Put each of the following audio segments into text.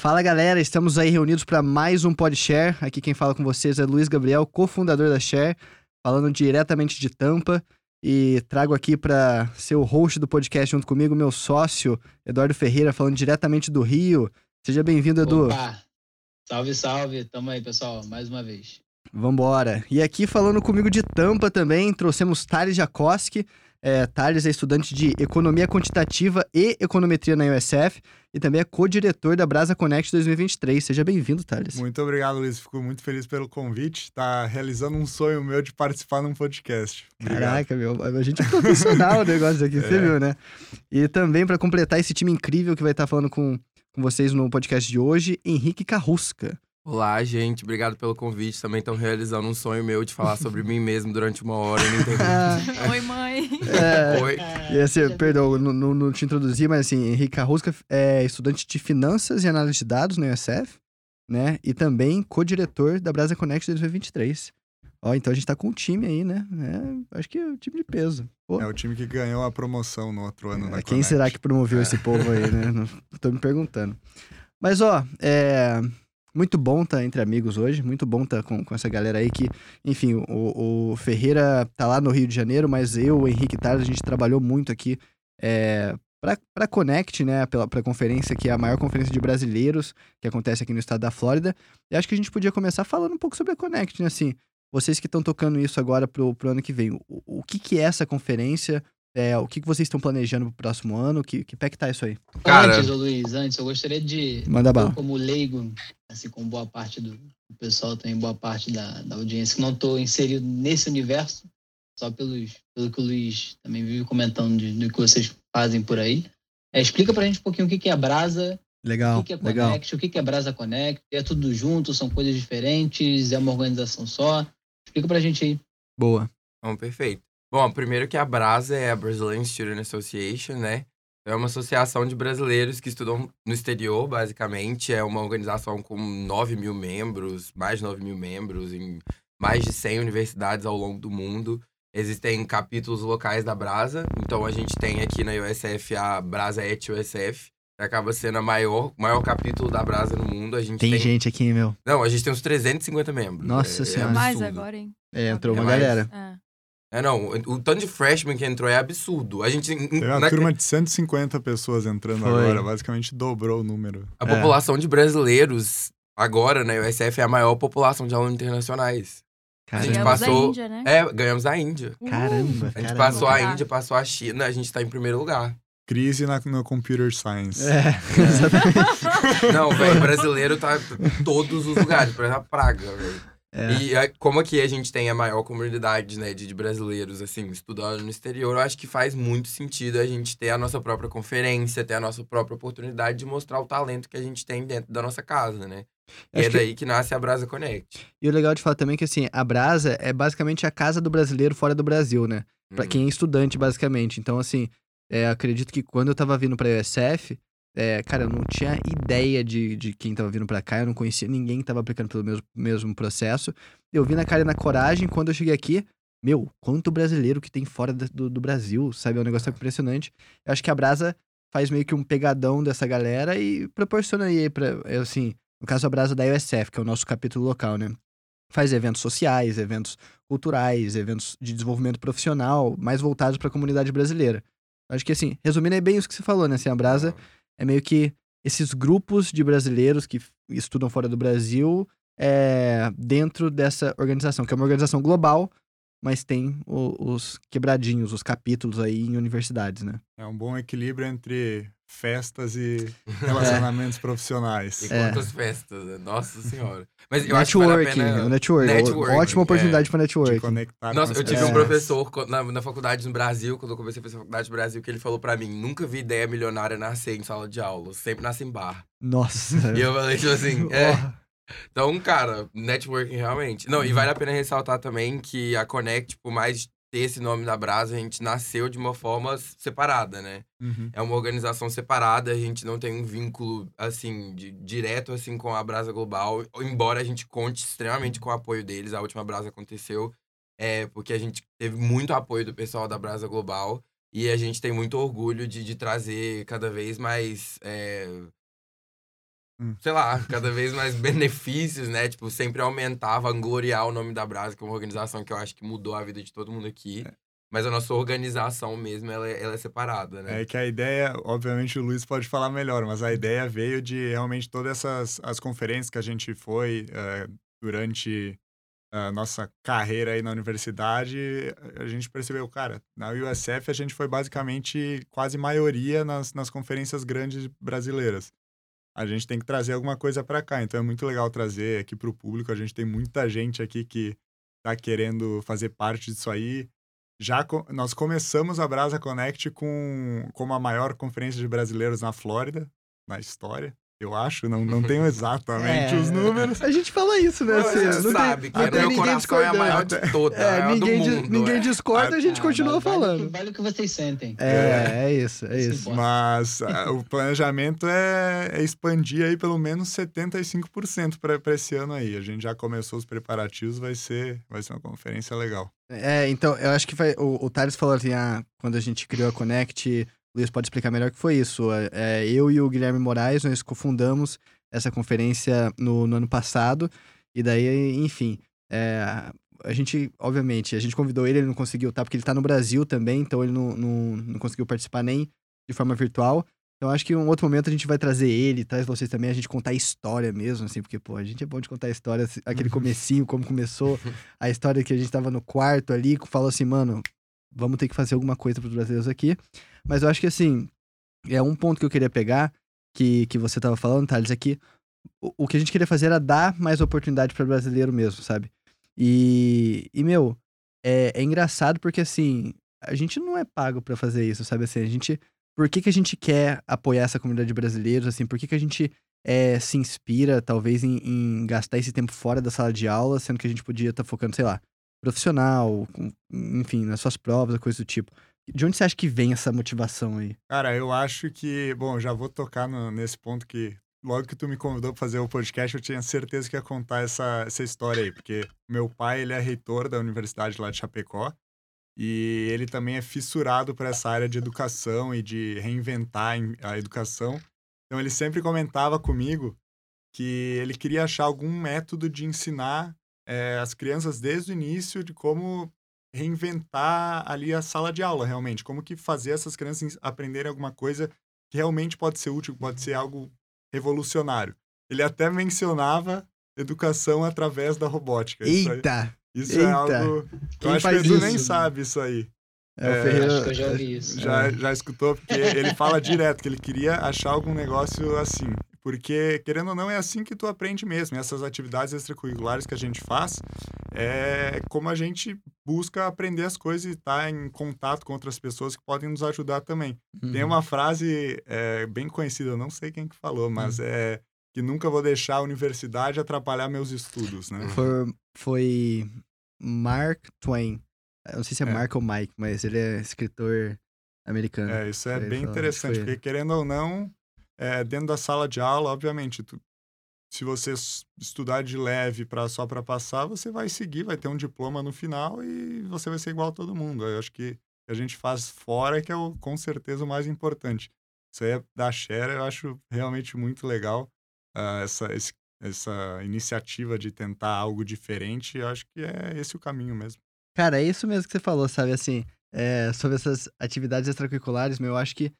Fala galera, estamos aí reunidos para mais um PodShare. Aqui quem fala com vocês é Luiz Gabriel, cofundador da Share, falando diretamente de Tampa. E trago aqui para ser o host do podcast junto comigo, meu sócio, Eduardo Ferreira, falando diretamente do Rio. Seja bem-vindo, Edu. Opa. Salve, salve. Tamo aí, pessoal, mais uma vez. Vambora. E aqui falando comigo de Tampa também, trouxemos Thales Jacoski. É, Thales é estudante de Economia Quantitativa e Econometria na USF e também é co-diretor da Brasa Connect 2023. Seja bem-vindo, Thales. Muito obrigado, Luiz. Fico muito feliz pelo convite. Tá realizando um sonho meu de participar num podcast. Obrigado. Caraca, meu, a gente é profissional o negócio aqui, é. você viu, né? E também para completar esse time incrível que vai estar falando com, com vocês no podcast de hoje, Henrique Carrusca. Olá, gente. Obrigado pelo convite. Também estão realizando um sonho meu de falar sobre mim mesmo durante uma hora. Oi, mãe. É, Oi. E assim, perdão, não, não, te introduzi, mas assim, Henrique Carrusca é estudante de Finanças e Análise de Dados no USF, né? E também co-diretor da Brasa Connect 2023. Ó, então a gente tá com um time aí, né? É, acho que é o um time de peso. Pô. É o time que ganhou a promoção no outro ano é, Quem Connect. será que promoveu é. esse povo aí, né? Não, tô me perguntando. Mas, ó, é muito bom estar tá entre amigos hoje, muito bom estar tá com, com essa galera aí que, enfim, o, o, Ferreira tá lá no Rio de Janeiro, mas eu, o Henrique Tars, a gente trabalhou muito aqui é, para Connect, né, pela pra conferência que é a maior conferência de brasileiros que acontece aqui no estado da Flórida. E acho que a gente podia começar falando um pouco sobre a Connect, né, assim, vocês que estão tocando isso agora pro, pro ano que vem, o, o que que é essa conferência? É, o que, que vocês estão planejando pro próximo ano? Que, que pé que tá isso aí? Cara... Antes, Luiz, antes, eu gostaria de. Manda bala. Como leigo, assim como boa parte do, pessoal, tem boa parte da, da audiência, que não estou inserido nesse universo, só pelos, pelo que o Luiz também vive comentando de, do que vocês fazem por aí. É, explica pra gente um pouquinho o que, que é a Brasa. Legal. O que, que é Connect, legal. o que, que é Brasa Connect? É tudo junto, são coisas diferentes, é uma organização só. Explica pra gente aí. Boa. Bom, perfeito. Bom, primeiro que a Brasa é a Brazilian Student Association, né? É uma associação de brasileiros que estudam no exterior, basicamente. É uma organização com 9 mil membros, mais de 9 mil membros, em mais de 100 universidades ao longo do mundo. Existem capítulos locais da Brasa. Então, a gente tem aqui na USF a Brasa Et USF, que acaba sendo a maior, maior capítulo da Brasa no mundo. A gente tem, tem... gente aqui, meu. Não, a gente tem uns 350 membros. Nossa é, Senhora. É mais agora, hein? É, entrou é uma mais... galera. É. É, não, o tanto de freshman que entrou é absurdo. A gente. Tem uma na... turma de 150 pessoas entrando Foi. agora, basicamente dobrou o número. A é. população de brasileiros, agora, na né, USF, é a maior população de alunos internacionais. Caramba. A gente ganhamos passou. A Índia, né? É, ganhamos a Índia. Caramba. A gente caramba. passou a Índia, passou a China, a gente tá em primeiro lugar. Crise na, no computer science. É, exatamente. não, velho, brasileiro tá em todos os lugares, parece uma praga, velho. É. E como aqui a gente tem a maior comunidade né, de, de, brasileiros assim estudando no exterior, eu acho que faz muito sentido a gente ter a nossa própria conferência, ter a nossa própria oportunidade de mostrar o talento que a gente tem dentro da nossa casa, né? E é daí que... que... nasce a Brasa Connect. E o legal de falar também é que assim, a Brasa é basicamente a casa do brasileiro fora do Brasil, né? Pra uhum. quem é estudante, basicamente. Então, assim, é, acredito que quando eu tava vindo pra USF, é, cara, eu não tinha ideia de, de quem tava vindo para cá, eu não conhecia ninguém que tava aplicando pelo mesmo, mesmo processo. Eu vi na cara e na coragem, quando eu cheguei aqui, meu, quanto brasileiro que tem fora do, do Brasil, sabe? É um negócio impressionante. Eu acho que a Brasa faz meio que um pegadão dessa galera e proporciona aí pra, assim, no caso a Brasa da USF, que é o nosso capítulo local, né? Faz eventos sociais, eventos culturais, eventos de desenvolvimento profissional, mais voltados para a comunidade brasileira. Acho que assim, resumindo é bem isso que você falou, né? Assim, a Brasa é meio que esses grupos de brasileiros que estudam fora do Brasil é, dentro dessa organização, que é uma organização global, mas tem o, os quebradinhos, os capítulos aí em universidades, né? É um bom equilíbrio entre festas e relacionamentos é. profissionais. E quantas é. festas, né? nossa senhora. Mas eu networking, acho que vale pena... o network, networking, ótima oportunidade é. para network. conectar nossa, eu tive um professor na, na faculdade no Brasil, quando eu comecei a fazer faculdade no Brasil, que ele falou para mim, nunca vi ideia milionária nascer em sala de aula, sempre nasce em bar. Nossa. E eu falei, tipo assim, é... Então, cara, networking realmente. Não, e vale a pena ressaltar também que a Connect, por mais ter esse nome da Brasa, a gente nasceu de uma forma separada, né? Uhum. É uma organização separada, a gente não tem um vínculo, assim, de, direto, assim, com a Brasa Global, embora a gente conte extremamente com o apoio deles. A última Brasa aconteceu é, porque a gente teve muito apoio do pessoal da Brasa Global e a gente tem muito orgulho de, de trazer cada vez mais... É, Hum. sei lá, cada vez mais benefícios, né? Tipo, sempre aumentava, gloriar o nome da Brasa, que é uma organização que eu acho que mudou a vida de todo mundo aqui. É. Mas a nossa organização mesmo, ela, é- ela é separada, né? É que a ideia, obviamente o Luiz pode falar melhor, mas a ideia veio de realmente todas essas as conferências que a gente foi eh, durante a nossa carreira aí na universidade, a gente percebeu, cara, na USF a gente foi basicamente quase maioria nas, nas conferências grandes brasileiras. A gente tem que trazer alguma coisa para cá, então é muito legal trazer aqui para o público. A gente tem muita gente aqui que tá querendo fazer parte disso aí. Já co- nós começamos a Brasa Connect com como a maior conferência de brasileiros na Flórida, na história, eu acho. Não, não tenho exatamente É, os números. A gente fala isso, né? assim, Você não sabe tem, que não meu ninguém coração é a maior discordando. de todas, é, É, a ninguém, di- mundo. ninguém é. discorda, a gente Ah, continua vale o falando. que- Vale o que vocês sentem. É, é isso, é Isso isso. Mas ah, o planejamento é, é expandir aí pelo menos 75% para esse ano aí. A gente já começou os preparativos, vai ser, vai ser uma conferência legal. É, então, eu acho que vai, o, o Thales falou assim, ah, quando a gente criou a Connect, Luiz pode explicar melhor o que foi isso. É, é, eu e o Guilherme Moraes, nós cofundamos essa conferência no, no ano passado, e daí, enfim, é, a gente, obviamente, a gente convidou ele, ele não conseguiu estar, porque ele tá no Brasil também, então ele não, não, não conseguiu participar nem de forma virtual. Então, acho que em um outro momento a gente vai trazer ele, traz vocês também, a gente contar a história mesmo, assim, porque, pô, a gente é bom de contar a história, assim, aquele comecinho, como começou, a história que a gente tava no quarto ali, falou assim, mano, vamos ter que fazer alguma coisa pros brasileiros aqui. Mas eu acho que, assim, é um ponto que eu queria pegar, que, que você tava falando, Thales, é que o, o que a gente queria fazer era dar mais oportunidade para brasileiro mesmo, sabe? E, e meu, é, é engraçado porque, assim, a gente não é pago pra fazer isso, sabe? Assim, a gente por que, que a gente quer apoiar essa comunidade de brasileiros, assim, por que, que a gente é, se inspira, talvez, em, em gastar esse tempo fora da sala de aula, sendo que a gente podia estar focando, sei lá, profissional, com- enfim, nas suas provas, coisa do tipo. De onde você acha que vem essa motivação aí? Cara, eu acho que, bom, já vou tocar no- nesse ponto que logo que tu me convidou para fazer o podcast, eu tinha certeza que ia contar essa, essa história aí, porque meu pai, ele é reitor da universidade lá de Chapecó, e ele também é fissurado para essa área de educação e de reinventar a educação. Então ele sempre comentava comigo que ele queria achar algum método de ensinar eh, as crianças desde o início de como reinventar ali a sala de aula, realmente. Como que fazer essas crianças aprenderem alguma coisa que realmente pode ser útil, pode ser algo revolucionário. Ele até mencionava educação através da robótica. Isso, aí- Eita! isso eita. é algo... Quem eu acho que o Edu isso? nem sabe isso aí. É, o É, Ferreira. Acho que eu já ouvi isso. Já, já escutou? Porque ele fala direto que ele queria achar algum negócio assim. Porque, querendo ou não, é assim que tu aprende mesmo. Essas atividades extracurriculares que a gente faz é como a gente busca aprender as coisas e estar em contato com outras pessoas que podem nos ajudar também. Tem Uhum. uma frase é, bem conhecida, eu não sei quem que falou, mas é que nunca vou deixar a universidade atrapalhar meus estudos, né? Foi, foi Mark Twain. Eu não sei se é, É. Mark ou Mike, mas ele é escritor americano. É, isso é bem interessante, porque querendo ou não, é, dentro da sala de aula, obviamente, tu- se você estudar de leve pra, só para passar, você vai seguir, vai ter um diploma no final e você vai ser igual a todo mundo. Eu acho que a gente faz fora que é o, com certeza o mais importante. Isso aí é da Share, eu acho realmente muito legal ah, essa, esse- essa iniciativa de tentar algo diferente. Eu acho que é esse o caminho mesmo. Cara, é isso mesmo que você falou, sabe? Assim, é, sobre essas atividades extracurriculares, meu, eu acho que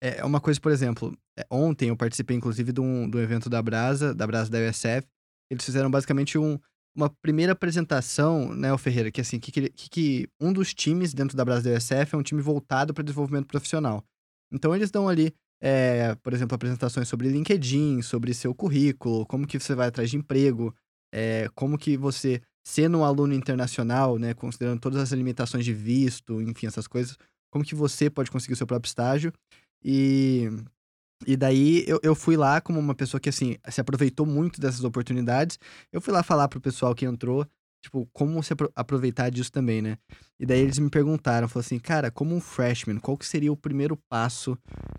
é uma coisa, por exemplo, é, ontem eu participei, inclusive, de um, de um evento da Brasa, da Brasa da USF. Eles fizeram basicamente um, uma primeira apresentação, né, o Ferreira, que assim, que, que, que um dos times dentro da Brasa da USF é um time voltado para desenvolvimento profissional. Então eles dão ali, é, por exemplo, apresentações sobre LinkedIn, sobre seu currículo, como que você vai atrás de emprego, é, como que você sendo um aluno internacional, né, considerando todas as limitações de visto, enfim, essas coisas, como que você pode conseguir o seu próprio estágio. E, e daí eu, eu fui lá como uma pessoa que, assim, se aproveitou muito dessas oportunidades. Eu fui lá falar pro pessoal que entrou, tipo, como se apro- aproveitar disso também, né? E daí eles me perguntaram, falaram assim, cara, como um freshman, qual que seria o primeiro passo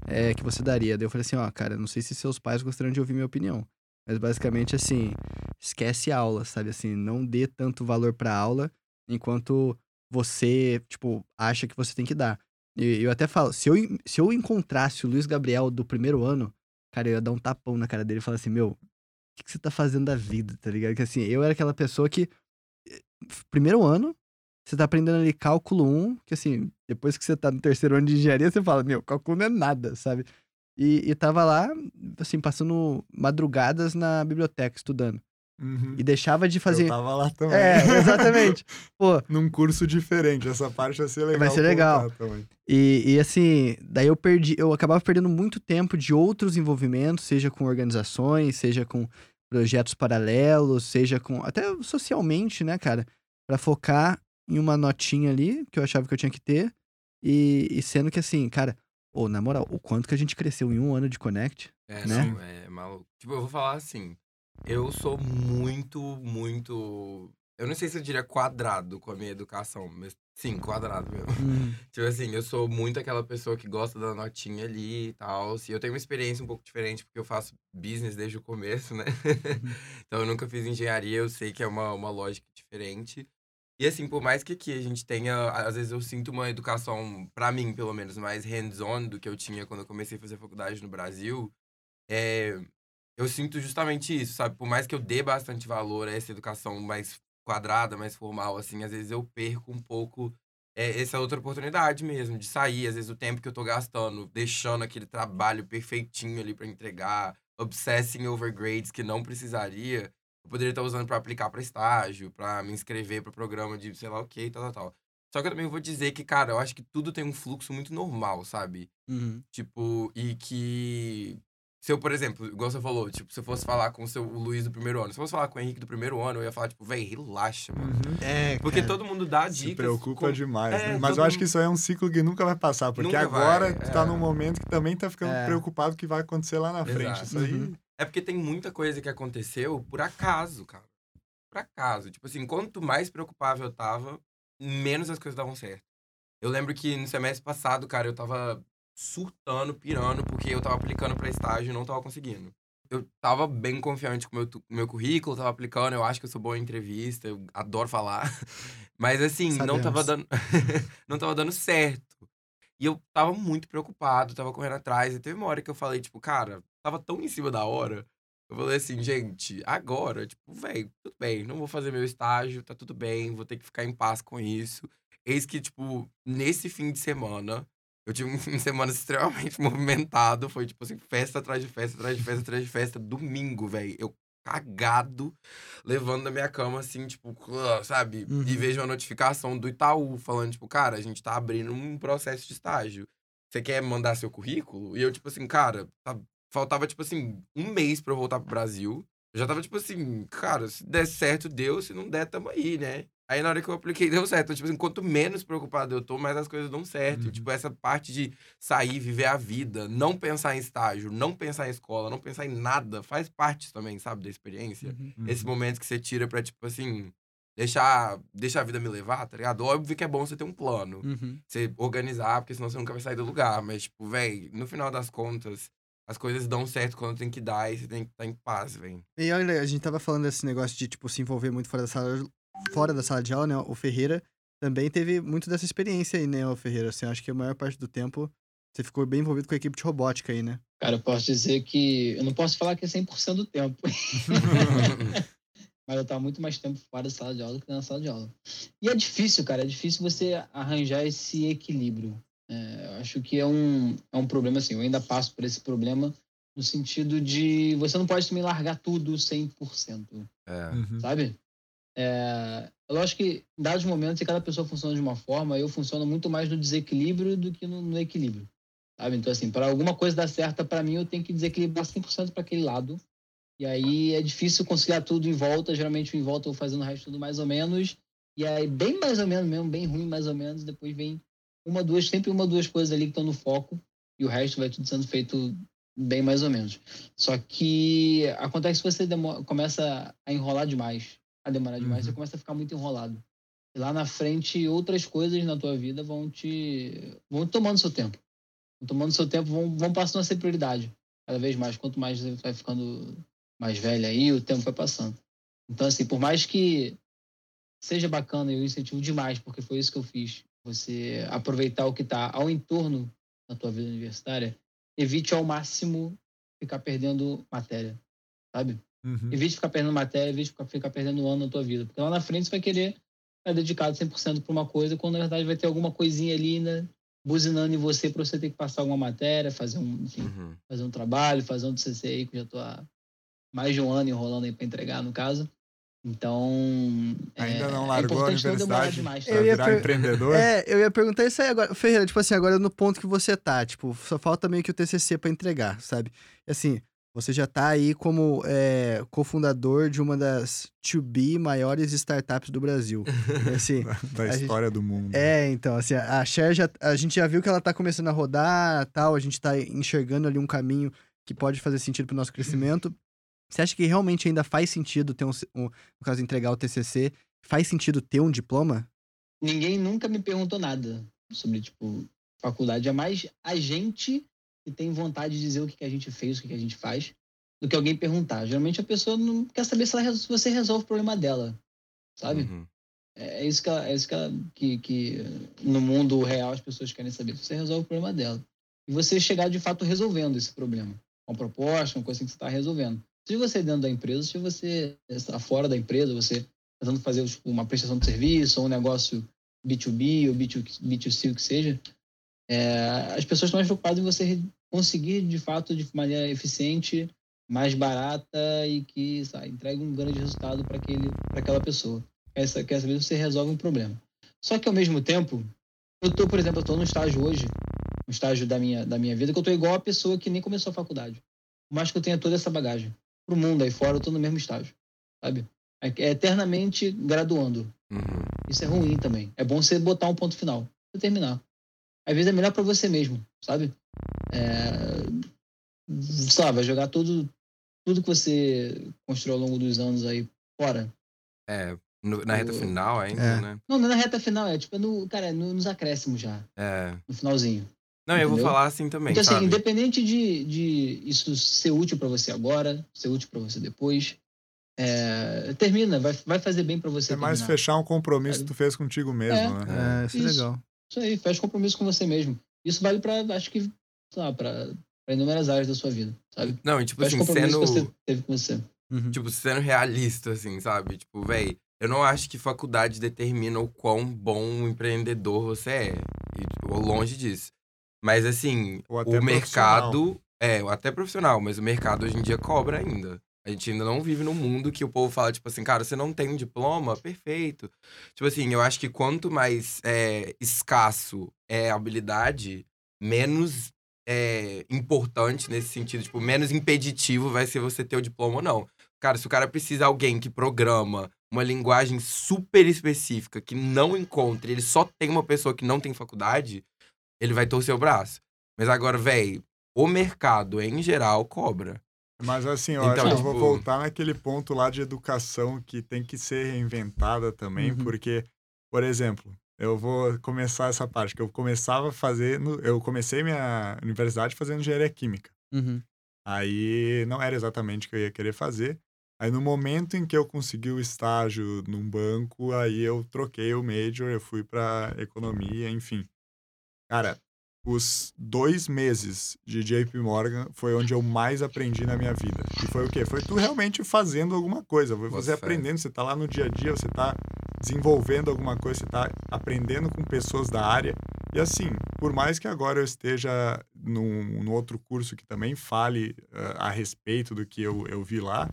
é, que você daria? Daí eu falei assim, ó, cara, não sei se seus pais gostariam de ouvir minha opinião. Mas basicamente, assim, esquece aula, sabe? Assim, não dê tanto valor pra aula enquanto você, tipo, acha que você tem que dar. E eu até falo, se eu, se eu encontrasse o Luiz Gabriel do primeiro ano, cara, eu ia dar um tapão na cara dele e falar assim, meu, o que, que você tá fazendo da vida, tá ligado? Que assim, eu era aquela pessoa que, eh, primeiro ano, você tá aprendendo ali cálculo 1, que assim, depois que você tá no terceiro ano de engenharia, você fala, meu, cálculo não é nada, sabe? E, e tava lá, assim, passando madrugadas na biblioteca, estudando. Uhum. E deixava de Eu fazer. tava lá também. É, exatamente. Pô, Num curso diferente. Essa parte vai ser legal. Vai ser legal. E, e assim, daí eu perdi, eu acabava perdendo muito tempo de outros envolvimentos, seja com organizações, seja com projetos paralelos, seja com até socialmente, né, cara, Pra focar em uma notinha ali que eu achava que eu tinha que ter e, e sendo que assim, cara, ô, na moral, o quanto que a gente cresceu em um ano de Connect? É, né? não, é maluco. Tipo, eu vou falar assim. Eu sou muito, muito. Eu não sei se eu diria quadrado com a minha educação, mas sim, quadrado mesmo. Hum, Tipo assim, eu sou muito aquela pessoa que gosta da notinha ali e tal. E eu tenho uma experiência um pouco diferente, porque eu faço business desde o começo, né? então eu nunca fiz engenharia, eu sei que é uma, uma lógica diferente. E assim, por mais que aqui a gente tenha, às vezes eu sinto uma educação, pra mim pelo menos, mais hands-on do que eu tinha quando eu comecei a fazer faculdade no Brasil, é, eu sinto justamente isso, sabe? Por mais que eu dê bastante valor a essa educação mais quadrada, mais formal, assim, às vezes eu perco um pouco é, essa outra oportunidade mesmo, de sair, às vezes o tempo que eu tô gastando, deixando aquele trabalho perfeitinho ali pra entregar, obsessing over grades que não precisaria, eu poderia estar usando pra aplicar pra estágio, pra me inscrever pro programa de sei lá o que, tal, tal, tal. Só que eu também vou dizer que, cara, eu acho que tudo tem um fluxo muito normal, sabe? uhum. Tipo, e que. Se eu, por exemplo, igual você falou, tipo, se eu fosse falar com o, seu, o Luiz do primeiro ano, se eu fosse falar com o Henrique do primeiro ano, eu ia falar, tipo, véi, relaxa, mano. Uhum. É, Porque cara. todo mundo dá Se dicas. preocupa com- demais, É, né? Mas eu acho que mundo- isso aí é um ciclo que nunca vai passar. Porque Nunca agora vai, tu tá é. num momento que também tá ficando É. preocupado que vai acontecer lá na frente. Exato. Isso aí. Uhum. É porque tem muita coisa que aconteceu por acaso, cara. Por acaso. Tipo assim, quanto mais preocupável eu tava, menos as coisas davam certo. Eu lembro que no semestre passado, cara, eu tava surtando, pirando, porque eu tava aplicando pra estágio e não tava conseguindo. Eu tava bem confiante com o meu, meu currículo, tava aplicando, eu acho que eu sou bom em entrevista, eu adoro falar. Mas assim, não tava Sabemos. dando não tava dando certo. E eu tava muito preocupado, tava correndo atrás. E teve uma hora que eu falei, tipo, cara, tava tão em cima da hora. Eu falei assim, gente, agora, tipo, velho, tudo bem, não vou fazer meu estágio, tá tudo bem, vou ter que ficar em paz com isso. Eis que, tipo, nesse fim de semana, eu tive um de semana extremamente movimentado. Foi, tipo assim, festa atrás de festa, atrás de festa, atrás de festa. Domingo, velho. Eu cagado, levando na minha cama, assim, tipo, sabe? Uhum. E vejo uma notificação do Itaú falando, tipo, cara, a gente tá abrindo um processo de estágio. Você quer mandar seu currículo? E eu, tipo assim, cara, tá- faltava, tipo assim, um mês pra eu voltar pro Brasil. Eu já tava, tipo assim, cara, se der certo, deu. Se não der, tamo aí, né? Aí na hora que eu apliquei, deu certo. Então, tipo assim, quanto menos preocupado eu tô, mais as coisas dão certo. Uhum. Tipo, essa parte de sair, viver a vida, não pensar em estágio, não pensar em escola, não pensar em nada, faz parte também, sabe, da experiência. Uhum. Esse momento que você tira pra, tipo assim, deixar, deixar a vida me levar, tá ligado? Óbvio que é bom você ter um plano. Uhum. Você organizar, porque senão você nunca vai sair do lugar. Mas, tipo, véi, no final das contas, as coisas dão certo quando tem que dar e você tem que estar em paz, véi. E olha, a gente tava falando desse negócio de, tipo, se envolver muito fora da sala, fora da sala de aula, né? O Ferreira também teve muito dessa experiência aí, né, o Ferreira? Assim, acho que a maior parte do tempo você ficou bem envolvido com a equipe de robótica aí, né? Cara, eu posso dizer que. Eu não posso falar que é 100% do tempo. Mas eu tava muito mais tempo fora da sala de aula do que na sala de aula. E é difícil, cara. É difícil você arranjar esse equilíbrio. É, eu acho que é um, é um problema, assim. Eu ainda passo por esse problema no sentido de você não pode também largar tudo 100%, é. Uhum. sabe? É, acho que em dados momentos, cada pessoa funciona de uma forma, eu funciono muito mais no desequilíbrio do que no, no equilíbrio. Sabe? Então, assim, para alguma coisa dar certo para mim, eu tenho que desequilibrar 100% para aquele lado. E aí é difícil conciliar tudo em volta. Geralmente, em volta, eu vou fazendo o resto tudo mais ou menos. E aí, bem mais ou menos mesmo, bem ruim mais ou menos. Depois vem uma, duas, sempre uma, duas coisas ali que estão no foco. E o resto vai tudo sendo feito bem mais ou menos. Só que acontece que você demo- começa a enrolar demais, a demorar demais, Uhum. você começa a ficar muito enrolado. E lá na frente, outras coisas na tua vida vão te. vão tomando seu tempo. Vão tomando seu tempo, vão, vão passando a ser prioridade. Cada vez mais. Quanto mais você vai ficando mais velho aí, o tempo vai passando. Então, assim, por mais que seja bacana, eu incentivo demais, porque foi isso que eu fiz. Você aproveitar o que está ao entorno da tua vida universitária, evite ao máximo ficar perdendo matéria, sabe? Uhum. Evite ficar perdendo matéria, evite ficar, ficar perdendo um ano na tua vida. Porque lá na frente você vai querer estar dedicado 100% para uma coisa, quando na verdade vai ter alguma coisinha ali, né? Buzinando em você para você ter que passar alguma matéria, fazer um, enfim, Uhum. fazer um trabalho, fazer um TCC aí, que eu já tô há mais de um ano enrolando aí para entregar, no caso. Então. Ainda é, não é largou a importante não demorar universidade demais. pra Eu ia virar per- empreendedor? É, eu ia perguntar isso aí agora. Ferreira, tipo assim, agora no ponto que você tá, tipo, só falta meio que o TCC pra entregar, sabe? E assim, você já tá aí como é, cofundador de uma das to-be maiores startups do Brasil. Assim, Da A gente- história do mundo. é, então, assim, a Cher já, a gente já viu que ela tá começando a rodar, tal, a gente tá enxergando ali um caminho que pode fazer sentido pro nosso crescimento. Você acha que realmente ainda faz sentido ter um, um no caso, entregar o TCC, faz sentido ter um diploma? Ninguém nunca me perguntou nada sobre, tipo, faculdade. É mais a gente que tem vontade de dizer o que, que a gente fez, o que, que a gente faz, do que alguém perguntar. Geralmente a pessoa não quer saber se, ela, se você resolve o problema dela, sabe? Uhum. É é isso, que, ela- é isso que, ela- que, que no mundo real as pessoas querem saber. Se você resolve o problema dela. E você chegar de fato resolvendo esse problema. Uma proposta, uma coisa que você está resolvendo. Se você dentro da empresa, se você está fora da empresa, você tentando fazer tipo, uma prestação de serviço ou um negócio B2B ou B2, B2C, o que seja, é, as pessoas estão mais preocupadas em você conseguir de fato de maneira eficiente, mais barata e que sabe, entregue um grande resultado para aquela pessoa quer, sa- quer saber se você resolve um problema. Só que ao mesmo tempo, eu tô, por exemplo, eu tô num estágio hoje, um estágio da minha, da minha vida, que eu tô igual a pessoa que nem começou a faculdade. Mais que eu tenha toda essa bagagem. Pro mundo aí fora, eu tô no mesmo estágio, sabe? É é eternamente graduando. Uhum. Isso é ruim também. É bom você botar um ponto final. Você terminar. Às vezes é melhor pra você mesmo, sabe? É... Sei lá, vai jogar tudo, tudo que você construiu ao longo dos anos aí fora. É, no- na reta O- final ainda, É. né? Não, não é na reta final, é tipo, é no, cara, é no- nos acréscimos já, É. no finalzinho. Não, eu vou Entendeu? falar assim também, então, assim, sabe? independente de, de isso ser útil pra você agora, ser útil pra você depois, é, termina, vai, vai fazer bem pra você É mais terminar. fechar um compromisso que tu fez contigo mesmo, É. né? É, isso é Isso. legal. Isso aí, fecha compromisso com você mesmo. Isso vale pra, acho que, sei lá, pra, pra inúmeras áreas da sua vida, sabe? Não, e tipo Fecha assim, compromisso sendo, que você teve com você. Uhum. tipo, sendo realista, assim, sabe? Tipo, véi, eu não acho que faculdade determina o quão bom empreendedor você é. E, tipo, longe disso. Mas, assim, o mercado... É, até profissional, mas o mercado hoje em dia cobra ainda. A gente ainda não vive num mundo que o povo fala, tipo assim, cara, você não tem um diploma? Perfeito. Tipo assim, eu acho que quanto mais é, escasso é a habilidade, menos é, importante nesse sentido, tipo, menos impeditivo vai ser você ter o diploma ou não. Cara, se o cara precisa de alguém que programa uma linguagem super específica, que não encontre, ele só tem uma pessoa que não tem faculdade, ele vai torcer o braço. Mas agora, velho, o mercado em geral cobra. Mas assim, eu Então, acho que eu vou tipo- voltar naquele ponto lá de educação que tem que ser reinventada também, Uhum. porque, por exemplo, eu vou começar essa parte, que eu começava no- eu comecei minha universidade fazendo engenharia química. Uhum. Aí não era exatamente o que eu ia querer fazer. Aí no momento em que eu consegui o estágio num banco, aí eu troquei o major, eu fui para economia, enfim. Cara, os dois meses de JP Morgan foi onde eu mais aprendi na minha vida. E foi o quê? Foi tu realmente fazendo alguma coisa. Foi você fé. aprendendo, você tá lá no dia a dia, você tá desenvolvendo alguma coisa, você tá aprendendo com pessoas da área. E assim, por mais que agora eu esteja num, num outro curso que também fale ah, a respeito do que eu, eu vi lá,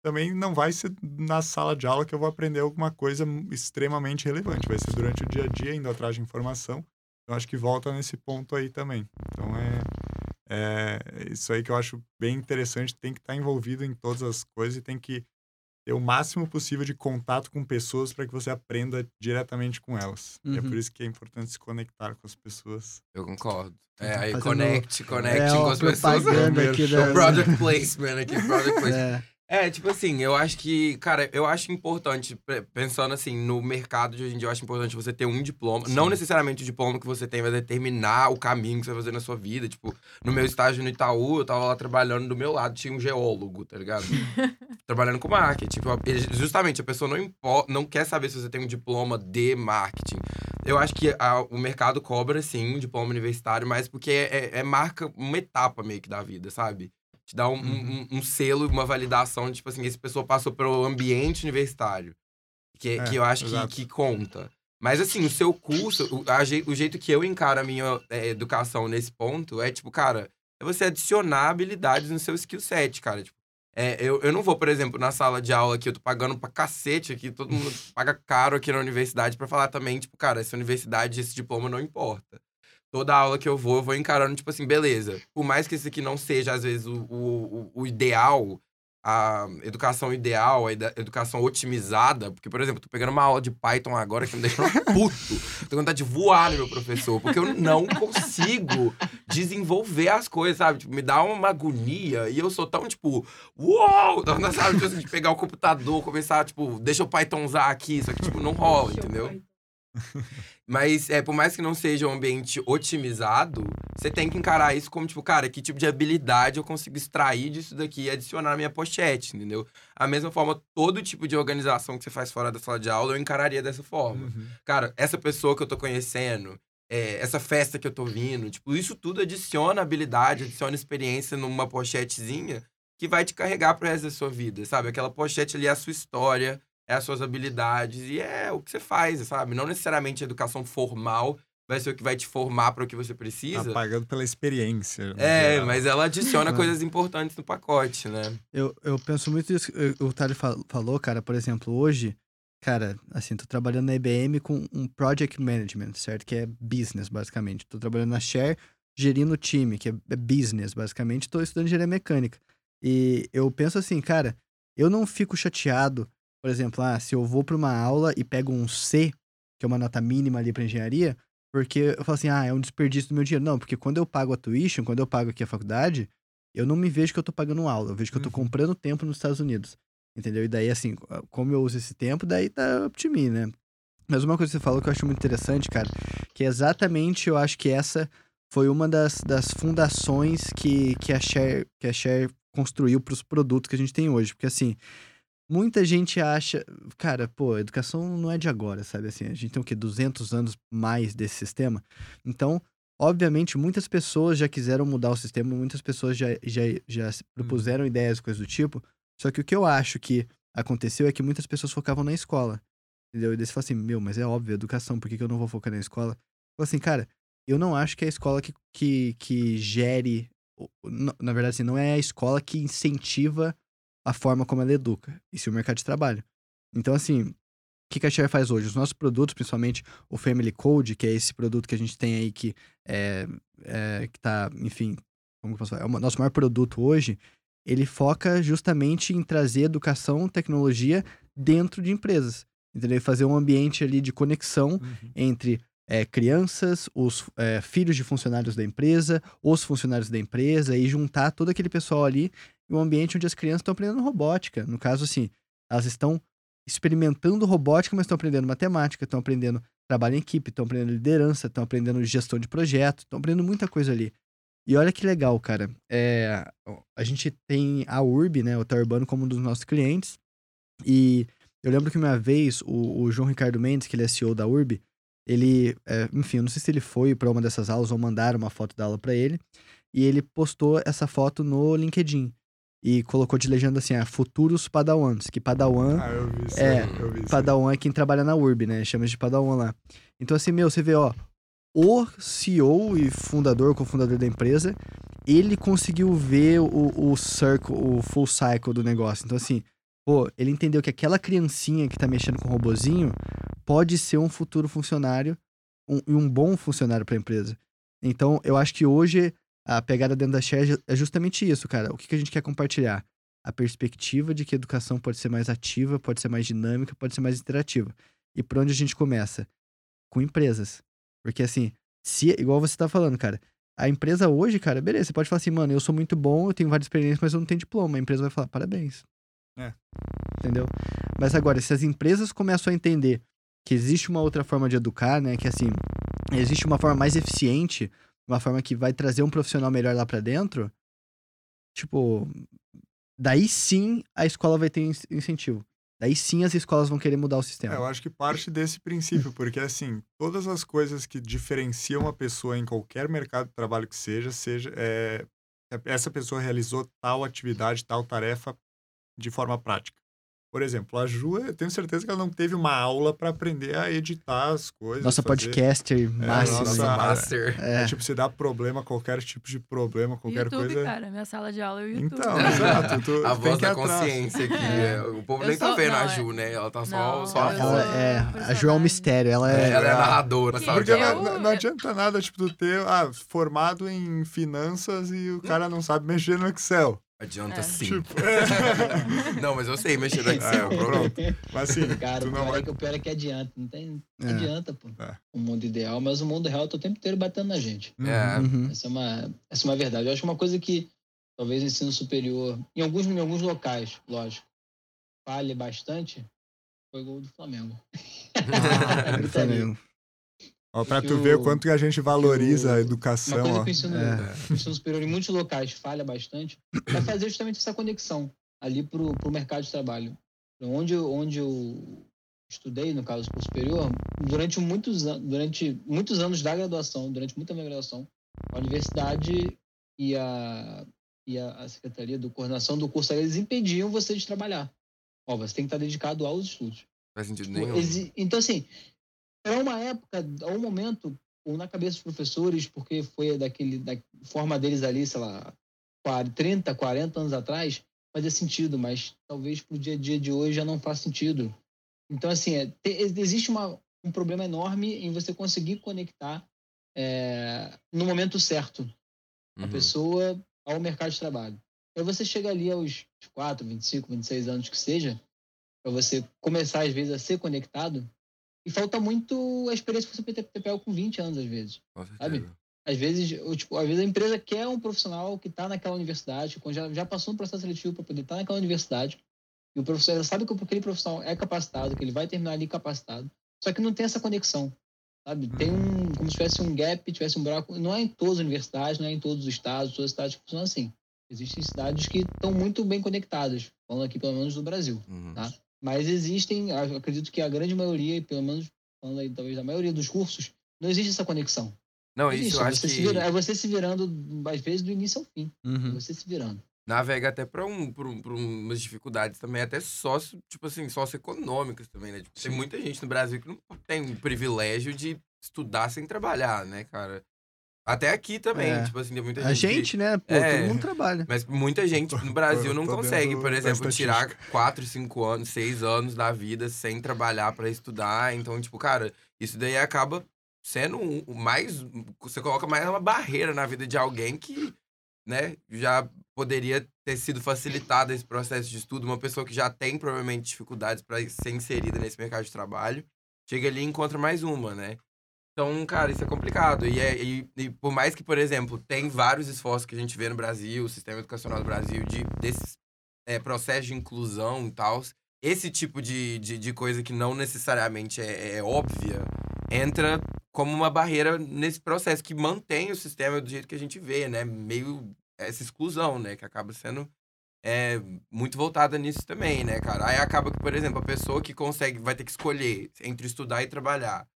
também não vai ser na sala de aula que eu vou aprender alguma coisa extremamente relevante. Vai ser durante o dia a dia, indo atrás de informação. Eu acho que volta nesse ponto aí também. Então é, é isso aí que eu acho bem interessante. Tem que estar envolvido em todas as coisas e tem que ter o máximo possível de contato com pessoas para que você aprenda diretamente com elas. E é Uhum. por isso que é importante se conectar com as pessoas. Eu concordo. É, Tá aí fazendo- conecte, conecte é, com as pessoas. aqui. O product placement aqui, product placement. É. É, tipo assim, eu acho que, cara, eu acho importante, pe- pensando assim, no mercado de hoje em dia, eu acho importante você ter um diploma. Não necessariamente o diploma que você tem vai determinar o caminho que você vai fazer na sua vida. Tipo, no meu estágio no Itaú, eu tava lá trabalhando do meu lado, tinha um geólogo, tá ligado? trabalhando com marketing. Tipo, justamente, a pessoa não, impo- não quer saber se você tem um diploma de marketing. Eu acho que a- o mercado cobra, sim, um diploma universitário, mas porque é, é- é marca uma etapa meio que da vida, sabe? Te dá um, um, um selo, uma validação, tipo assim, essa pessoa passou pelo ambiente universitário. Que, É, que eu acho que, que conta. Mas assim, o seu curso, o, a o jeito que eu encaro a minha é, educação nesse ponto é, tipo, cara, é você adicionar habilidades no seu skill set, cara. Tipo, é, eu, eu não vou, por exemplo, na sala de aula aqui, eu tô pagando pra cacete aqui, todo mundo paga caro aqui na universidade pra falar também, tipo, cara, essa universidade, esse diploma não importa. Toda aula que eu vou, eu vou encarando, tipo assim, beleza. Por mais que esse aqui não seja, às vezes, o, o, o ideal, a educação ideal, a educação otimizada, porque, por exemplo, tô pegando uma aula de Python agora que me deixa puto. Tô com vontade de voar no meu professor, porque eu não consigo desenvolver as coisas, sabe? Tipo, me dá uma agonia e eu sou tão, tipo, uou! Sabe? Tipo assim, de pegar o computador, começar, tipo, deixa eu Pythonzar aqui, só que, tipo, não rola, entendeu? Mas, é, por mais que não seja um ambiente otimizado, você tem que encarar isso como, tipo, cara, que tipo de habilidade eu consigo extrair disso daqui e adicionar na minha pochete, entendeu? A mesma forma, todo tipo de organização que você faz fora da sala de aula, eu encararia dessa forma. Uhum. Cara, essa pessoa que eu tô conhecendo, é, essa festa que eu tô vindo, tipo, isso tudo adiciona habilidade, adiciona experiência numa pochetezinha que vai te carregar pro resto da sua vida, sabe? Aquela pochete ali é a sua história, é as suas habilidades e é o que você faz, sabe? Não necessariamente a educação formal vai ser o que vai te formar para o que você Tá precisa. pagando pela experiência. É, geral. mas ela adiciona coisas importantes no pacote, né? Eu, eu penso muito isso. que O Thales fal- falou, cara, por exemplo, hoje, cara, assim, tô trabalhando na IBM com um project management, certo? Que é business, basicamente. Tô trabalhando na Share, gerindo o time, que é é business, basicamente. Tô estudando engenharia mecânica. E eu penso assim, cara, eu não fico chateado, por exemplo, ah, se eu vou pra uma aula e pego um C, que é uma nota mínima ali pra engenharia, porque eu falo assim, ah, é um desperdício do meu dinheiro. Não, porque quando eu pago a tuition, quando eu pago aqui a faculdade, eu não me vejo que eu tô pagando aula, eu vejo que eu tô Uhum. comprando tempo nos Estados Unidos. Entendeu? E daí, assim, como eu uso esse tempo, daí tá up to me, né? Mas uma coisa que você falou que eu acho muito interessante, cara, que é exatamente eu acho que essa foi uma das, das fundações que, que, a Share, que a Share construiu para os produtos que a gente tem hoje. Porque, assim, muita gente acha. Cara, pô, educação não é de agora, sabe? Assim, a gente tem o quê? 200 anos mais desse sistema. Então, obviamente, muitas pessoas já quiseram mudar o sistema, muitas pessoas já, já, já se propuseram ideias, coisas do tipo. Só que o que eu acho que aconteceu é que muitas pessoas focavam na escola. Entendeu? E daí você fala assim, meu, mas é óbvio, educação, por que, que eu não vou focar na escola? Fala assim, cara, eu não acho que é a escola que, que, que gere. na verdade, assim, não é a escola que incentiva a forma como ela educa. Isso é o mercado de trabalho. Então, assim, o que, a Share faz hoje? Os nossos produtos, principalmente o Family Code, que é esse produto que a gente tem aí que é, é que tá, enfim, como que eu posso falar? É o nosso maior produto hoje, ele foca justamente em trazer educação, tecnologia dentro de empresas. Entendeu? E Fazer um ambiente ali de conexão Uhum. entre é, crianças, os é, filhos de funcionários da empresa, os funcionários da empresa, e juntar todo aquele pessoal ali um ambiente onde as crianças estão aprendendo robótica. No caso, assim, elas estão experimentando robótica, mas estão aprendendo matemática, estão aprendendo trabalho em equipe, estão aprendendo liderança, estão aprendendo gestão de projeto, estão aprendendo muita coisa ali. E olha que legal, cara. É, a gente tem a URB, né, o Hotel Urbano, como um dos nossos clientes. E eu lembro que uma vez o, o João Ricardo Mendes, que ele é CEO da URB, ele, é, enfim, eu não sei se ele foi para uma dessas aulas ou mandaram uma foto da aula para ele, e ele postou essa foto no LinkedIn e colocou de legenda assim, ah, futuros padawans, que padawan, Ah, eu vi isso. É, eu vi isso padawan é quem trabalha na URB, né? Chama de padawan lá. Então assim, meu, você vê, ó, o CEO e fundador, cofundador da empresa, ele conseguiu ver o, o circle, o full cycle do negócio. Então assim, pô, ele entendeu que aquela criancinha que tá mexendo com o robozinho pode ser um futuro funcionário um- e um, bom funcionário para a empresa. Então, eu acho que hoje a pegada dentro da Share é justamente isso, cara. O que, que a gente quer compartilhar? A perspectiva de que a educação pode ser mais ativa, pode ser mais dinâmica, pode ser mais interativa. E por onde a gente começa? Com empresas. Porque assim, se, igual você tá falando, cara, a empresa hoje, cara, beleza, você pode falar assim, mano, eu sou muito bom, eu tenho várias experiências, mas eu não tenho diploma. A empresa vai falar, parabéns. É. Entendeu? Mas agora, se as empresas começam a entender que existe uma outra forma de educar, né? Que assim, existe uma forma mais eficiente, uma forma que vai trazer um profissional melhor lá pra dentro, tipo, daí sim a escola vai ter in- incentivo. Daí sim as escolas vão querer mudar o sistema. É, eu acho que parte desse princípio, porque assim, todas as coisas que diferenciam a pessoa em qualquer mercado de trabalho que seja, seja é, essa pessoa realizou tal atividade, tal tarefa de forma prática. Por exemplo, a Ju, eu tenho certeza que ela não teve uma aula para aprender a editar as coisas. Nossa fazer... podcaster máximo. nossa né? master. É. É, tipo, se dá problema, qualquer tipo de problema, qualquer YouTube, coisa. cara. Minha sala de aula é o YouTube. Então, exato. Tu, A tu tem voz da consciência aqui. É. é, O povo Eu nem tá sou- vendo a não, é- Ju, né? Ela tá só, Não, só ela sou é, a Ju é um mistério. Ela é. Ela é a narradora? Porque Eu- não, não- não adianta nada, tipo, tu ter ah, formado em finanças e o cara não sabe mexer no Excel. Adianta É. sim. Tipo, não, mas eu sei mexer no Excel, É, pronto. mas assim, Cara, tu o não pior, vai. é que, o pior é que adianta. Não tem. É. Não adianta, pô. É. O mundo ideal, mas o mundo real tá o tempo inteiro batendo na gente. É. Uhum. Essa é uma, essa é uma verdade. Eu acho que uma coisa que talvez o ensino superior, em alguns, em alguns locais, lógico, falhe bastante, foi o gol do Flamengo. Ah, Gritaria. Flamengo. Ó, pra tu o- ver o quanto que a gente valoriza o- a Uma educação, coisa ó. que o ensino, É. o ensino superior em muitos locais falha bastante é fazer justamente essa conexão ali pro, pro mercado de trabalho. Onde, eu- onde eu estudei, no caso, curso superior, durante muitos, an- durante muitos anos da graduação, durante muita minha graduação, a universidade e a, e a, a Secretaria de Coordenação do curso, eles impediam você de trabalhar. Ó, você tem que estar dedicado aos estudos. Faz sentido Tipo, nenhum. Então, assim, para uma época, ou um momento, ou na cabeça dos professores, porque foi daquele, da forma deles ali, sei lá, 40, 30, 40 anos atrás, fazia sentido, mas talvez pro dia a dia de hoje já não faz sentido. Então, assim, é, te- existe uma, um problema enorme em você conseguir conectar é, no momento certo a Uhum. pessoa ao mercado de trabalho. Aí você chega ali aos 4, 25, 26 anos que seja, para você começar às vezes a ser conectado, e falta muito a experiência que você ter pego com 20 anos às vezes. Com sabe? Às vezes, eu, tipo, às vezes a empresa quer um profissional que está naquela universidade, que já, já passou um processo seletivo para poder estar naquela universidade, e o professor já sabe que aquele profissional é capacitado, que ele vai terminar ali capacitado, só que não tem essa conexão. Sabe? Tem um, como se tivesse um gap, tivesse um buraco. Não é em todas as universidades, não é em todos os estados, todas as cidades que funcionam assim. Existem cidades que estão muito bem conectadas, falando aqui pelo menos do Brasil. Uhum. Tá. Mas existem, acredito que a grande maioria, e pelo menos falando aí talvez da maioria dos cursos, não existe essa conexão. Não, Existe, isso eu é acho você que se vira- é você se virando, às vezes, do início ao fim. É Uhum. você se virando. navega até pra, um, pra, um- pra umas dificuldades também, até sócio, tipo assim, socioeconômicas também, né? Tipo, tem muita gente no Brasil que não tem o privilégio de estudar sem trabalhar, né, cara? Até aqui também, É. tipo assim, tem muita A gente. que- gente, né? Pô, É. todo mundo trabalha. Mas muita gente no Brasil não consegue, por exemplo, tirar estatística. 4, 5 anos, 6 anos da vida sem trabalhar pra estudar. Então, tipo, cara, isso daí acaba sendo um- o mais. Você coloca mais uma barreira na vida de alguém que, né, já poderia ter sido facilitado esse processo de estudo. Uma pessoa que já tem provavelmente dificuldades pra ser inserida nesse mercado de trabalho, chega ali e encontra mais uma, né? Então, cara, isso é complicado. E, é- e- e por mais que, por exemplo, tem vários esforços que a gente vê no Brasil, o sistema educacional do Brasil, de, desses é, processos de inclusão e tal, esse tipo de, de, de coisa que não necessariamente é, é óbvia, entra como uma barreira nesse processo que mantém o sistema do jeito que a gente vê, né? Meio essa exclusão, né? Que acaba sendo é, muito voltada nisso também, né, cara? Aí acaba que, por exemplo, a pessoa que consegue, vai ter que escolher entre estudar e trabalhar.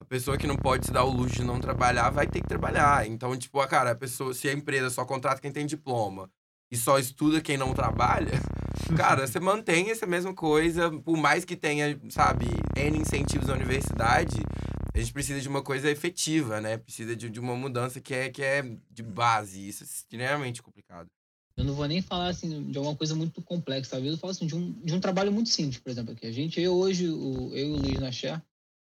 A pessoa que não pode se dar o luxo de não trabalhar vai ter que trabalhar. Então, tipo, a cara, a pessoa, se a empresa só contrata quem tem diploma e só estuda quem não trabalha, cara, você mantém essa mesma coisa, por mais que tenha, sabe, N incentivos na universidade, a gente precisa de uma coisa efetiva, né? Precisa de, de uma mudança que é, que é de base. Isso é extremamente complicado. Eu não vou nem falar assim de alguma coisa muito complexa. Talvez eu falo assim de um, de um trabalho muito simples, por exemplo, aqui. A gente, eu hoje, o, eu e o Luiz Nacher,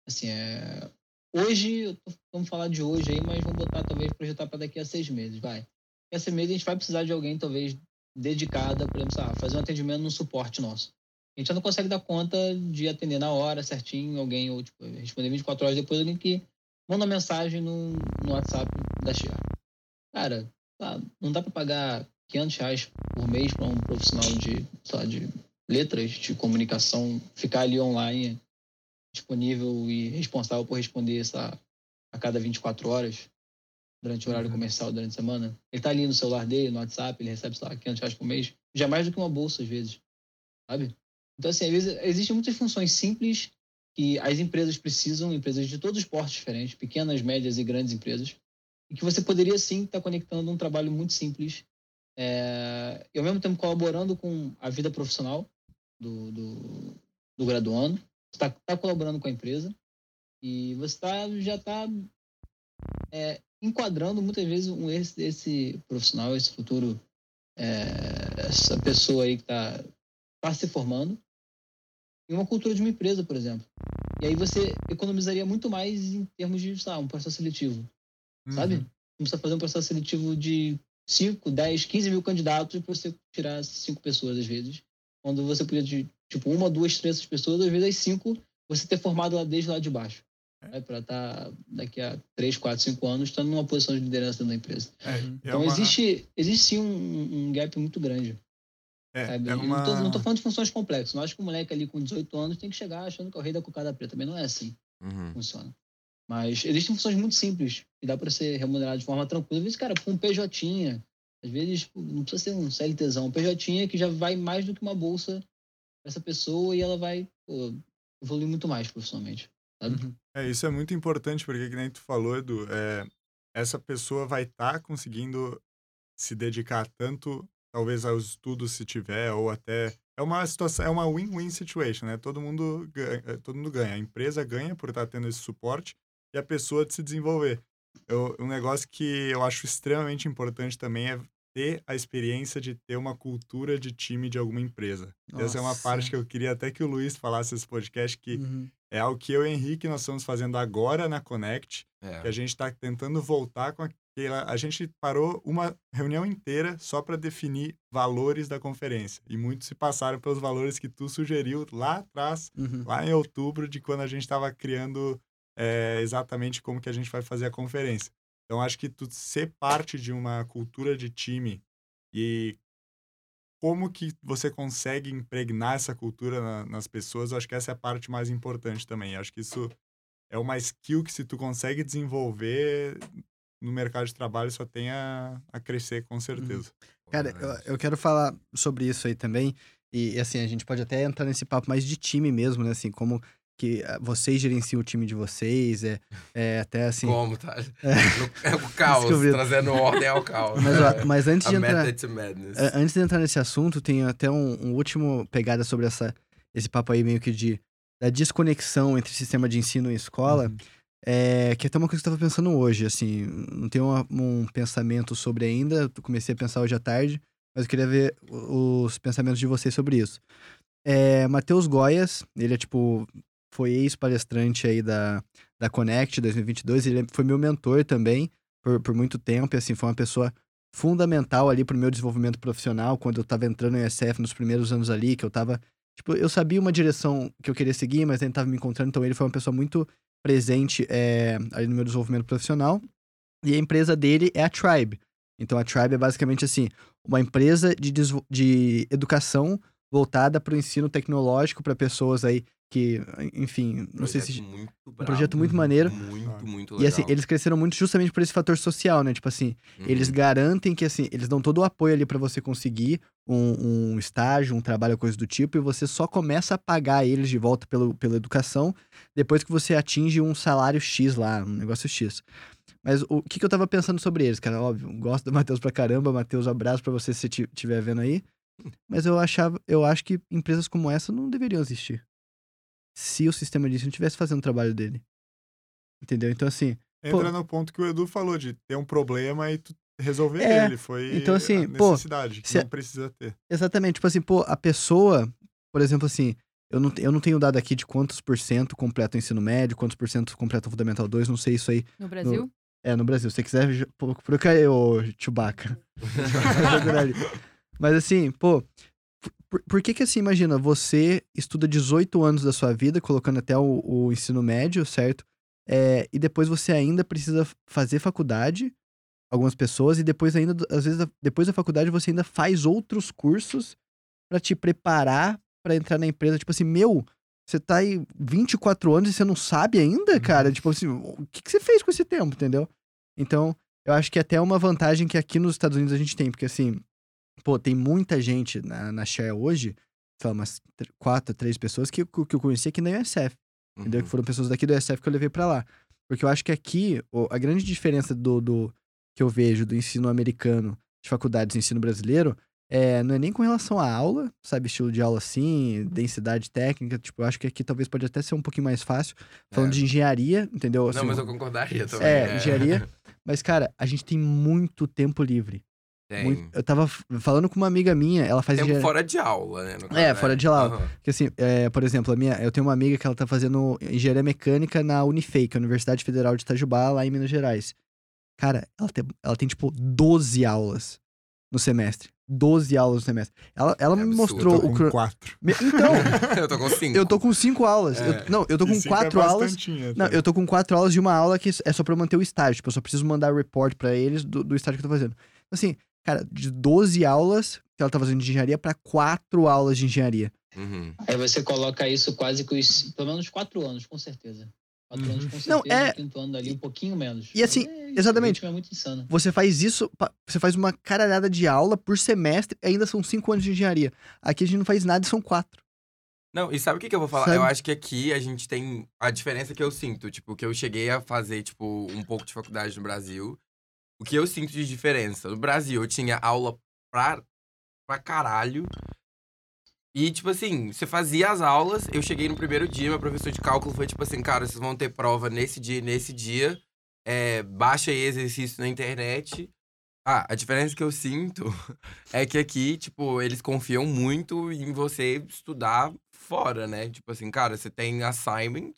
assim, é... hoje, vamos falar de hoje aí, mas vamos botar, talvez, projetar para daqui a seis meses, vai. Daqui a seis meses a gente vai precisar de alguém, talvez, dedicada, por exemplo, lá, fazer um atendimento no suporte nosso. A gente já não consegue dar conta de atender na hora, certinho, alguém, ou tipo, responder 24 horas depois, alguém que manda mensagem no, no WhatsApp da Xia. Cara, tá, não dá para pagar 500 reais por mês para um profissional de, lá, de letras, de comunicação, ficar ali online, disponível e responsável por responder essa, a cada 24 horas durante o horário Uhum. comercial, durante a semana. Ele tá ali no celular dele, no WhatsApp, ele recebe, sei lá, 500 reais por mês. Já mais do que uma bolsa, às vezes. Sabe? Então, assim, às vezes, existem muitas funções simples que as empresas precisam, empresas de todos os portos diferentes, pequenas, médias e grandes empresas, e que você poderia, sim, estar conectando um trabalho muito simples é, e ao mesmo tempo colaborando com a vida profissional do, do, do graduando, está tá colaborando com a empresa e você tá, já está é, enquadrando muitas vezes um, esse, esse profissional, esse futuro, é, essa pessoa aí que está tá se formando em uma cultura de uma empresa, por exemplo. E aí você economizaria muito mais em termos de, sabe, um processo seletivo, uhum. sabe? Não precisa fazer um processo seletivo de 5, 10, 15 mil candidatos para você tirar cinco pessoas, às vezes. Quando você podia, tipo, uma, duas, três pessoas, às vezes as cinco, você ter formado lá desde lá de baixo. Né, para estar tá, daqui a 3, 4, 5 anos estando numa posição de liderança da empresa. É, é então, uma... existe, existe sim um, um gap muito grande. É, é uma... não, tô, não tô falando de funções complexas. Não acho que o moleque ali com 18 anos tem que chegar achando que é o rei da cocada preta. Também não é assim uhum. que funciona. Mas existem funções muito simples que dá para ser remunerado de forma tranquila. Às vezes, cara, com um PJ, às vezes tipo, não precisa ser um CLTzão, um PJ que já vai mais do que uma bolsa essa pessoa e ela vai pô, evoluir muito mais profissionalmente. Uhum. É, isso é muito importante, porque, que nem tu falou, Edu, é, essa pessoa vai estar tá conseguindo se dedicar tanto, talvez, aos estudos, se tiver, ou até. É uma situação, é uma win-win situation, né? Todo mundo, ganha, eh, todo mundo ganha. A empresa ganha por estar tá tendo esse suporte e a pessoa de se desenvolver. Eu, um negócio que eu acho extremamente importante também é ter a experiência de ter uma cultura de time de alguma empresa. Nossa. Essa é uma parte que eu queria até que o Luiz falasse nesse podcast, que uhum. é algo que eu e o Henrique nós estamos fazendo agora na Connect, é. que a gente está tentando voltar com aquela... A gente parou uma reunião inteira só para definir valores da conferência. E muitos se passaram pelos valores que tu sugeriu lá atrás, uhum. lá em outubro, de quando a gente estava criando é, exatamente como que a gente vai fazer a conferência. Então, acho que tu ser parte de uma cultura de time e como que você consegue impregnar essa cultura na, nas pessoas, eu acho que essa é a parte mais importante também. Eu acho que isso é uma skill que se tu consegue desenvolver no mercado de trabalho só tem a, a crescer com uhum. certeza. Cara, eu, eu quero falar sobre isso aí também. E, assim, a gente pode até entrar nesse papo mais de time mesmo, né? Assim, como que ah, vocês gerenciam o time de vocês, é, é até assim... Como, tá? É, é o caos, trazendo ordem ao caos. Mas, mas antes de entrar... Antes de entrar nesse assunto, tem até um, um, último pegada sobre essa, esse papo aí meio que de da desconexão entre sistema de ensino e escola, uhum. é, que é até uma coisa que eu estava pensando hoje, assim, não tenho uma, um pensamento sobre ainda, comecei a pensar hoje à tarde, mas eu queria ver os pensamentos de vocês sobre isso. É, Matheus Goias, ele é tipo foi ex-palestrante aí da, da Connect 2022, ele foi meu mentor também por, por muito tempo, e assim, foi uma pessoa fundamental ali pro meu desenvolvimento profissional, quando eu tava entrando no ESF nos primeiros anos ali, que eu tava, tipo, eu sabia uma direção que eu queria seguir, mas ele tava me encontrando, então ele foi uma pessoa muito presente é, ali no meu desenvolvimento profissional, e a empresa dele é a Tribe. Então a Tribe é basicamente assim, uma empresa de, de educação voltada para o ensino tecnológico para pessoas aí que, enfim, não sei se. Muito um projeto muito maneiro. Muito, muito legal. E assim, eles cresceram muito justamente por esse fator social, né? Tipo assim, uhum. eles garantem que, assim, eles dão todo o apoio ali para você conseguir um, um, estágio, um trabalho, coisa do tipo, e você só começa a pagar eles de volta pelo, pela educação depois que você atinge um salário X lá, um negócio X. Mas o que, que eu tava pensando sobre eles, cara? Óbvio, gosto do Matheus pra caramba. Matheus, abraço pra você se você estiver vendo aí. Mas eu achava, eu acho que empresas como essa não deveriam existir se o sistema de ensino estivesse fazendo o trabalho dele. Entendeu? Então, assim. Entra pô, no ponto que o Edu falou de ter um problema e tu resolver é, ele. Foi então, assim, necessidade, pô, que não precisa ter. Exatamente. Tipo assim, pô, a pessoa, por exemplo, assim, eu não, eu não tenho dado aqui de quantos por cento completa o ensino médio, quantos por cento completa o Fundamental 2, não sei isso aí. No Brasil? No, é, no Brasil. Se você quiser, procura aí, ô Chewbacca. Mas assim, pô, por, por, que que assim, imagina, você estuda 18 anos da sua vida, colocando até o, o ensino médio, certo? É, e depois você ainda precisa fazer faculdade, algumas pessoas, e depois ainda, às vezes, depois da faculdade você ainda faz outros cursos para te preparar para entrar na empresa. Tipo assim, meu, você tá aí 24 anos e você não sabe ainda, cara? Uhum. Tipo assim, o que, que você fez com esse tempo, entendeu? Então, eu acho que é até uma vantagem que aqui nos Estados Unidos a gente tem, porque assim, Pô, tem muita gente na, na Share hoje, sei lá, umas quatro, três pessoas que, que eu conheci aqui na USF. Uhum. Entendeu? Que foram pessoas daqui do USF que eu levei para lá. Porque eu acho que aqui, a grande diferença do, do que eu vejo do ensino americano de faculdades de ensino brasileiro, é, não é nem com relação à aula, sabe, estilo de aula assim, densidade técnica, tipo, eu acho que aqui talvez pode até ser um pouquinho mais fácil, falando É. de engenharia, entendeu? Assim, Não, mas eu concordaria também. É, engenharia. Mas, cara, a gente tem muito tempo livre. Tem. Muito- eu tava falando com uma amiga minha, ela faz Tempo engenharia. fora de aula, né? no caso, É, né? fora de aula. Aham. Porque assim, é, por exemplo, a minha, eu tenho uma amiga que ela tá fazendo engenharia mecânica na Unifei, que é a Universidade Federal de Itajubá, lá em Minas Gerais. Cara, ela tem, ela tem tipo 12 aulas no semestre. 12 aulas no semestre. Ela, ela É me absurdo. mostrou Eu tô o com cro- quatro. Então, eu tô com cinco. eu tô com 5 aulas. É. Eu- não, eu tô E com cinco 4 é aulas. Não, até. eu tô com quatro aulas de uma aula que é só pra eu manter o estágio. Tipo, eu só preciso mandar report pra eles do, do estágio que eu tô fazendo. Assim, cara, de 12 aulas que ela tá fazendo de engenharia pra quatro aulas de engenharia. Uhum. Aí você coloca isso quase que os, pelo menos quatro anos, com certeza. Quatro Uhum. anos com Não, certeza, é- no quinto ano ali um pouquinho menos. E assim, é isso, exatamente. o ritmo É muito insano. Você faz isso, você faz uma caralhada de aula por semestre e ainda são cinco anos de engenharia. Aqui a gente não faz nada e são quatro. Não, e sabe o que, que eu vou falar? Sabe? Eu acho que aqui a gente tem a diferença que eu sinto, tipo, que eu cheguei a fazer, tipo, um pouco de faculdade no Brasil. O que eu sinto de diferença? No Brasil, eu tinha aula pra, pra caralho. E, tipo assim, você fazia as aulas, eu cheguei no primeiro dia, meu professor de cálculo foi tipo assim, cara, vocês vão ter prova nesse dia e nesse dia. É, baixa aí exercício na internet. Ah, a diferença que eu sinto é que aqui, tipo, eles confiam muito em você estudar fora, né? Tipo assim, cara, você tem assignment.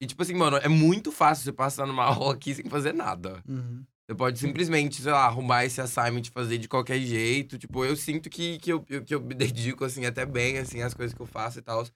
E, tipo assim, mano, é muito fácil você passar numa aula aqui sem fazer nada. Você pode simplesmente, sei lá, arrumar esse assignment e fazer de qualquer jeito. Tipo, eu sinto que, que, eu, que eu me dedico, assim, até bem, assim, as coisas que eu faço e tal.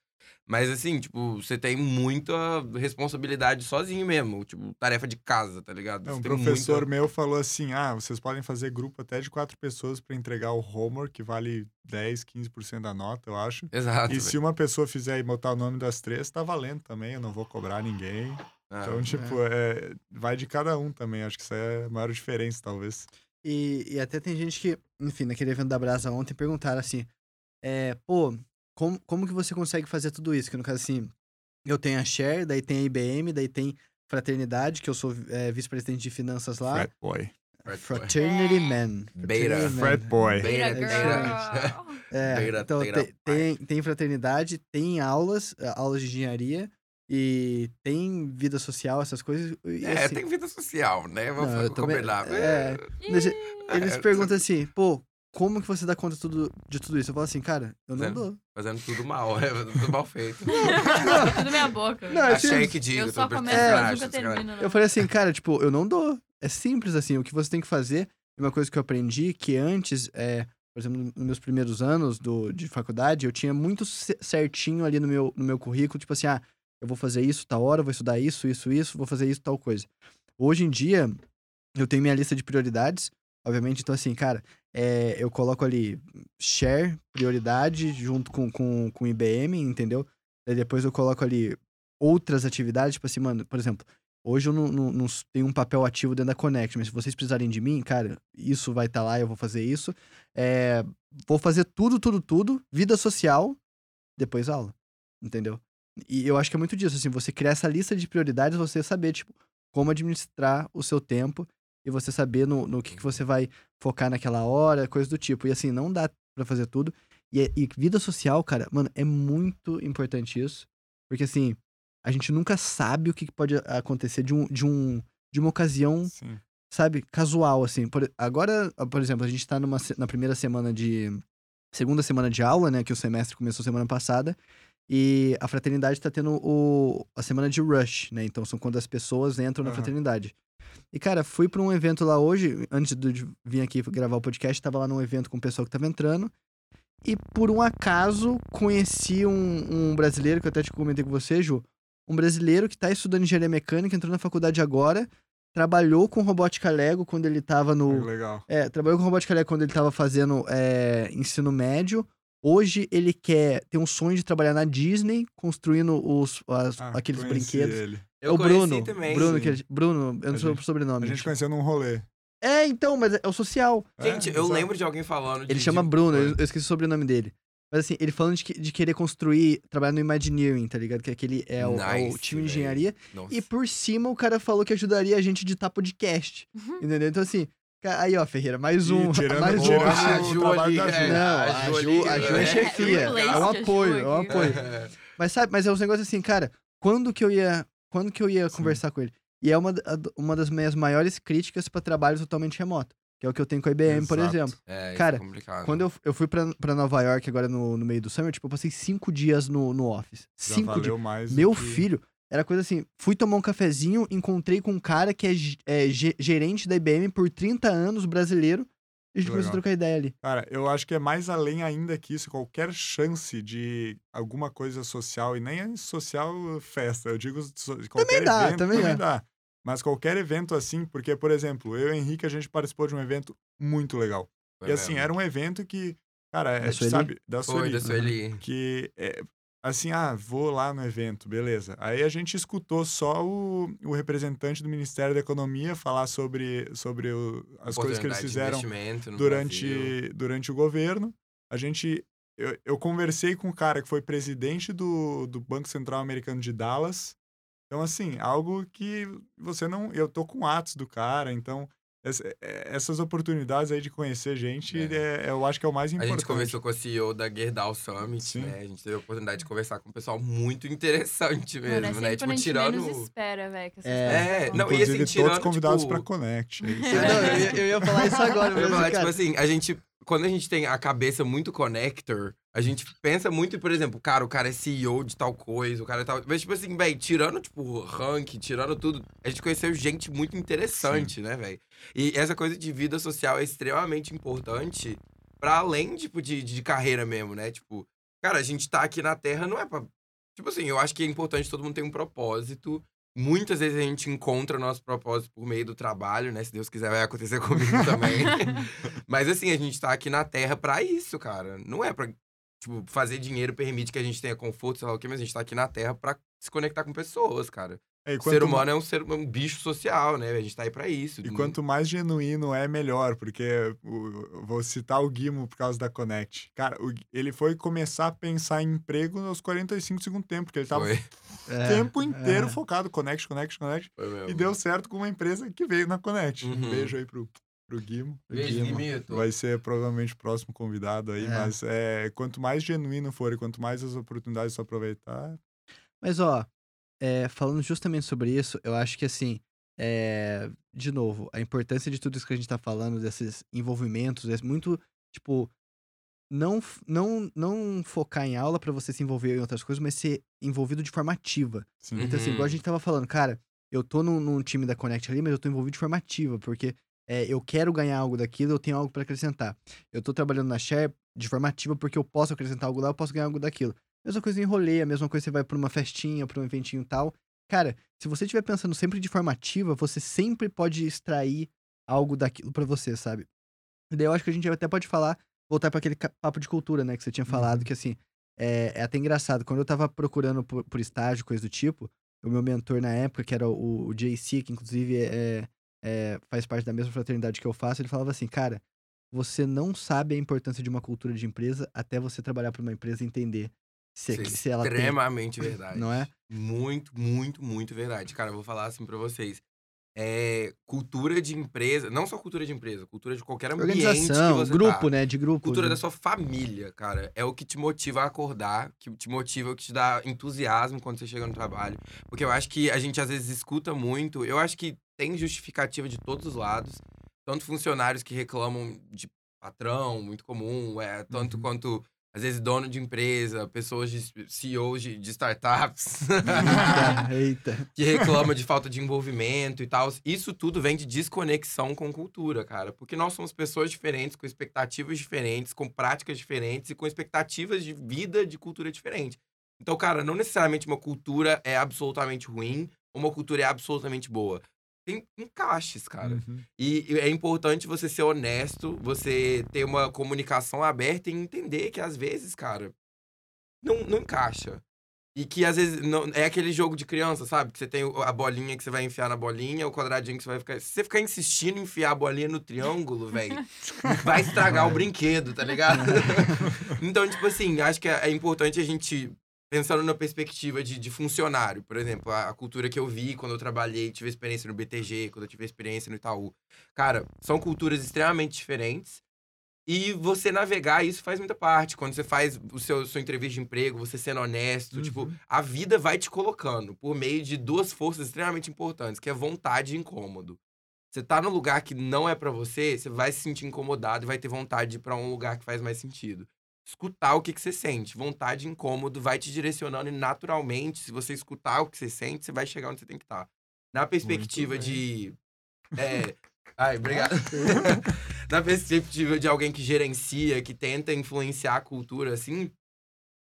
Mas, assim, tipo, você tem muita responsabilidade sozinho mesmo. Tipo, tarefa de casa, tá ligado? Um professor muita- meu falou assim: ah, vocês podem fazer grupo até de quatro pessoas pra entregar o homework, que vale 10, 15% da nota, eu acho. Exato. E se uma pessoa fizer e botar o nome das três, tá valendo também, eu não vou cobrar ninguém. Ah, Então, tipo, é, vai de cada um também. Acho que isso é a maior diferença, talvez. E, e até tem gente que, enfim, naquele evento da Brasa ontem, perguntaram assim: é, pô, como, como que você consegue fazer tudo isso? Que no caso, assim, eu tenho a Share, daí tem a IBM, daí tem Fraternidade, que eu sou é, vice-presidente de finanças lá. Frat boy. Fraternity Man. Beta. Fraternity Man. Frat boy. Beta É, girl. É, Beta- então beta tem, tem, tem fraternidade, tem aulas, aulas de engenharia e tem vida social, essas coisas. E, É, assim, tem vida social, né? Vamos Não, também- combinar. é. Mas e- eles é, perguntam assim, pô, como que você dá conta tudo, de tudo isso? Eu falo assim, cara, eu não Zero. dou. Fazendo tudo mal, é, tudo mal feito. Tudo minha boca. Não, é Achei simples. que diga. eu só começo, graça, nunca termino. não. Eu falei assim, cara, tipo, eu não dou. É simples assim, o que você tem que fazer. E uma coisa que eu aprendi, que antes, é, por exemplo, nos meus primeiros anos do, de faculdade, eu tinha muito ce- certinho ali no meu, no meu currículo, tipo assim, ah, eu vou fazer isso tal hora, vou estudar isso, isso, isso, vou fazer isso, tal coisa. Hoje em dia, eu tenho minha lista de prioridades, obviamente, então assim, cara, é, eu coloco ali share, prioridade, junto com, com, com IBM, entendeu? Daí depois eu coloco ali outras atividades, tipo assim, mano, por exemplo, hoje eu não, não, não tenho um papel ativo dentro da Connect, mas se vocês precisarem de mim, cara, isso vai estar lá, eu vou fazer isso. É, vou fazer tudo, tudo, tudo, vida social, depois aula, entendeu? E eu acho que é muito disso, assim, você criar essa lista de prioridades, você saber, tipo, como administrar o seu tempo e você saber no, no que, que você vai focar naquela hora, coisa do tipo. E assim, não dá pra fazer tudo. E, e vida social, cara, mano, é muito importante isso. Porque assim, a gente nunca sabe o que pode acontecer de, um, de, um, de uma ocasião, Sim. sabe, casual, assim. Por- agora, por exemplo, a gente tá numa, na primeira semana de. Segunda semana de aula, né? Que o semestre começou semana passada. E a fraternidade tá tendo o, a semana de rush, né? Então são quando as pessoas entram na Aham. fraternidade. E, cara, fui pra um evento lá hoje, antes de vir aqui gravar o podcast, tava lá num evento com o pessoal que tava entrando. E por um acaso conheci um, um brasileiro, que eu até te comentei com você, Ju. Um brasileiro que tá estudando engenharia mecânica, entrou na faculdade agora, trabalhou com robótica Lego quando ele tava no. Legal. É, trabalhou com robótica Lego quando ele tava fazendo é, ensino médio. Hoje ele quer ter um sonho de trabalhar na Disney, construindo os, as- Ah, aqueles brinquedos. Ele. Eu o Bruno. também. Bruno, sim. que Bruno, eu não sei o sobrenome. A gente conheceu num rolê. É, então, mas é o social. Gente, É, eu lembro de alguém falando de- Ele chama de- Bruno, eu, eu esqueci o sobrenome dele. Mas assim, ele falando de, que- de querer construir, trabalhar no Imagineering, tá ligado? Que aquele é o, é o Nice, time de engenharia. Nossa. E por cima o cara falou que ajudaria a gente a editar podcast. Uhum. entendeu? Então assim, Aí, ó, Ferreira, mais E um. tirando- mais um. tirando a o Ju trabalho ali, da Ju. é, Não, a a Ju Ju, ali, a Ju é é. chefia. É um Ju apoio, é um apoio. Mas sabe, mas é uns negócios assim, cara, quando que eu ia, quando que eu ia Sim. conversar com ele? E é uma, uma das minhas maiores críticas pra trabalho totalmente remoto, que é o que eu tenho com a IBM, por Exato. exemplo. É, Cara, é complicado. Quando eu, eu fui pra, pra Nova York agora no, no meio do summer, tipo, eu passei cinco dias no, no office. Já Cinco valeu dias. Meu que- filho, era coisa assim, fui tomar um cafezinho, encontrei com um cara que é, é ge- gerente da IBM por 30 anos, brasileiro, e a gente começou a trocar ideia ali. Cara, eu acho que é mais além ainda que isso, qualquer chance de alguma coisa social, e nem é social festa, eu digo so- qualquer dá, evento, também é. dá. Mas qualquer evento assim, porque, por exemplo, eu e o Henrique, a gente participou de um evento muito legal. Foi e assim, mesmo. era um evento que, cara, Da é, sabe, da Foi, Sueli. da Sueli. Que, é, assim, ah, vou lá no evento, beleza. Aí a gente escutou só o, o representante do Ministério da Economia falar sobre, sobre o- as coisas que eles fizeram Brasil. durante, durante o governo. A gente. Eu, eu conversei com um cara que foi presidente do, do Banco Central Americano de Dallas. Então, assim, algo que você não. Eu tô com atos do cara, então. Essa- é- essas oportunidades aí de conhecer gente, É. é, eu acho que é o mais A importante. gente conversou com a CEO da Gerdau Summit, Sim. né? A gente teve a oportunidade de conversar com um pessoal muito interessante mesmo, Mano, é né? Tipo, a tirando. menos espera, velho. É. coisas É, acontecem. não, e Inclusive, assim, todos tirando, convidados tipo- pra Connect. é isso. Não, eu, ia, eu ia falar isso agora, Eu ia mesmo, falar, tipo cara. assim, a gente. Quando a gente tem a cabeça muito connector, a gente pensa muito, por exemplo, cara, o cara é CEO de tal coisa, o cara é tal. Mas, tipo assim, velho, tirando, tipo, rank, tirando tudo, a gente conheceu gente muito interessante, né, velho? E essa coisa de vida social é extremamente importante pra além, tipo, de, de carreira mesmo, né? Tipo, cara, a gente tá aqui na Terra não é pra. Tipo assim, eu acho que é importante todo mundo ter um propósito. Muitas vezes a gente encontra o nosso propósito por meio do trabalho, né? Se Deus quiser, vai acontecer comigo também. Mas assim, a gente tá aqui na Terra pra isso, cara. Não é pra. Tipo, fazer dinheiro permite que a gente tenha conforto, sei lá o quê, mas a gente tá aqui na Terra pra se conectar com pessoas, cara. É, O quanto ser ma- humano é um ser um bicho social, né? A gente tá aí pra isso. E quanto mais genuíno é, melhor, porque o- eu vou citar o Guimo por causa da Connect. Cara, o ele foi começar a pensar em emprego nos 45 do segundo tempo, porque ele tava Foi, o É, tempo inteiro é. focado, Connect, Connect, Connect. foi mesmo. E deu certo com uma empresa que veio na Connect. Um Uhum. beijo aí pro, pro Guimo. Beijo, Guimo Guimito. Vai ser provavelmente o próximo convidado aí, É. mas é, quanto mais genuíno for e quanto mais as oportunidades você aproveitar, Mas, ó, é, falando justamente sobre isso, eu acho que, assim, é, de novo, a importância de tudo isso que a gente tá falando, desses envolvimentos, é muito, tipo, não, não, não focar em aula pra você se envolver em outras coisas, mas ser envolvido de forma ativa. sim. Então, assim, igual a gente tava falando, cara, eu tô num, num time da Connect ali, mas eu tô envolvido de forma ativa, porque é, eu quero ganhar algo daquilo, eu tenho algo pra acrescentar. Eu tô trabalhando na Share de forma ativa porque eu posso acrescentar algo lá, eu posso ganhar algo daquilo. Mesma coisa em rolê, a mesma coisa você vai pra uma festinha, pra um eventinho e tal. Cara, se você estiver pensando sempre de forma ativa, você sempre pode extrair algo daquilo pra você, sabe? E daí eu acho que a gente até pode falar, voltar pra aquele papo de cultura, né, que você tinha falado, Uhum. que assim, é, é até engraçado. Quando eu tava procurando por, por estágio, coisa do tipo, o meu mentor na época, que era o, o JC, que inclusive é, é, faz parte da mesma fraternidade que eu faço, ele falava assim, cara, você não sabe a importância de uma cultura de empresa até você trabalhar para uma empresa e entender se, é se ela tem, extremamente verdade. não é? Muito, muito, muito verdade. Cara, eu vou falar assim pra vocês. É, cultura de empresa, não só cultura de empresa, cultura de qualquer ambiente que Organização, você grupo, tá. né? De grupo. Cultura né? da sua família, cara. É o que te motiva a acordar, que te motiva, o que te dá entusiasmo quando você chega no trabalho. Porque eu acho que a gente às vezes escuta muito. Eu acho que tem justificativa de todos os lados. Tanto funcionários que reclamam de patrão, muito comum, é, tanto Uhum. quanto, às vezes, dono de empresa, pessoas de CEOs de, de startups. Eita, que reclama de falta de envolvimento e tal. Isso tudo vem de desconexão com cultura, cara. Porque nós somos pessoas diferentes, com expectativas diferentes, com práticas diferentes e com expectativas de vida de cultura diferente. Então, cara, não necessariamente uma cultura é absolutamente ruim ou uma cultura é absolutamente boa. Tem encaixes, cara. Uhum. E e é importante você ser honesto, você ter uma comunicação aberta e entender que às vezes, cara, não, não encaixa. E que às vezes não, é aquele jogo de criança, sabe? Que você tem a bolinha que você vai enfiar na bolinha, o quadradinho que você vai ficar. Se você ficar insistindo em enfiar a bolinha no triângulo, velho, vai estragar o brinquedo, tá ligado? então, tipo assim, acho que é, é importante a gente pensando na perspectiva de, de funcionário, por exemplo, a, a cultura que eu vi quando eu trabalhei, tive experiência no BTG, quando eu tive experiência no Itaú. Cara, são culturas extremamente diferentes. E você navegar, isso faz muita parte. Quando você faz o seu sua entrevista de emprego, você sendo honesto, tipo, Uhum. a vida vai te colocando por meio de duas forças extremamente importantes, que é vontade e incômodo. Você tá num lugar que não é pra você, você vai se sentir incomodado e vai ter vontade de ir pra um lugar que faz mais sentido. Escutar o que, que você sente. Vontade incômodo vai te direcionando e naturalmente, se você escutar o que você sente, você vai chegar onde você tem que estar. Na perspectiva de. É. Ai, obrigado. Na perspectiva de alguém que gerencia, que tenta influenciar a cultura, assim,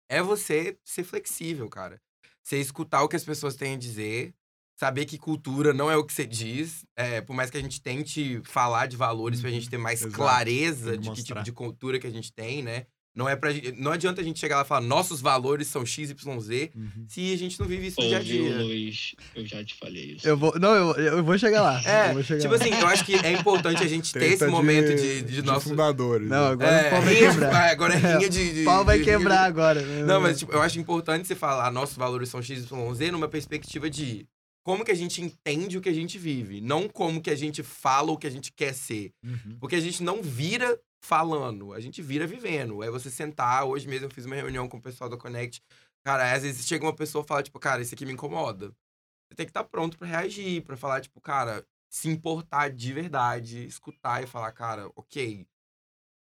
é você ser flexível, cara. Você escutar o que as pessoas têm a dizer, saber que cultura não é o que você diz, é, por mais que a gente tente falar de valores pra gente ter mais Exato, clareza de que tipo mostrar. de cultura que a gente tem, né? Não, é pra, gente- não adianta a gente chegar lá e falar nossos valores são XYZ Uhum. se a gente não vive isso no dia a dia. Luiz? Eu já te falei isso. Eu vou. Não, eu, eu vou chegar lá. É, eu vou chegar tipo lá. assim, eu acho que é importante a gente ter esse momento de, de, nosso. fundadores. Não, né? agora É, o pau vai rinha de- quebrar. agora é rinha de. de O pau vai de- de- quebrar agora. Não, mas tipo, eu acho importante você falar nossos valores são XYZ numa perspectiva de como que a gente entende o que a gente vive, não como que a gente fala o que a gente quer ser. Uhum. Porque a gente não vira falando, a gente vira vivendo. É você sentar, hoje mesmo eu fiz uma reunião com o pessoal da Connect. Cara, às vezes chega uma pessoa e fala, tipo, cara, isso aqui me incomoda. Você tem que estar pronto pra reagir, pra falar, tipo, cara, se importar de verdade, escutar e falar, cara, ok.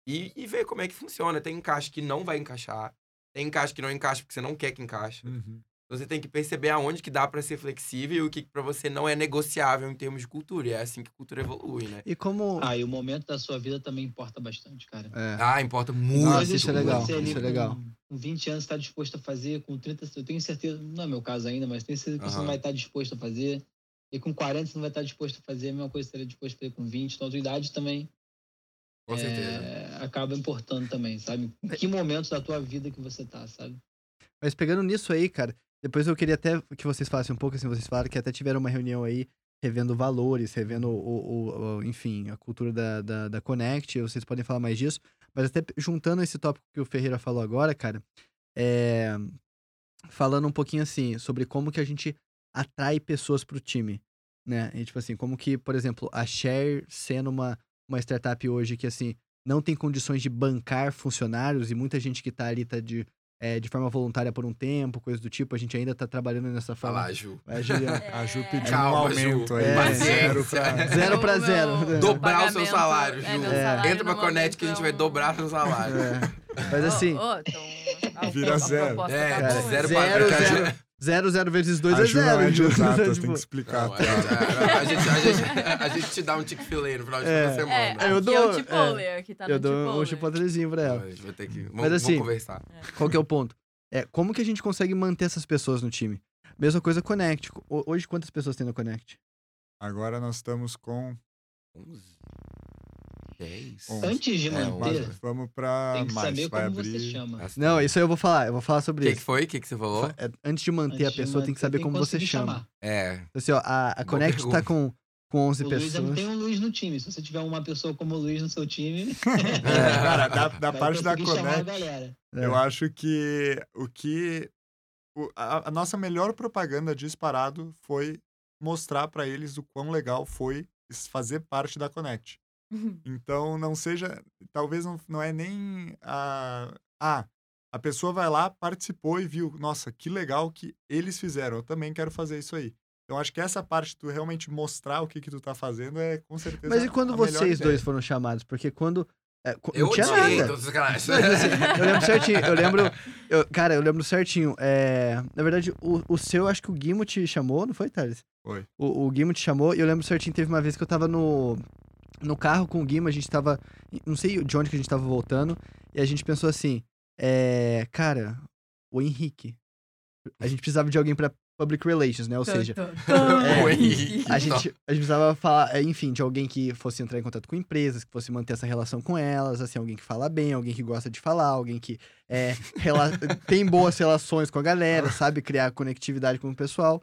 E, e ver como é que funciona. Tem encaixe que não vai encaixar. Tem encaixe que não encaixa porque você não quer que encaixe. Uhum. Você tem que perceber aonde que dá pra ser flexível e o que que pra você não é negociável em termos de cultura. E é assim que a cultura evolui, né? E como. Ah, e o momento da sua vida também importa bastante, cara. É. Ah, importa muito. Nossa, isso é legal, Você ali isso é legal. Com 20 anos está disposto a fazer, com 30, eu tenho certeza, não é meu caso ainda, mas tenho certeza que você Aham. não vai estar disposto a fazer. E com 40 você não vai estar disposto a fazer a mesma coisa que você estaria disposto a fazer com 20. Então a tua idade também Com é, certeza. acaba importando também, sabe? Em que momento da tua vida que você tá, sabe? Mas pegando nisso aí, cara, depois eu queria até que vocês falassem um pouco, assim, vocês falaram que até tiveram uma reunião aí, revendo valores, revendo, o, o- o- enfim, a cultura da, da, da Connect, vocês podem falar mais disso, mas até juntando esse tópico que o Ferreira falou agora, cara, é, falando um pouquinho assim, sobre como que a gente atrai pessoas pro time, né? E, tipo assim, como que, por exemplo, a Share sendo uma, uma startup hoje que, assim, não tem condições de bancar funcionários e muita gente que tá ali tá de é, de forma voluntária por um tempo, coisa do tipo. A gente ainda tá trabalhando nessa forma. Fala, Ju. Vai, Juliana. A Ju pediu um Calma, aumento Ju. aí. É. né? Zero pra... Zero pra zero. Dobrar o seu salário, é, Ju. É. salário Entra pra no Connect que a gente vai um- dobrar seu salário. É. Mas assim, Ô, ô, então, a- Vira a zero. É, tá zero zero, a zero, zero, zero vezes dois a é zero. é de exatas, tem Tipo, que explicar. Não, tá? a, gente, a, gente, a gente te dá um Chick-fil-A no final de É. semana. É, Eu dou- é o Chipotle, aqui tá Eu dou um Chipotle. chipotlezinho pra ela. A gente vai ter que. Vamos, Mas assim- vamos conversar. Qual que é o ponto? É, como que a gente consegue manter essas pessoas no time? Mesma coisa Connect. Ho- Hoje, quantas pessoas tem no Connect? Agora nós estamos com. 11, 10. Onze. Antes de É, manter. Vamos pra tem que mais. saber como abrir. você chama. Não, isso aí eu vou falar. Eu vou falar O sobre que, que isso. foi? O que, que você falou? É, antes de manter Antes a pessoa, tem que manter, saber como você chama. chamar. É. Assim, ó, a, a Connect tá com, com 11 O Luiz não pessoas. tem um Luiz no time. Se você tiver uma pessoa como o Luiz no seu time, É, cara, da, da parte da Connect. É. eu acho que o que. o- a, a nossa melhor propaganda disparado foi mostrar pra eles o quão legal foi fazer parte da Connect. Então, não seja. Talvez não, não é nem a. Ah, a pessoa vai lá, participou e viu. Nossa, que legal que eles fizeram. Eu também quero fazer isso aí. Então, acho que essa parte, tu realmente mostrar o que, que tu tá fazendo, é com certeza. Mas e quando vocês ideia. dois foram chamados? Porque quando. é, Eu não tinha odiei, nada. sacanagem. Não, mas assim, eu lembro certinho. Eu lembro. eu- cara, eu lembro certinho. É, na verdade, o, o seu, acho que o Guimo te chamou, não foi, Thales? Foi. O, o Guimo te chamou e eu lembro certinho. Teve uma vez que eu tava no, no carro com o Guimo, a gente tava. Não sei de onde que a gente tava voltando. E a gente pensou assim: é, cara, o Henrique. A gente precisava de alguém pra public relations, né? Ou seja, É, O Henrique. a gente, a gente precisava falar, é, enfim, de alguém que fosse entrar em contato com empresas, que fosse manter essa relação com elas, assim, alguém que fala bem, alguém que gosta de falar, alguém que é, rela- tem boas relações com a galera, sabe criar conectividade com o pessoal.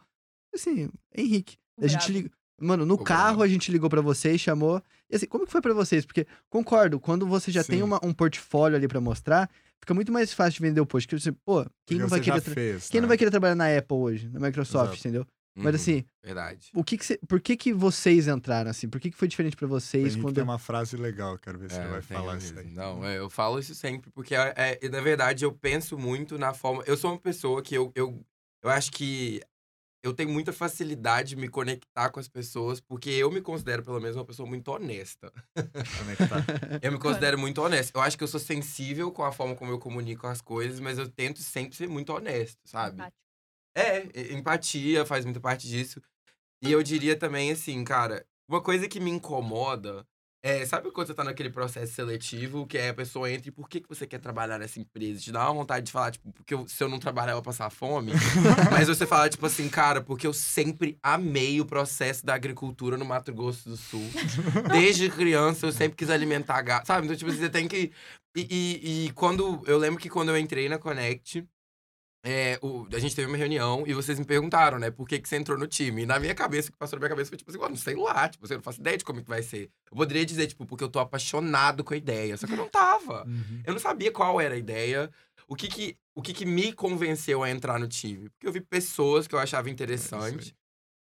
Assim, Henrique. A gente ligou. Mano, no O carro a gente ligou pra vocês, chamou. E assim, como que foi pra vocês? Porque, concordo, quando você já tem Sim. uma- um portfólio ali pra mostrar, fica muito mais fácil de vender o post. Porque você, pô, quem não vai você querer. fez, Quem não né? vai querer trabalhar na Apple hoje, na Microsoft, Exato. entendeu? Mas Uhum, assim, Verdade. o que que cê- por que que vocês entraram assim? Por que que foi diferente pra O vocês quando tem uma frase legal, quero ver se ele É, vai tem falar isso aí. Não, é, eu falo isso sempre, porque é, é- na verdade eu penso muito na forma. Eu sou uma pessoa que eu, eu, eu acho que eu tenho muita facilidade de me conectar com as pessoas, porque eu me considero, pelo menos, uma pessoa muito honesta. Eu me considero muito honesto. Eu acho que eu sou sensível com a forma como eu comunico as coisas, mas eu tento sempre ser muito honesto, sabe? Empático. É, e- empatia faz muita parte disso. E eu diria também, assim, cara, uma coisa que me incomoda é, sabe quando você tá naquele processo seletivo, que é a pessoa entra e por que, que você quer trabalhar nessa empresa? Te dá uma vontade de falar, tipo, porque eu- se eu não trabalhar eu vou passar fome. Mas você fala, tipo assim, cara, porque eu sempre amei o processo da agricultura no Mato Grosso do Sul. Desde criança eu sempre quis alimentar gato, sabe? Então, tipo, você tem que. E, e, e quando. Eu lembro que quando eu entrei na Connect, é, o- a gente teve uma reunião e vocês me perguntaram, né, por que, que você entrou no time. E na minha cabeça, o que passou na minha cabeça foi tipo assim, "Ué, não sei lá, tipo, assim, eu não faço ideia de como é que vai ser. Eu poderia dizer, tipo, porque eu tô apaixonado com a ideia, só que eu não tava. Uhum. Eu não sabia qual era a ideia. O que que, o que que me convenceu a entrar no time? Porque eu vi pessoas que eu achava interessante.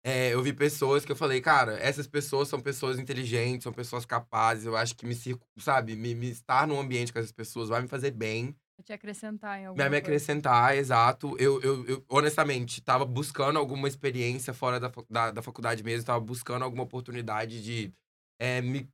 É, eu vi pessoas que eu falei, cara, essas pessoas são pessoas inteligentes, são pessoas capazes. Eu acho que me, sabe, me, me estar num ambiente com essas pessoas vai me fazer bem. Te acrescentar em alguma Vai me coisa. acrescentar, exato. Eu, eu, eu, honestamente, tava buscando alguma experiência fora da, da, da faculdade mesmo, tava buscando alguma oportunidade de é, me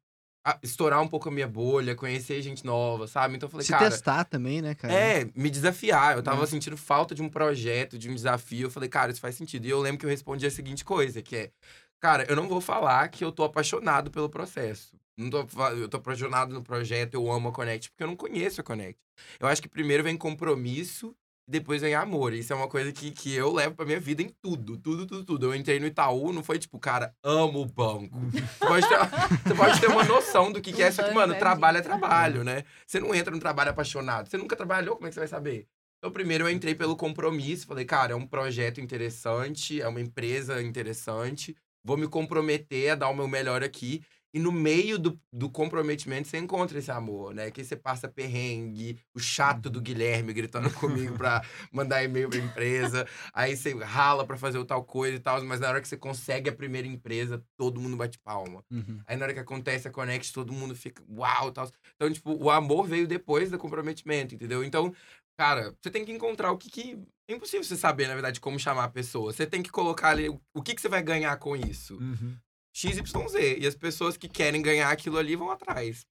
a- estourar um pouco a minha bolha, conhecer gente nova, sabe? Então eu falei, Se cara. testar também, né, cara? É, me desafiar. Eu tava É. sentindo falta de um projeto, de um desafio. Eu falei, cara, isso faz sentido. E eu lembro que eu respondi a seguinte coisa, que é... Cara, eu não vou falar que eu tô apaixonado pelo processo. Não tô, eu tô apaixonado no projeto, eu amo a Connect, porque eu não conheço a Connect. Eu acho que primeiro vem compromisso e depois vem amor. Isso é uma coisa que, que eu levo pra minha vida em tudo, tudo, tudo, tudo. Eu entrei no Itaú, não foi tipo, cara, amo o banco. Você pode ter, você pode ter uma noção do que, que é, só que, mano, trabalho é trabalho, né? Você não entra no trabalho apaixonado. Você nunca trabalhou, como é que você vai saber? Então, primeiro eu entrei pelo compromisso. Falei, cara, é um projeto interessante, é uma empresa interessante. Vou me comprometer a dar o meu melhor aqui. E no meio do, do comprometimento, você encontra esse amor, né? Que você passa perrengue, o chato do Guilherme gritando comigo pra mandar e-mail pra empresa. Aí você rala pra fazer o tal coisa e tal. Mas na hora que você consegue a primeira empresa, todo mundo bate palma. Uhum. Aí na hora que acontece a Connect, todo mundo fica uau e tal. Então, tipo, o amor veio depois do comprometimento, entendeu? Então, cara, você tem que encontrar o que que. É impossível você saber, na verdade, como chamar a pessoa. Você tem que colocar ali o- o que, que você vai ganhar com isso. Uhum. XYZ. E as pessoas que querem ganhar aquilo ali vão atrás.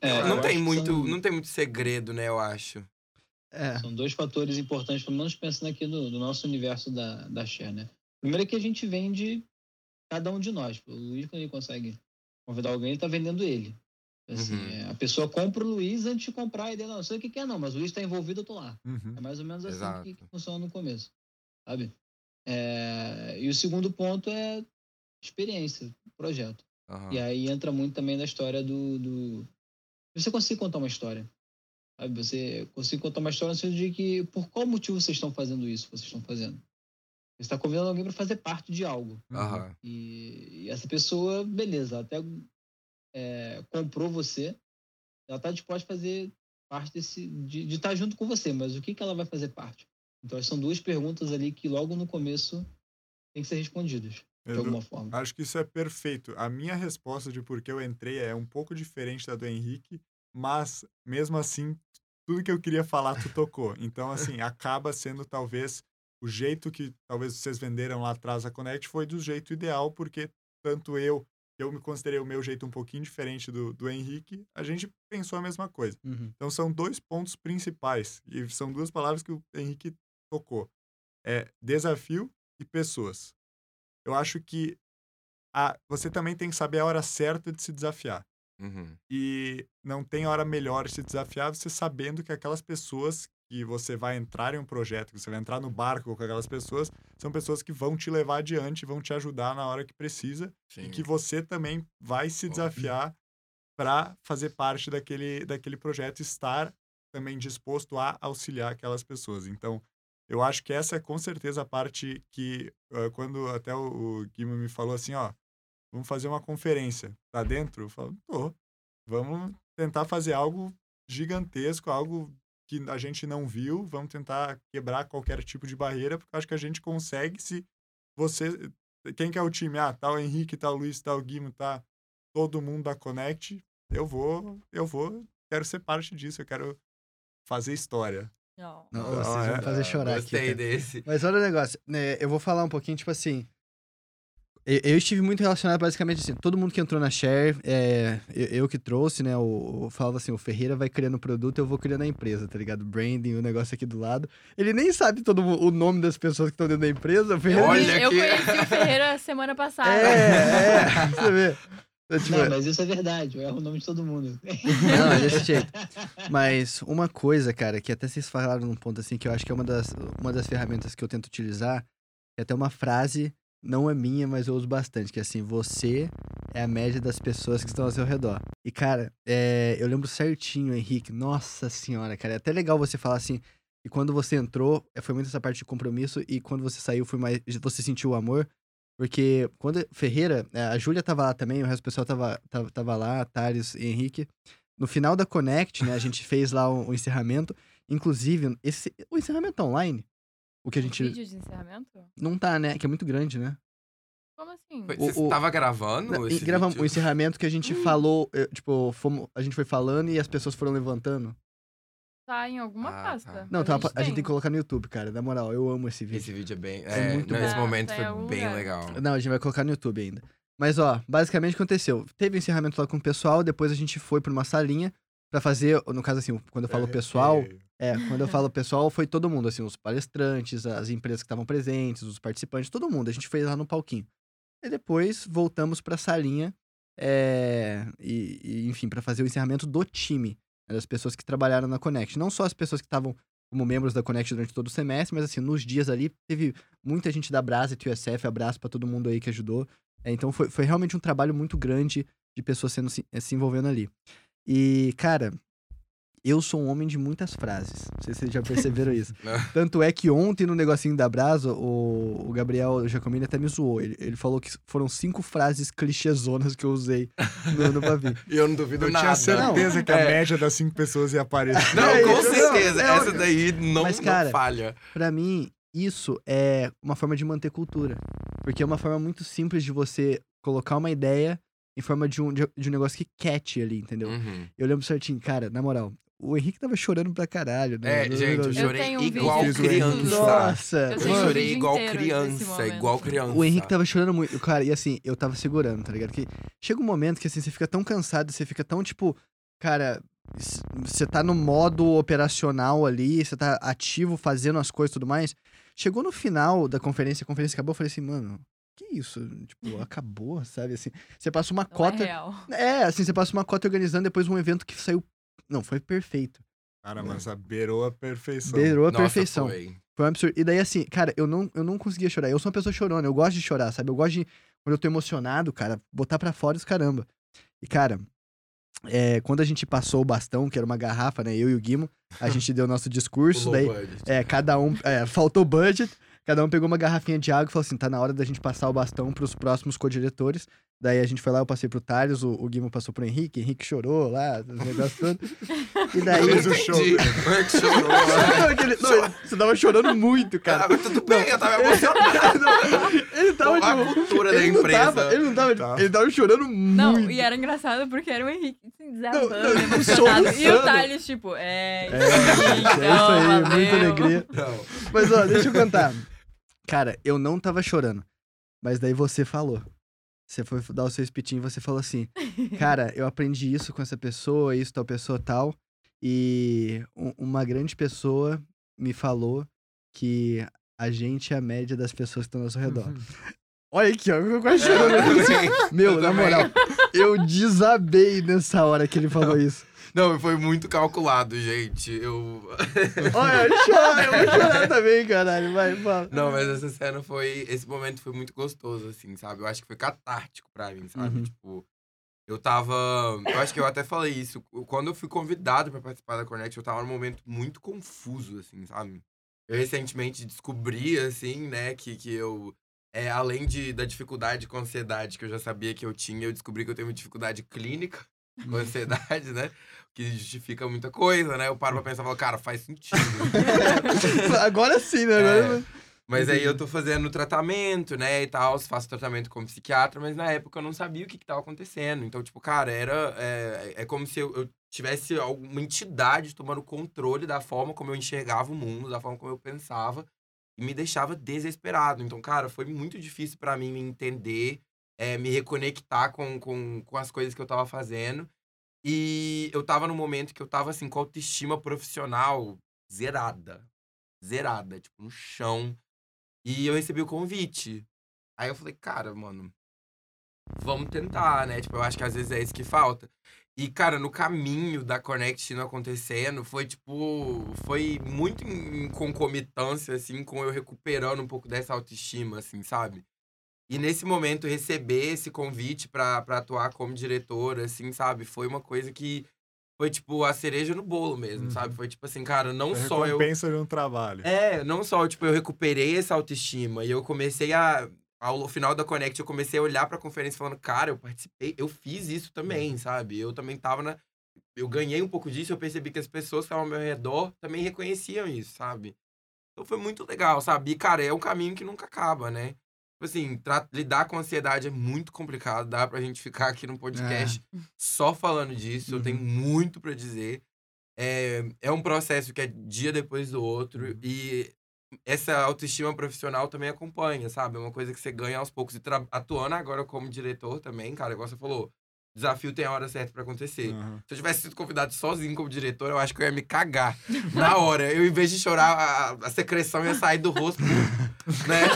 É, não tem muito, são- não tem muito segredo, né, eu acho. É. São dois fatores importantes, pelo menos pensando aqui no, no nosso universo da, da Share, né? Primeiro é que a gente vende cada um de nós. O Luiz, quando ele consegue convidar alguém, ele tá vendendo ele. Assim, Uhum. é, a pessoa compra o Luiz antes de comprar a ideia. Não, não sei o que que é, não, mas o Luiz tá envolvido, eu tô lá. Uhum. É mais ou menos assim que, que funciona no começo, sabe? É, e o segundo ponto é experiência, projeto. Aham. E aí entra muito também na história do, do... Você conseguir contar uma história. Sabe? Você conseguir contar uma história no sentido de que por qual motivo vocês estão fazendo isso vocês estão fazendo. Você está convidando alguém para fazer parte de algo. Uhum. E, e essa pessoa, beleza, até é, comprou você, ela está disposta a fazer parte desse. de, de estar junto com você, mas o que, que ela vai fazer parte? Então, são duas perguntas ali que logo no começo tem que ser respondidas, de alguma forma. Acho que isso é perfeito. A minha resposta de por que eu entrei é um pouco diferente da do Henrique, mas mesmo assim, tudo que eu queria falar tu tocou. Então, assim, acaba sendo talvez o jeito que talvez vocês venderam lá atrás a Connect foi do jeito ideal, porque tanto eu, eu me considerei o meu jeito um pouquinho diferente do, do Henrique, a gente pensou a mesma coisa. Uhum. Então são dois pontos principais e são duas palavras que o Henrique tocou. É desafio e pessoas. Eu acho que a, você também tem que saber a hora certa de se desafiar. Uhum. E não tem hora melhor de se desafiar você sabendo que aquelas pessoas que você vai entrar em um projeto, que você vai entrar no barco com aquelas pessoas, são pessoas que vão te levar adiante, vão te ajudar na hora que precisa Sim. e que você também vai se desafiar para fazer parte daquele, daquele projeto, estar também disposto a auxiliar aquelas pessoas. Então, eu acho que essa é com certeza a parte que, ah, quando até o, o Guima me falou assim, ó, vamos fazer uma conferência, tá dentro? Eu falo, tô, vamos tentar fazer algo gigantesco, algo que a gente não viu, vamos tentar quebrar qualquer tipo de barreira, porque acho que a gente consegue se você. Quem que é o time? Ah, tá o Henrique, tá o Luiz, tá o Guimo, tá todo mundo da Connect. Eu vou, eu vou, quero ser parte disso, eu quero fazer história. Não. Não, Não, vocês vão é- me fazer chorar aqui. Gostei desse. Mas olha o negócio, né, eu vou falar um pouquinho, tipo assim. Eu, eu estive muito relacionado, basicamente, assim, todo mundo que entrou na Share, é, eu, eu que trouxe, né? O, o- falava assim, o Ferreira vai criando o produto, eu vou criando a empresa, tá ligado? Branding, o negócio aqui do lado. Ele nem sabe todo o nome das pessoas que estão dentro da empresa. O Ferreira Olha eu que- conheci o Ferreira semana passada. É, é, você vê. Eu, tipo, Não, mas isso é verdade, eu erro o nome de todo mundo. Não, é desse jeito. Mas uma coisa, cara, que até vocês falaram num ponto assim, que eu acho que é uma das, uma das ferramentas que eu tento utilizar, é até uma frase, não é minha, mas eu uso bastante, que é assim, você é a média das pessoas que estão ao seu redor. E, cara, é, eu lembro certinho, Henrique, nossa senhora, cara, é até legal você falar assim, e quando você entrou, é, foi muito essa parte de compromisso, e quando você saiu, foi mais, você sentiu o amor, porque quando Ferreira, é, a Júlia tava lá também, o resto do pessoal tava, tava, tava lá, Thales e Henrique. No final da Connect, né, a gente fez lá o, o encerramento. Inclusive, esse, o encerramento tá online, o que a gente. vídeo de encerramento? Não tá, né? Que é muito grande, né? Como assim? Foi- O- Você o- tava gravando esse e grava vídeo? o encerramento que a gente falou, eh, tipo, fomos, a gente foi falando e as pessoas foram levantando. Tá em alguma Ah, pasta. tá. Não, tá, a, gente tem tem que colocar no YouTube, cara. Na moral, eu amo esse vídeo. Esse vídeo é bem... É É, muito não, bom. Esse momento em foi bem lugar. legal. Não, a gente vai colocar no YouTube ainda. Mas, ó, basicamente o que aconteceu? Teve o encerramento lá com o pessoal, depois a gente foi pra uma salinha pra fazer, no caso assim, quando eu falo pessoal, É, quando eu falo pessoal, foi todo mundo, assim, os palestrantes, as empresas que estavam presentes, os participantes, todo mundo. A gente fez lá no palquinho. E depois voltamos pra salinha, é, e, e, enfim, pra fazer o encerramento do time, das pessoas que trabalharam na Connect. Não só as pessoas que estavam como membros da Connect durante todo o semestre, mas assim, nos dias ali, teve muita gente da Brasa e TUSF, abraço pra todo mundo aí que ajudou. É, então foi, foi realmente um trabalho muito grande de pessoas sendo se, eh, se envolvendo ali. E, cara, eu sou um homem de muitas frases. Não sei se vocês já perceberam isso. Tanto é que ontem, no negocinho da Brasa, o, o Gabriel Giacomini até me zoou. Ele, ele falou que foram cinco frases clichêzonas que eu usei no, no Bavi. E eu não duvido Eu nada. tinha certeza que a É. média das cinco pessoas ia aparecer. Não, É com certeza. não, Essa daí não, Mas, não cara, falha. Pra mim, isso é uma forma de manter cultura. Porque é uma forma muito simples de você colocar uma ideia em forma de um, de, de um negócio que catch ali, entendeu? Uhum. Eu lembro certinho, cara, na moral, o Henrique tava chorando pra caralho. né? É, No- gente, eu no- Eu chorei um igual criança. Nossa! Eu Eu um chorei igual criança, igual criança. O Henrique tava chorando muito. Cara, e assim, eu tava segurando, tá ligado? Que chega um momento que assim, você fica tão cansado, você fica tão, tipo, cara, você tá no modo operacional ali, você tá ativo, fazendo as coisas e tudo mais. Chegou no final da conferência, a conferência acabou, eu falei assim, mano, que isso? Tipo, acabou, sabe? Assim, você passa uma Não é cota. real. É, assim, você passa uma cota organizando depois um evento que saiu. Não, foi perfeito. Cara, mas a beirou a perfeição. Beirou a Nossa, perfeição. foi. Foi um absurdo. E daí, assim, cara, eu não, eu não conseguia chorar. Eu sou uma pessoa chorona, eu gosto de chorar, sabe? Eu gosto de, quando eu tô emocionado, cara, botar pra fora os caramba. E, cara, é, quando a gente passou o bastão, que era uma garrafa, né? Eu e o Guimo, a gente deu nosso discurso, O daí, budget. é, cada um, é, faltou budget, cada um pegou uma garrafinha de água e falou assim, tá na hora da gente passar o bastão pros próximos co-diretores. Daí a gente foi lá, eu passei pro Thales, o, o Guimo passou pro Henrique, Henrique chorou lá, os negócios todos. E daí... Fez o show. Entendi. Como é que chorou? Não, aquele- não, você tava chorando muito, cara. Ah, mas tudo bem, eu tava emocionado. Ele tava, A tipo, cultura da ele não empresa. tava, ele não tava, Tá. ele tava chorando Não, muito. e era engraçado porque era o Henrique assim, desabando, Não, não, emocionado. E o. Thales, tipo, é. É, é isso aí, valeu. muita alegria. Não. Mas, ó, deixa eu contar. Cara, eu não tava chorando. Mas daí você falou. Você foi dar o seu speech e você falou assim: Cara, eu aprendi isso com essa pessoa, isso, tal pessoa, tal. E um- uma grande pessoa me falou que a gente é a média das pessoas que estão ao nosso redor. Olha aqui, ó, eu quase chorando. Meu, Eu na moral, eu desabei nessa hora que ele falou isso. Não, foi muito calculado, gente. Eu. Olha, eu choro, eu vou chorar também, caralho. Vai, fala. Não, mas essa cena foi. Esse momento foi muito gostoso, assim, sabe? Eu acho que foi catártico pra mim, sabe? Uhum. Tipo. Eu tava. Eu acho que eu até falei isso. Quando eu fui convidado pra participar da Connect, eu tava num momento muito confuso, assim, sabe? Eu recentemente descobri, assim, né, que, que eu. É, além de, da dificuldade com ansiedade que eu já sabia que eu tinha, eu descobri que eu tenho uma dificuldade clínica. com ansiedade, né? Que justifica muita coisa, né? Eu paro pra pensar e falo, cara, faz sentido. Agora sim, né? É. Mas aí eu tô fazendo tratamento, né, e tal, faço tratamento como psiquiatra, mas na época eu não sabia o que que tava acontecendo. Então, tipo, cara, era... É, é como se eu, eu tivesse alguma entidade tomando controle da forma como eu enxergava o mundo, da forma como eu pensava, e me deixava desesperado. Então, cara, foi muito difícil pra mim me entender, é, me reconectar com, com, com as coisas que eu tava fazendo. E eu tava num momento que eu tava, assim, com autoestima profissional zerada. Zerada, tipo, no chão. E eu recebi o convite. Aí eu falei, cara, mano, vamos tentar, né? Tipo, eu acho que às vezes é isso que falta. E, cara, no caminho da Connect não acontecendo, foi tipo. Foi muito em concomitância, assim, com eu recuperando um pouco dessa autoestima, assim, sabe? E nesse momento, receber esse convite pra, pra atuar como diretora, assim, sabe? Foi uma coisa que foi, tipo, a cereja no bolo mesmo, Uhum. sabe? Foi tipo assim, cara, não A só eu. recompensa de um trabalho. É, não só, tipo, eu recuperei essa autoestima e eu comecei a. Ao final da Connect, eu comecei a olhar pra conferência falando, cara, eu participei, eu fiz isso também, sabe? Eu também tava na. Eu ganhei um pouco disso, eu percebi que as pessoas que estavam ao meu redor também reconheciam isso, sabe? Então foi muito legal, sabe? E, cara, é um caminho que nunca acaba, né? Tipo assim, lidar com ansiedade é muito complicado. Dá pra gente ficar aqui no podcast só falando disso. Eu tenho muito pra dizer. É, é um processo que é dia depois do outro. E essa autoestima profissional também acompanha, sabe? É uma coisa que você ganha aos poucos. E atuando agora como diretor também, cara, igual você falou, desafio tem a hora certa pra acontecer. Aham. Se eu tivesse sido convidado sozinho como diretor, eu acho que eu ia me cagar na hora. Eu, em vez de chorar, a, a secreção ia sair do rosto, né?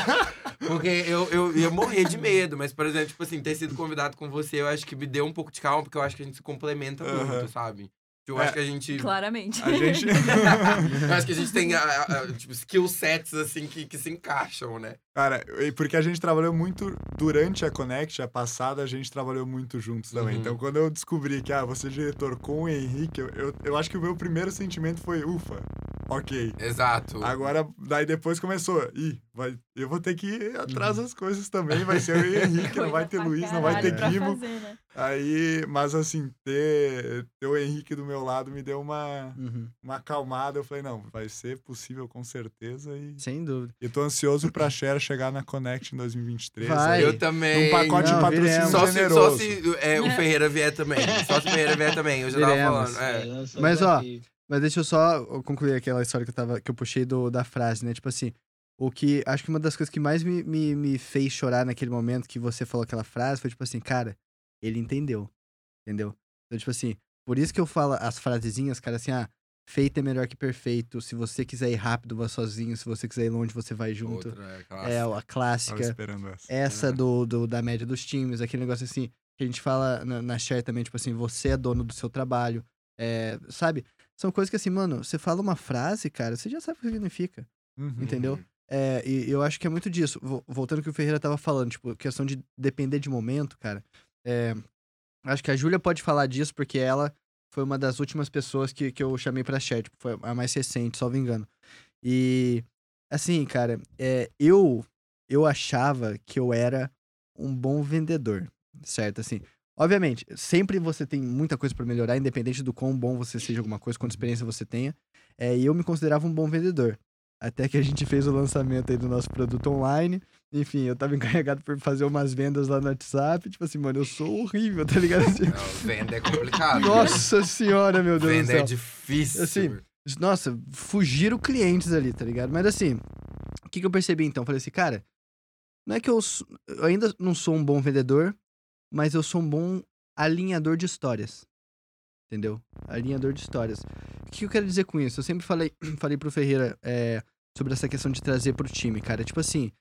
Porque eu, eu ia morrer de medo. Mas, por exemplo, tipo assim, ter sido convidado com você, eu acho que me deu um pouco de calma, porque eu acho que a gente se complementa Aham. muito, sabe? Eu É. acho que a gente. Claramente. A gente. eu acho que a gente tem a, a- a, tipo, skill sets, assim, que, que se encaixam, né? Cara, e porque a gente trabalhou muito durante a Connect, a passada, a gente trabalhou muito juntos também. Uhum. Então, quando eu descobri que, ah, você é diretor com o Henrique, eu, eu, eu acho que o meu primeiro sentimento foi, ufa, ok. Exato. Agora, daí depois começou, ih, vai, eu vou ter que ir atrás das coisas também, vai ser eu e o Henrique, não vai ter Luiz, não vai ter Guimo. né? Aí, mas assim, ter, ter o Henrique do meu lado me deu uma, Uhum. uma acalmada. Eu falei, não, vai ser possível com certeza. E Sem dúvida. eu tô ansioso pra Cher chegar na Connect em 2023. Vai. Eu também. Um pacote Não, de patrocínio. Só se, só generoso. se é, o. Ferreira vier também. Só se o Ferreira vier também. Eu já tava falando. É. Mas, ó. Mas deixa eu só concluir aquela história que eu, tava, que eu puxei do, da frase, né? Tipo assim, o que. Acho que uma das coisas que mais me, me, me fez chorar naquele momento que você falou aquela frase foi tipo assim, cara, ele entendeu. Entendeu? Então, tipo assim, por isso que eu falo as frasezinhas, cara, assim, ah, feito é melhor que perfeito. Se você quiser ir rápido, vá sozinho. Se você quiser ir longe, você vai junto. Outra, é, É clássica. a clássica. esperando essa. Essa do, do- da média dos times, aquele negócio assim, que a gente fala na, na share também, tipo assim, você é dono do seu trabalho. É, sabe? São coisas que assim, mano, você fala uma frase, cara, você já sabe o que significa, Uhum. entendeu? É, e eu acho que é muito disso. Vo- Voltando ao que o Ferreira tava falando, tipo, questão de depender de momento, cara. É, acho que a Júlia pode falar disso, porque ela foi uma das últimas pessoas que, que eu chamei pra share, tipo, foi a mais recente, salvo engano. E, assim, cara, é, eu, eu achava que eu era um bom vendedor, certo? Assim, obviamente, sempre você tem muita coisa pra melhorar, independente do quão bom você seja alguma coisa, quanta experiência você tenha. É, e eu me considerava um bom vendedor. Até que a gente fez o lançamento aí do nosso produto online. Enfim, eu tava encarregado por fazer umas vendas lá no WhatsApp. Tipo assim, mano, eu sou horrível, tá ligado? Assim, Não, venda é complicado. né? nossa senhora, meu Deus do Venda é céu. difícil. Assim, Nossa, fugiram clientes ali, tá ligado? Mas assim, o que, que eu percebi então? Falei assim, cara, não é que eu, eu ainda não sou um bom vendedor, mas eu sou um bom alinhador de histórias. Entendeu? Alinhador de histórias. O que eu quero dizer com isso? Eu sempre falei, falei pro Ferreira é, sobre essa questão de trazer pro time, cara. Tipo assim,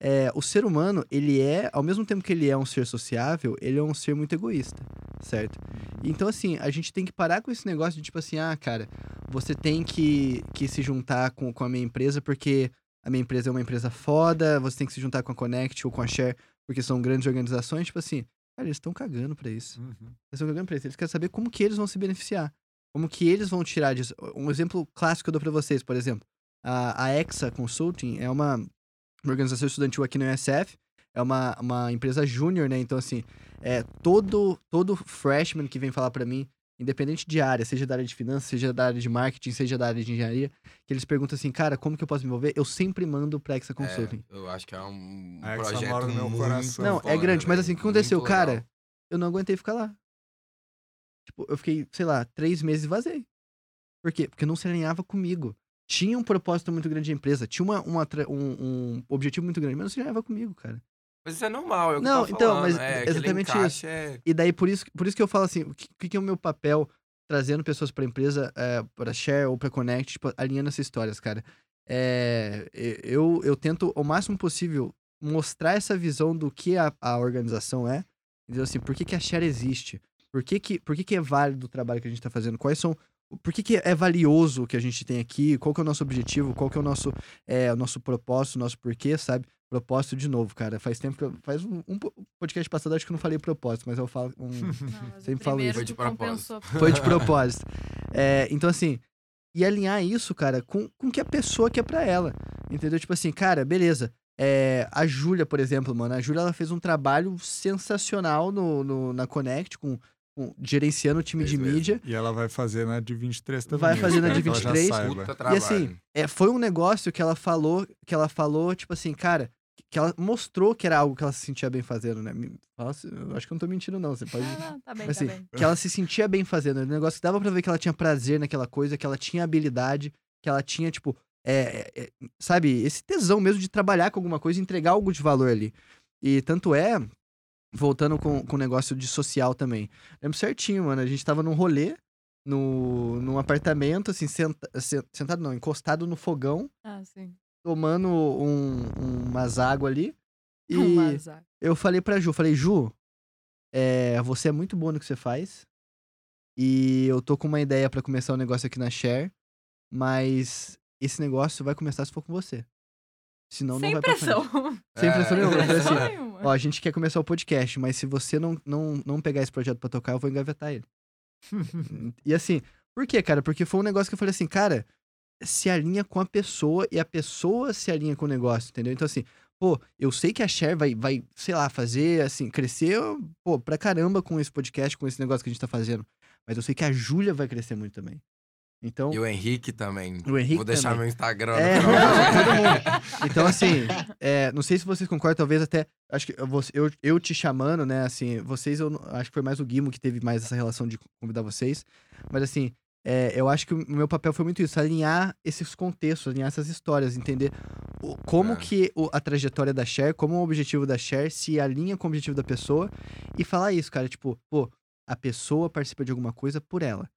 é, o ser humano, ele é, ao mesmo tempo que ele é um ser sociável, ele é um ser muito egoísta, certo? Então, assim, a gente tem que parar com esse negócio de tipo assim, ah, cara, você tem que, que se juntar com, com a minha empresa porque a minha empresa é uma empresa foda, você tem que se juntar com a Connect ou com a Share porque são grandes organizações. Tipo assim, cara, eles estão cagando pra isso. Uhum. Eles estão cagando pra isso. Eles querem saber como que eles vão se beneficiar. Como que eles vão tirar disso. Um exemplo clássico que eu dou pra vocês, por exemplo. A, a EXA Consulting é uma, uma organização estudantil aqui no USF. é uma, uma empresa júnior, né? Então, assim, é, todo, todo freshman que vem falar pra mim, independente de área, seja da área de finanças, seja da área de marketing, seja da área de engenharia, que eles perguntam assim, cara, como que eu posso me envolver? Eu sempre mando pra Exa Consulting. É, eu acho que é um A projeto mora no meu coração. Não, é grande, mas velho. assim, o que aconteceu? Legal. Cara, eu não aguentei ficar lá. Tipo, eu fiquei, sei lá, três meses e vazei. Por quê? Porque não se alinhava comigo. Tinha um propósito muito grande de empresa, tinha uma, uma um, um objetivo muito grande, mas não se alinhava comigo, cara. Mas isso é normal, é o que Não, eu então, falando, mas é, exatamente encaixe É... E daí, por isso, por isso que eu falo assim, o que, que é o meu papel trazendo pessoas pra empresa, é, pra Share ou pra Connect, tipo, alinhando essas histórias, cara. É, eu, eu tento, o máximo possível, mostrar essa visão do que a, a organização é. Entendeu? Assim, por que, que a Share existe? Por que, que, por que, que é válido o trabalho que a gente tá fazendo? Quais são... Por que, que é valioso o que a gente tem aqui? Qual que é o nosso objetivo? Qual que é o nosso, é, o nosso propósito, o nosso porquê, sabe? Propósito de novo, cara. Faz tempo que eu... Faz um, um po- podcast passado, acho que eu não falei propósito, mas eu falo... Um, Não, Sempre falo isso. Foi de propósito. foi de propósito. É, então, assim, e alinhar isso, cara, com, com o que a pessoa quer pra ela. Entendeu? Tipo assim, cara, beleza. É, a Júlia, por exemplo, mano, a Júlia ela fez um trabalho sensacional no, no- na Connect, com, com- gerenciando o time Fez de mesmo. mídia. E ela vai fazer na de 23 também. Vai fazer na de que ela já 23. saiba. Puta trabalho. assim, É, foi um negócio que ela falou, que ela falou, tipo assim, cara, que ela mostrou que era algo que ela se sentia bem fazendo, né? Se- eu acho que eu não tô mentindo, não. Você pode. Ah, não, tá bem, Assim, tá bem. que ela se sentia bem fazendo. Um negócio que dava pra ver que ela tinha prazer naquela coisa, que ela tinha habilidade, que ela tinha, tipo, é, é, é, sabe, esse tesão mesmo de trabalhar com alguma coisa e entregar algo de valor ali. E tanto é, voltando com, com o negócio de social também. Lembro certinho, mano. A gente tava num rolê, no, num apartamento, assim, senta, sen- sentado não, encostado no fogão, Ah, sim. Tomando um, umas águas ali. E Um azar. eu falei pra Ju, falei, Ju, é, você é muito boa no que você faz. E eu tô com uma ideia pra começar um negócio aqui na Share, mas esse negócio vai começar se for com você. Senão Sem não vai pra pressão. frente. Sem pressão É. nenhuma. Eu falei Pressão assim, nenhuma. ó, a gente quer começar o podcast, mas se você não, não, não pegar esse projeto pra tocar, eu vou engavetar ele. e assim, por quê, cara? Porque foi um negócio que eu falei assim, cara, se alinha com a pessoa e a pessoa se alinha com o negócio, entendeu? Então, assim, pô, eu sei que a Share vai, vai sei lá, fazer, assim, crescer, pô, pra caramba com esse podcast, com esse negócio que a gente tá fazendo. Mas eu sei que a Júlia vai crescer muito também. Então, E o Henrique também. o Henrique Vou deixar também. meu Instagram É, não. Então, assim, é, não sei se vocês concordam, talvez até. Acho que eu, eu, te chamando, né? Assim, vocês, eu acho que foi mais o Guimo que teve mais essa relação de convidar vocês. Mas, assim, é, eu acho que o meu papel foi muito isso: alinhar esses contextos, alinhar essas histórias, entender o- como É. que o- a trajetória da Cher, como o objetivo da Cher se alinha com o objetivo da pessoa e falar isso, cara. Tipo, pô, a pessoa participa de alguma coisa por ela.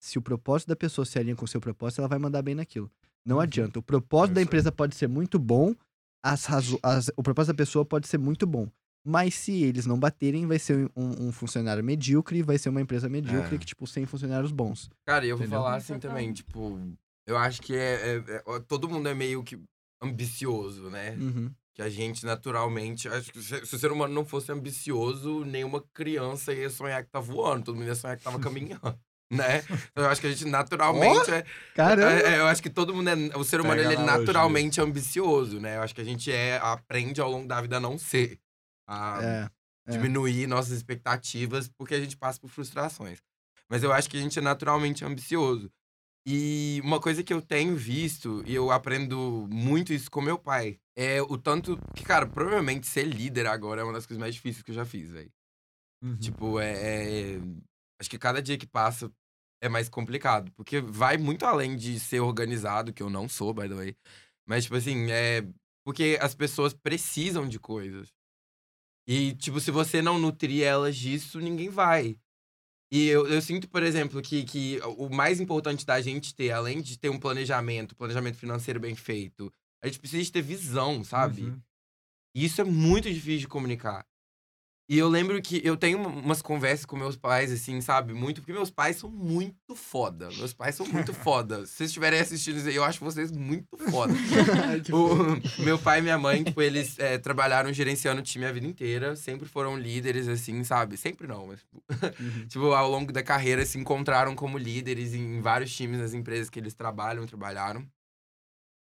Se o propósito da pessoa se alinha com o seu propósito, ela vai mandar bem naquilo. Não Uhum. adianta. O propósito da Isso aí. empresa pode ser muito bom, as as- o propósito da pessoa pode ser muito bom. Mas se eles não baterem, vai ser um, um funcionário medíocre, vai ser uma empresa medíocre É. que, tipo, sem funcionários bons. Cara, e eu vou Entendeu? falar assim também, tipo, eu acho que é, é- é- todo mundo é meio que ambicioso, né? Uhum. Que a gente naturalmente, acho que se, se o ser humano não fosse ambicioso, nenhuma criança ia sonhar que tá voando, todo mundo ia sonhar que tava caminhando, né? Então, eu acho que a gente naturalmente é, Caramba! é- é, eu acho que todo mundo é, o ser humano Pega ele é naturalmente ambicioso, né? Eu acho que a gente é aprende ao longo da vida a não ser, a É. é. diminuir nossas expectativas porque a gente passa por frustrações. Mas eu acho que a gente é naturalmente ambicioso. E uma coisa que eu tenho visto, e eu aprendo muito isso com meu pai, é o tanto que, cara, provavelmente ser líder agora é uma das coisas mais difíceis que eu já fiz, velho. Uhum. Tipo, é, é- Acho que cada dia que passa é mais complicado. Porque vai muito além de ser organizado, que eu não sou, by the way. Mas, tipo assim, é. Porque as pessoas precisam de coisas. E, tipo, se você não nutrir elas disso, ninguém vai. E eu, eu sinto, por exemplo, que, que o mais importante da gente ter, além de ter um planejamento, planejamento financeiro bem feito, a gente precisa de ter visão, sabe? Uhum. E isso é muito difícil de comunicar. E eu lembro que eu tenho uma- umas conversas com meus pais, assim, sabe? Muito, porque meus pais são muito foda. Meus pais são muito foda. Se vocês estiverem assistindo isso aí, eu acho vocês muito foda. O- meu pai e minha mãe, tipo, eles é, trabalharam gerenciando o time a vida inteira. Sempre foram líderes, assim, sabe? Sempre não, mas... tipo, Uhum. tipo, ao longo da carreira se encontraram como líderes em vários times nas empresas que eles trabalham, trabalharam.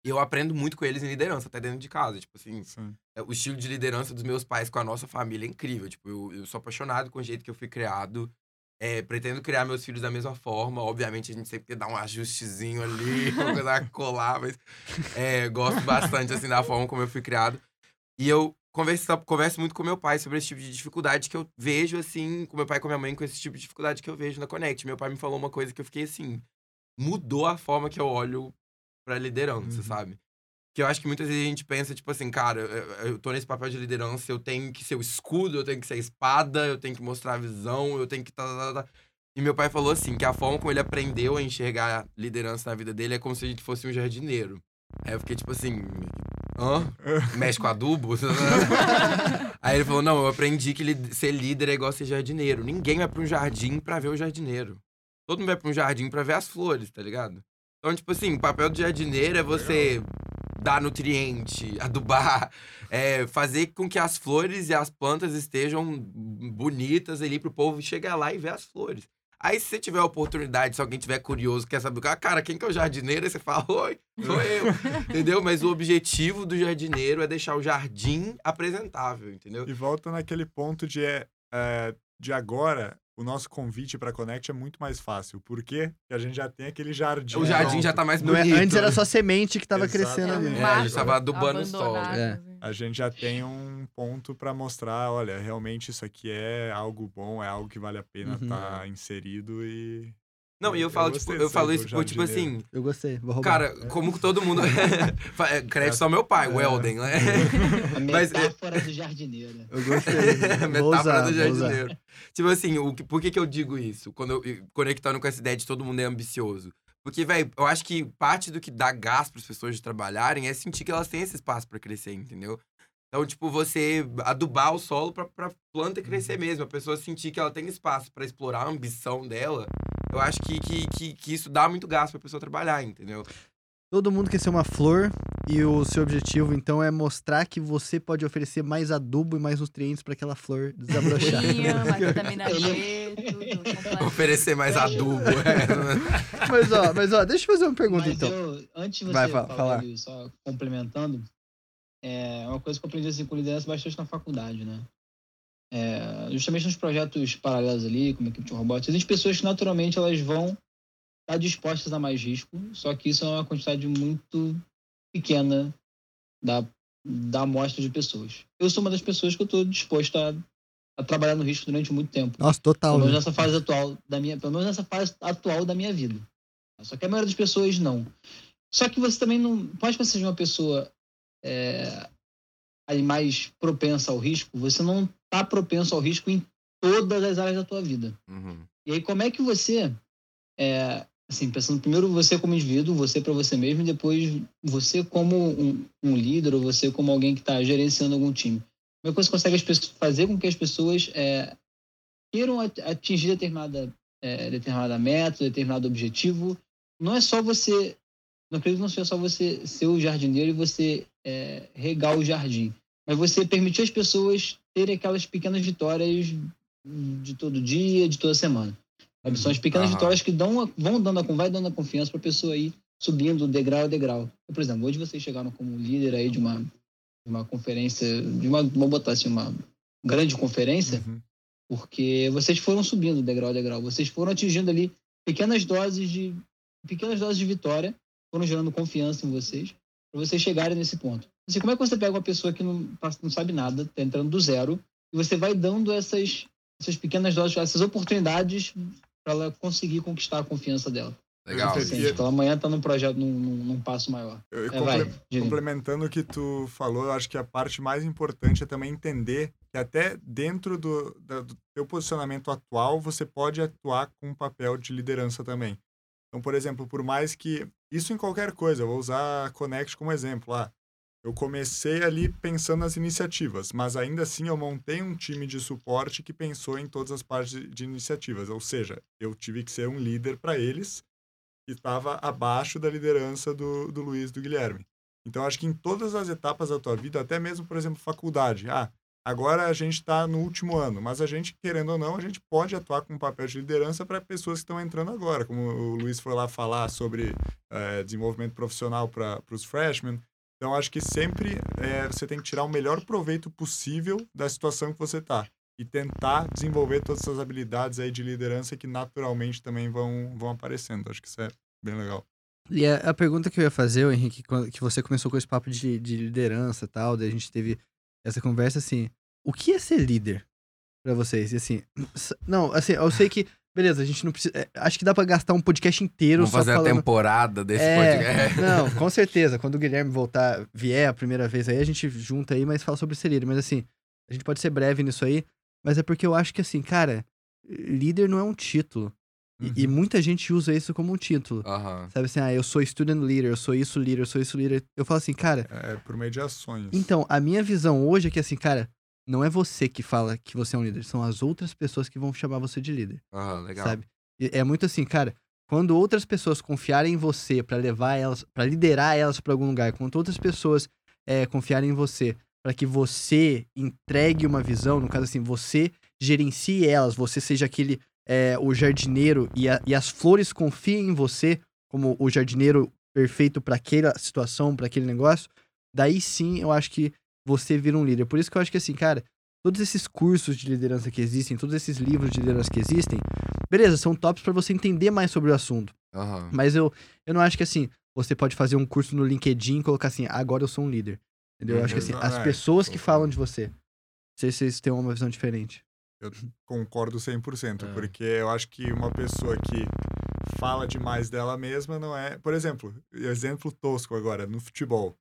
E eu aprendo muito com eles em liderança, até dentro de casa. Tipo assim, Sim. é, o estilo de liderança dos meus pais com a nossa família é incrível. Tipo, eu, eu sou apaixonado com o jeito que eu fui criado. É, pretendo criar meus filhos da mesma forma. Obviamente, a gente sempre quer dar um ajustezinho ali, uma coisa a colar, mas é, gosto bastante, assim, da forma como eu fui criado. E eu converso, converso muito com meu pai sobre esse tipo de dificuldade que eu vejo, assim, com meu pai e com minha mãe, com esse tipo de dificuldade que eu vejo na Connect. Meu pai me falou uma coisa que eu fiquei assim, mudou a forma que eu olho pra liderança, Uhum. sabe? Que eu acho que muitas vezes a gente pensa, tipo assim, cara, eu, eu tô nesse papel de liderança, eu tenho que ser o escudo, eu tenho que ser a espada, eu tenho que mostrar a visão, eu tenho que. Tá, tá, tá, tá. E meu pai falou assim, que a forma como ele aprendeu a enxergar a liderança na vida dele é como se a gente fosse um jardineiro. Aí eu fiquei tipo assim, hã? Mexe com adubo? Aí ele falou, não, eu aprendi que ser líder é igual ser jardineiro. Ninguém vai pra um jardim pra ver o jardineiro. Todo mundo vai pra um jardim pra ver as flores, tá ligado? Então, tipo assim, o papel do jardineiro é você dar nutriente, adubar, é, fazer com que as flores e as plantas estejam bonitas ali pro povo chegar lá e ver as flores. Aí, se você tiver a oportunidade, se alguém tiver curioso, quer saber, ah, cara, quem que é o jardineiro? Aí você fala, oi, sou eu. entendeu? Mas o objetivo do jardineiro é deixar o jardim apresentável, entendeu? E volta naquele ponto de, é, é, de agora, o nosso convite para Connect é muito mais fácil. Por quê? Porque a gente já tem aquele jardim. O jardim pronto. já tá mais Não é- bonito. antes era só semente que tava Exato. crescendo ali. É, mato ele tava adubando o solo. É. assim. A gente já tem um ponto para mostrar, olha, realmente isso aqui é algo bom, é algo que vale a pena Uhum. estar inserido e... Não, e eu falo, tipo, gostei eu falo do isso, tipo, tipo assim, Eu gostei, vou roubar. cara, como que todo mundo. É, Crédito ao meu pai, o É. Elden, né? A Mas, é- metáfora do jardineiro. Eu gostei. Metáfora usar, do jardineiro. Tipo assim, o que- por que, que eu digo isso? Quando eu, conectando com essa ideia de todo mundo é ambicioso. Porque, velho, eu acho que parte do que dá gás para as pessoas de trabalharem é sentir que elas têm esse espaço para crescer, entendeu? Então, tipo, você adubar o solo pra, pra planta crescer mesmo. A pessoa sentir que ela tem espaço para explorar a ambição dela. Eu acho que, que, que, que isso dá muito gás pra pessoa trabalhar, entendeu? Todo mundo quer ser uma flor e o seu objetivo, então, é mostrar que você pode oferecer mais adubo e mais nutrientes pra aquela flor desabrochar. Mais vitamina D, tudo. Oferecer mais adubo. é. mas, ó, mas, ó, deixa eu fazer uma pergunta, Mas então. eu, antes de você Vai, fa- falar, falar. só complementando, é uma coisa que eu aprendi assim, com liderança bastante na faculdade, né? É, justamente nos projetos paralelos ali, como equipe de robótica, existem pessoas que naturalmente elas vão estar dispostas a mais risco, só que isso é uma quantidade muito pequena da, da amostra de pessoas. Eu sou uma das pessoas que eu estou disposta a, a trabalhar no risco durante muito tempo. Nossa, total, Pelo menos né? nessa fase atual da minha, pelo menos nessa fase atual da minha vida. Só que a maioria das pessoas não. Só que você também não, pode que você seja uma pessoa é, aí mais propensa ao risco, você não tá propenso ao risco em todas as áreas da tua vida. Uhum. E aí como é que você é, assim, pensando primeiro você como indivíduo, você para você mesmo e depois você como um, um líder ou você como alguém que está gerenciando algum time. Como é que você consegue as pessoas, fazer com que as pessoas é, queiram at- atingir determinada, é, determinada meta, determinado objetivo? Não é só você, não acredito que não seja só você ser o jardineiro e você é, regar o jardim, mas você permitir às pessoas terem aquelas pequenas vitórias de todo dia, de toda semana. Sabe? São as pequenas Aham. vitórias que dão vão dando a, vai dando a confiança para a pessoa ir subindo degrau a degrau. Por exemplo, hoje vocês chegaram como líder aí de uma, de uma conferência, de uma, vamos botar assim, uma grande conferência, Uhum. porque vocês foram subindo degrau a degrau, vocês foram atingindo ali pequenas doses de pequenas doses de vitória, foram gerando confiança em vocês, para vocês chegarem nesse ponto. Assim, como é que você pega uma pessoa que não, não sabe nada, tá entrando do zero, e você vai dando essas, essas pequenas doses, essas oportunidades para ela conseguir conquistar a confiança dela. Legal. Ela amanhã tá num projeto, num, num, num passo maior. Eu- É, comple- vai. Complementando o que tu falou, eu acho que a parte mais importante é também entender que até dentro do, da- do teu posicionamento atual, você pode atuar com um papel de liderança também. Então, por exemplo, por mais que... Isso em qualquer coisa, eu vou usar a Connect como exemplo. Ah, eu comecei ali pensando nas iniciativas, mas ainda assim eu montei um time de suporte que pensou em todas as partes de- iniciativas. Ou seja, eu tive que ser um líder para eles que estava abaixo da liderança do, do Luiz do Guilherme. Então, acho que em todas as etapas da tua vida, até mesmo, por exemplo, faculdade. Ah, Agora a gente está no último ano, mas a gente, querendo ou não, a gente pode atuar com um papel de liderança para pessoas que estão entrando agora, como o Luiz foi lá falar sobre é, desenvolvimento profissional para os freshmen. Então, acho que sempre é, você tem que tirar o melhor proveito possível da situação que você está e tentar desenvolver todas essas habilidades aí de liderança que naturalmente também vão, vão aparecendo. Acho que isso é bem legal. E a, a pergunta que eu ia fazer, Henrique, quando, que você começou com esse papo de, de liderança e tal, daí a gente teve essa conversa assim, o que é ser líder para vocês? E assim, não, assim, eu sei que beleza, a gente não precisa, é, acho que dá para gastar um podcast inteiro Vamos só fazer falando... a temporada desse é, podcast. Não, com certeza, quando o Guilherme voltar, vier a primeira vez aí, a gente junta aí, mas fala sobre ser líder, mas assim, a gente pode ser breve nisso aí, mas é porque eu acho que assim, cara, líder não é um título. Uhum. E, e, muita gente usa isso como um título. Uhum. Sabe assim, ah, eu sou student leader, eu sou isso líder, eu sou isso líder. Eu falo assim, cara. É por meio de ações. Então, a minha visão hoje é que assim, cara, não é você que fala que você é um líder, são as outras pessoas que vão chamar você de líder. Aham, legal. Sabe? E é muito assim, cara, quando outras pessoas confiarem em você para levar elas, para liderar elas para algum lugar, quando outras pessoas é, confiarem em você para que você entregue uma visão, no caso assim, você gerencie elas, você seja aquele é, o jardineiro e, a, e as flores confiem em você como o jardineiro perfeito para aquela situação, para aquele negócio, daí sim eu acho que você vira um líder. Por isso que eu acho que assim, cara, todos esses cursos de liderança que existem, todos esses livros de liderança que existem, beleza, são tops para você entender mais sobre o assunto. Uhum. Mas eu, eu não acho que assim, você pode fazer um curso no LinkedIn e colocar assim, agora eu sou um líder. Entendeu? Eu acho que assim, Não, as é, pessoas que falam de você. Não sei se vocês têm uma visão diferente. Eu concordo 100%, É. porque eu acho que uma pessoa que fala demais dela mesma não é. Por exemplo, exemplo tosco agora, no futebol.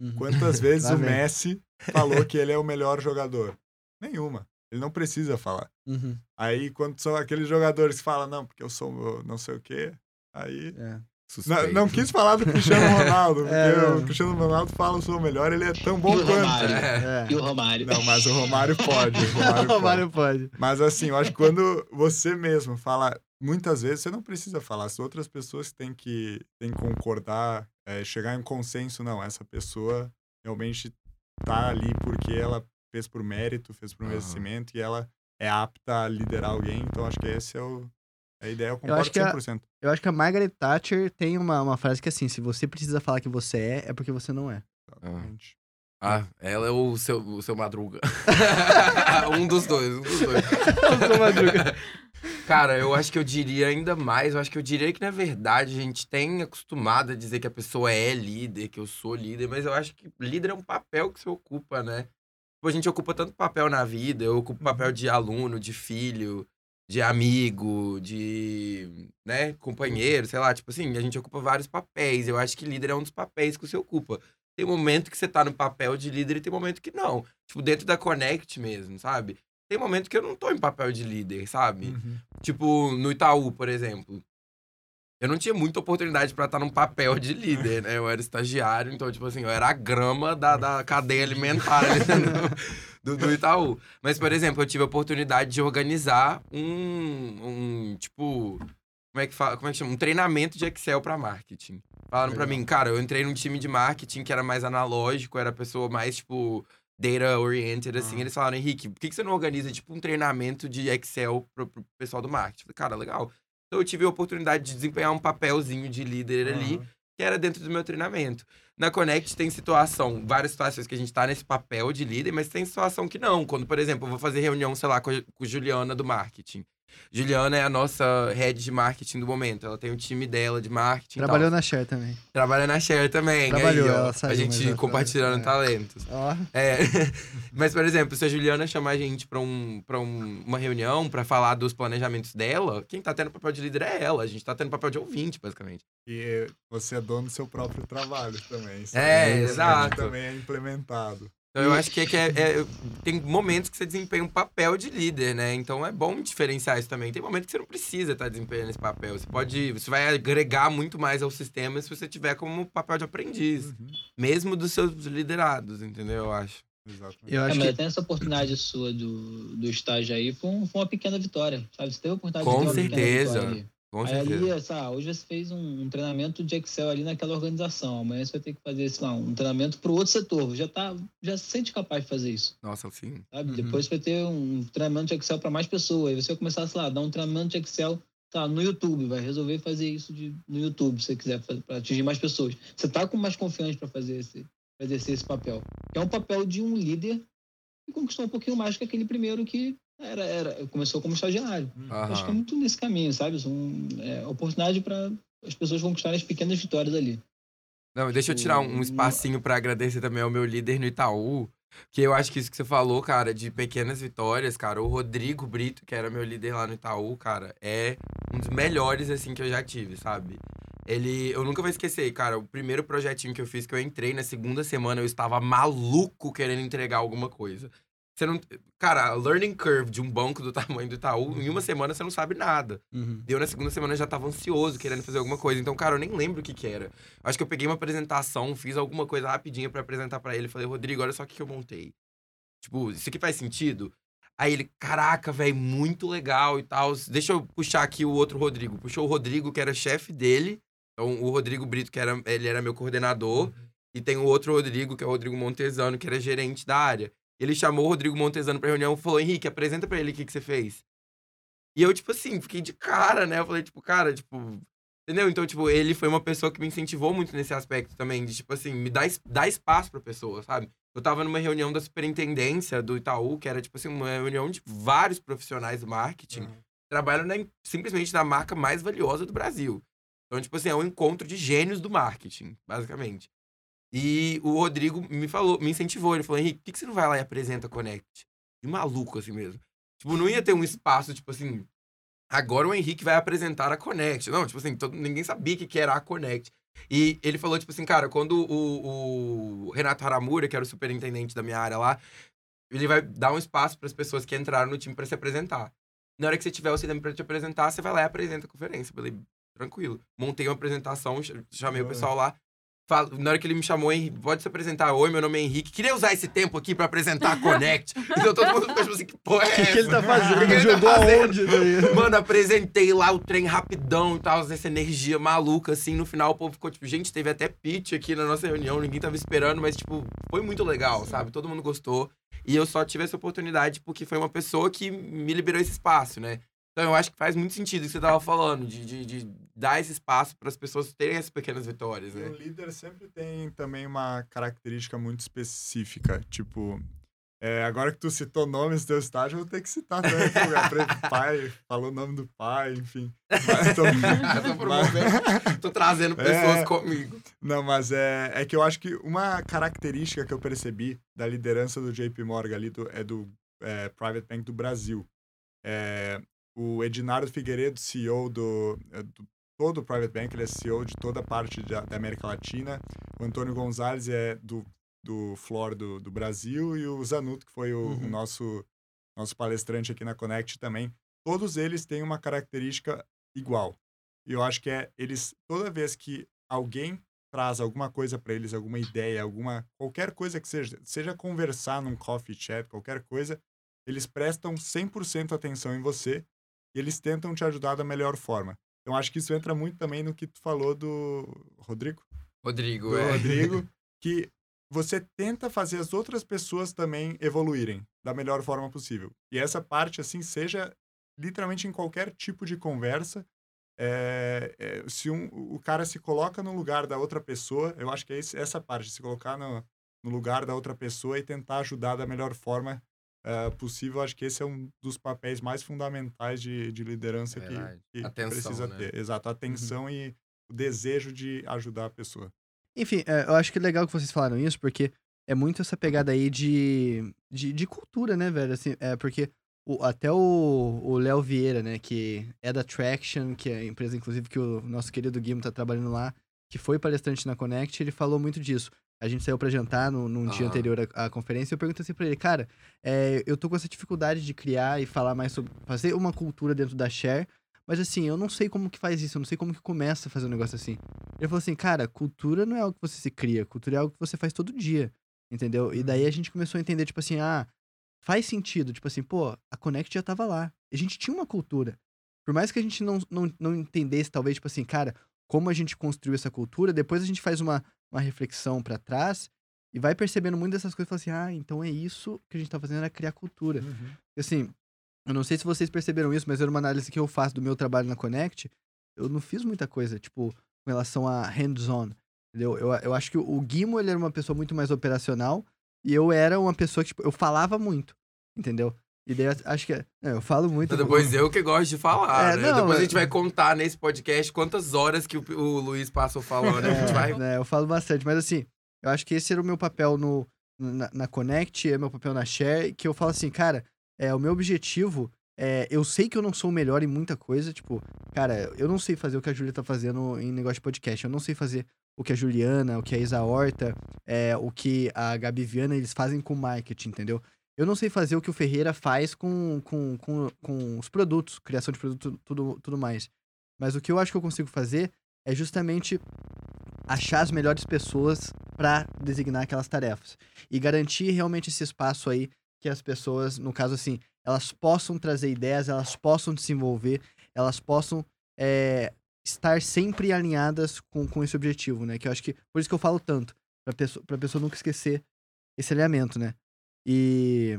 Uhum. Quantas vezes o. Messi falou que ele é o melhor jogador? Nenhuma. Ele não precisa falar. Uhum. Aí, quando são aqueles jogadores que falam, não, porque eu sou não sei o quê, aí. É. Não, não quis falar do Cristiano Ronaldo, porque É, o Cristiano Ronaldo fala, o melhor, ele é tão bom E o quanto. Romário? É. E o Romário? Não, mas o Romário pode. O Romário O pode. Romário pode. Mas assim, eu acho que quando você mesmo fala, muitas vezes você não precisa falar, as outras pessoas têm que, têm que concordar, é, chegar em um consenso, não, essa pessoa realmente tá ali porque ela fez por mérito, fez por merecimento e ela é apta a liderar alguém, então acho que esse é o, a ideia, eu concordo acho que a- 100%. Eu acho que a Margaret Thatcher tem uma, uma frase que é assim, se você precisa falar que você é, é porque você não é. Exatamente. Ah, ela é o seu, o seu Madruga. um dos dois, um dos dois. seu Madruga. Cara, eu acho que eu diria ainda mais. Eu acho que eu diria que, na verdade, a gente tem acostumado a dizer que a pessoa é líder, que eu sou líder, mas eu acho que líder é um papel que você ocupa, né? Tipo, a gente ocupa tanto papel na vida, eu ocupo papel de aluno, de filho, de amigo, de, né, companheiro, sei lá, tipo assim, a gente ocupa vários papéis. Eu acho que líder é um dos papéis que você ocupa. Tem momento que você tá no papel de líder e tem momento que não. Tipo, dentro da Connect mesmo, sabe? Tem momento que eu não tô em papel de líder, sabe? Uhum. Tipo, no Itaú, por exemplo. Eu não tinha muita oportunidade pra estar num papel de líder, né? Eu era estagiário, então, tipo assim, eu era a grama da, da cadeia alimentar ali do, do, do Itaú. Mas, por exemplo, eu tive a oportunidade de organizar um, um tipo. Como é que fala? Como é que chama? Um treinamento de Excel pra marketing. Falaram pra Legal. mim, cara, eu entrei num time de marketing que era mais analógico, era a pessoa mais, tipo, data oriented, assim. Ah. Eles falaram, Henrique, por que, que você não organiza, tipo, um treinamento de Excel pro, pro pessoal do marketing? Eu falei, cara, legal. Então eu tive a oportunidade de desempenhar um papelzinho de líder ali, Aham. que era dentro do meu treinamento. Na Connect tem situação, várias situações que a gente tá nesse papel de líder, mas tem situação que não. Quando, por exemplo, eu vou fazer reunião, sei lá, com a, com a Juliana do marketing. Juliana é a nossa head de marketing do momento. Ela tem o time dela de marketing. tal. Trabalhou na Share também. Trabalha na Share também. Trabalhou, aí, ó, ela saiu, A mas gente ela- compartilhando é. talentos. Ó, É, mas, por exemplo, se a Juliana chamar a gente pra, um, pra um- uma reunião pra falar dos planejamentos dela, quem tá tendo papel de líder é ela. A gente tá tendo papel de ouvinte, basicamente. E você é dono do seu próprio trabalho também. isso É, também- exato. Também é implementado. Então, eu acho que, é, que é- é- tem momentos que você desempenha um papel de líder, né? Então, é bom diferenciar isso também. Tem momentos que você não precisa estar desempenhando esse papel. Você pode... Você vai agregar muito mais ao sistema se você tiver como papel de aprendiz. Uhum. Mesmo dos seus liderados, entendeu? Eu acho. Exatamente. eu É, acho mas que até essa oportunidade sua do, do estágio aí foi, um- foi uma pequena vitória, sabe? Você teve a oportunidade Com de ter uma pequena certeza. vitória aí. Com Aí ali, hoje você fez um, um treinamento de Excel ali naquela organização. Amanhã você vai ter que fazer, sei lá, um treinamento para o outro setor. Já tá, já se sente capaz de fazer isso, Nossa, sim. sabe? Uhum. Depois você vai ter um treinamento de Excel para mais pessoas. Aí você vai começar, sei lá, dar um treinamento de Excel tá, no YouTube. Vai resolver fazer isso de, no YouTube, se você quiser, para atingir mais pessoas. Você tá com mais confiança para fazer esse, pra exercer esse papel. É um papel de um líder que conquistou um pouquinho mais que aquele primeiro que era, era, começou como estagiário. Acho que é Aham. muito nesse caminho, sabe? São é, oportunidade para as pessoas conquistarem as pequenas vitórias ali. Não, deixa eu tirar um, um Tipo, espacinho pra agradecer também ao meu líder no Itaú. Que eu acho que isso que você falou, cara, de pequenas vitórias, cara. O Rodrigo Brito, que era meu líder lá no Itaú, cara, é um dos melhores, assim, que eu já tive, sabe? Ele. Eu nunca vou esquecer, cara. O primeiro projetinho que eu fiz, que eu entrei na segunda semana, eu estava maluco querendo entregar alguma coisa. Você não. Cara, a learning curve de um banco do tamanho do Itaú, em uma semana você não sabe nada. Uhum. Deu na segunda semana já tava ansioso, querendo fazer alguma coisa. Então, cara, eu nem lembro o que que era. Acho que eu peguei uma apresentação, fiz alguma coisa rapidinha pra apresentar pra ele. Falei, Rodrigo, olha só o que que eu montei. Tipo, isso aqui faz sentido? Aí ele, caraca, velho, muito legal e tal. Deixa eu puxar aqui o outro Rodrigo. Puxou o Rodrigo, que era chefe dele. Então, o Rodrigo Brito, que era, ele era meu coordenador. E tem o outro Rodrigo, que é o Rodrigo Montesano, que era gerente da área. Ele chamou o Rodrigo Montesano pra reunião e falou: Henrique, apresenta pra ele o que, que você fez. E eu, tipo assim, fiquei de cara, né? Eu falei, tipo, cara, tipo. Entendeu? Então, tipo, ele foi uma pessoa que me incentivou muito nesse aspecto também, de, tipo assim, me dar, dar espaço pra pessoa, sabe? Eu tava numa reunião da superintendência do Itaú, que era, tipo assim, uma reunião de vários profissionais do marketing, trabalham na, simplesmente na marca mais valiosa do Brasil. Então, tipo assim, é um encontro de gênios do marketing, basicamente. E o Rodrigo me falou, me incentivou. Ele falou, Henrique, por que, que você não vai lá e apresenta a Connect? De maluco, assim mesmo. Tipo, não ia ter um espaço, tipo assim, agora o Henrique vai apresentar a Connect. Não, tipo assim, todo, ninguém sabia o que, que era a Connect. E ele falou, tipo assim, cara, quando o, o Renato Haramura, que era o superintendente da minha área lá, ele vai dar um espaço para as pessoas que entraram no time para se apresentar. Na hora que você tiver o CDM para te apresentar, você vai lá e apresenta a conferência. Eu falei, tranquilo. Montei uma apresentação, ch- chamei o pessoal lá. Na hora que ele me chamou, Henrique, pode se apresentar. Oi, meu nome é Henrique. Queria usar esse tempo aqui pra apresentar a Connect. então todo mundo ficou tipo assim, que porra é O que, que ele tá fazendo? O que que ele tá Jogou fazendo? aonde? daí? Mano, apresentei lá o trem rapidão e tal, essa energia maluca, assim. No final, o povo ficou tipo, gente, teve até pitch aqui na nossa reunião, ninguém tava esperando, mas, tipo, foi muito legal, sabe? Todo mundo gostou. E eu só tive essa oportunidade porque foi uma pessoa que me liberou esse espaço, né? Então eu acho que faz muito sentido o que você tava falando, de, de, de dar esse espaço para as pessoas terem essas pequenas vitórias, né? o líder sempre tem também uma característica muito específica. Tipo, é, agora que tu citou nomes do teu estágio, eu vou ter que citar também. apre- pai, falou o nome do pai, enfim. Mas tô- promovendo, tô trazendo pessoas É. comigo. Não, mas é, é que eu acho que uma característica que eu percebi da liderança do JP Morgan ali do, é do é, Private Bank do Brasil. É, o Edinardo Figueiredo, CEO do, é, do todo o Private Bank, ele é CEO de toda a parte da, da América Latina. O Antônio Gonzalez é do, do Flor do, do Brasil e o Zanuto, que foi o, o Uhum. nosso, nosso palestrante aqui na Connect também. Todos eles têm uma característica igual. E eu acho que é eles, toda vez que alguém traz alguma coisa para eles, alguma ideia, alguma qualquer coisa que seja, seja conversar num coffee chat, qualquer coisa, eles prestam 100% atenção em você e eles tentam te ajudar da melhor forma. Então acho que isso entra muito também no que tu falou do Rodrigo, Rodrigo, do é. Rodrigo, que você tenta fazer as outras pessoas também evoluírem da melhor forma possível. E essa parte assim seja literalmente em qualquer tipo de conversa, é, é, se um, o cara se coloca no lugar da outra pessoa, eu acho que é esse- essa parte, se colocar no, no lugar da outra pessoa e tentar ajudar da melhor forma eh, possível, acho que esse é um dos papéis mais fundamentais de, de liderança É que, que Atenção, precisa né? ter. Exato, a atenção e o desejo de ajudar a pessoa. Enfim, é, eu acho que é legal que vocês falaram isso, porque é muito essa pegada aí de, de, de cultura, né, velho? Assim, é porque o- até o o Léo Vieira, né, que é da Traction, que é a empresa, inclusive, que o nosso querido Guimo tá trabalhando lá, que foi palestrante na Connect, ele falou muito disso. A gente saiu pra jantar no, num dia Aham. anterior à, à conferência e eu perguntei assim pra ele, cara, é, eu tô com essa dificuldade de criar e falar mais sobre. fazer uma cultura dentro da Share, mas assim, eu não sei como que faz isso, eu não sei como que começa a fazer um negócio assim. Ele falou assim, cara, cultura não é algo que você se cria, cultura é algo que você faz todo dia, entendeu? E daí a gente começou a entender, tipo assim, ah, faz sentido, tipo assim, pô, a Connect já tava lá. A gente tinha uma cultura. por mais que a gente não, não, não entendesse, talvez, tipo assim, cara, como a gente construiu essa cultura, depois a gente faz uma, uma reflexão para trás e vai percebendo muito dessas coisas e fala assim, ah, então é isso que a gente tá fazendo, era criar cultura. Uhum. Assim, eu não sei se vocês perceberam isso, mas era uma análise que eu faço do meu trabalho na Connect. Eu não fiz muita coisa, tipo, com relação a hands-on. Entendeu? Eu, eu acho que o Guimo, ele era uma pessoa muito mais operacional e eu era uma pessoa que, tipo, eu falava muito, entendeu? E daí acho que. é, eu falo muito. Então, depois eu que gosto de falar, É, né? não, depois a mas- gente vai contar nesse podcast quantas horas que o, o Luiz passou falando. a gente vai. É, né, eu falo bastante, mas assim, eu acho que esse era o meu papel no, na, na Connect, é meu papel na Share, que eu falo assim, cara, é, o meu objetivo é. Eu sei que eu não sou o melhor em muita coisa, tipo, cara, eu não sei fazer o que a Júlia tá fazendo em negócio de podcast, eu não sei fazer o que a Juliana, o que a Isa Horta, é, o que a Gabi Viana, eles fazem com marketing, entendeu? Eu não sei fazer o que o Ferreira faz com, com, com, com os produtos, criação de produto, tudo, tudo mais. Mas o que eu acho que eu consigo fazer é justamente achar as melhores pessoas para designar aquelas tarefas e garantir realmente esse espaço aí que as pessoas, no caso assim, elas possam trazer ideias, elas possam desenvolver, elas possam é, estar sempre alinhadas com, com esse objetivo, né? Que eu acho que por isso que eu falo tanto para pessoa, pessoa nunca esquecer esse alinhamento, né? E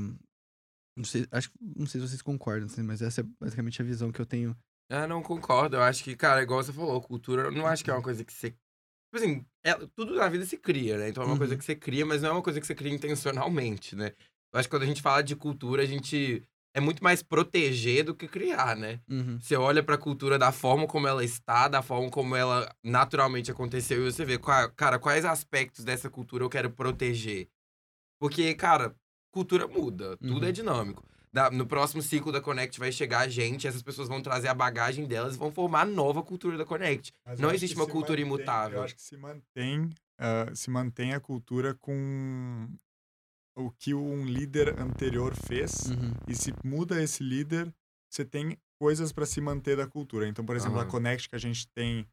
não sei, acho não sei se vocês concordam, assim, mas essa é basicamente a visão que eu tenho. Ah, não concordo. Eu acho que, cara, igual você falou, cultura, eu não acho que é uma coisa que você. Tipo assim, é- tudo na vida se cria, né? Então é uma Uhum. coisa que você cria, mas não é uma coisa que você cria intencionalmente, né? Eu acho que quando a gente fala de cultura, a gente. É muito mais proteger do que criar, né? Uhum. Você olha pra cultura da forma como ela está, da forma como ela naturalmente aconteceu, e você vê, cara, quais aspectos dessa cultura eu quero proteger. Porque, cara, cultura muda, tudo Uhum. é dinâmico. Da- no próximo ciclo da Connect vai chegar a gente, essas pessoas vão trazer a bagagem delas e vão formar a nova cultura da Connect. Mas Não existe uma cultura mantém- imutável. Eu acho que se mantém, ah, se mantém a cultura com o que um líder anterior fez. Uhum. E se muda esse líder, você tem coisas para se manter da cultura. Então, por exemplo, a Aham. Connect que a gente tem.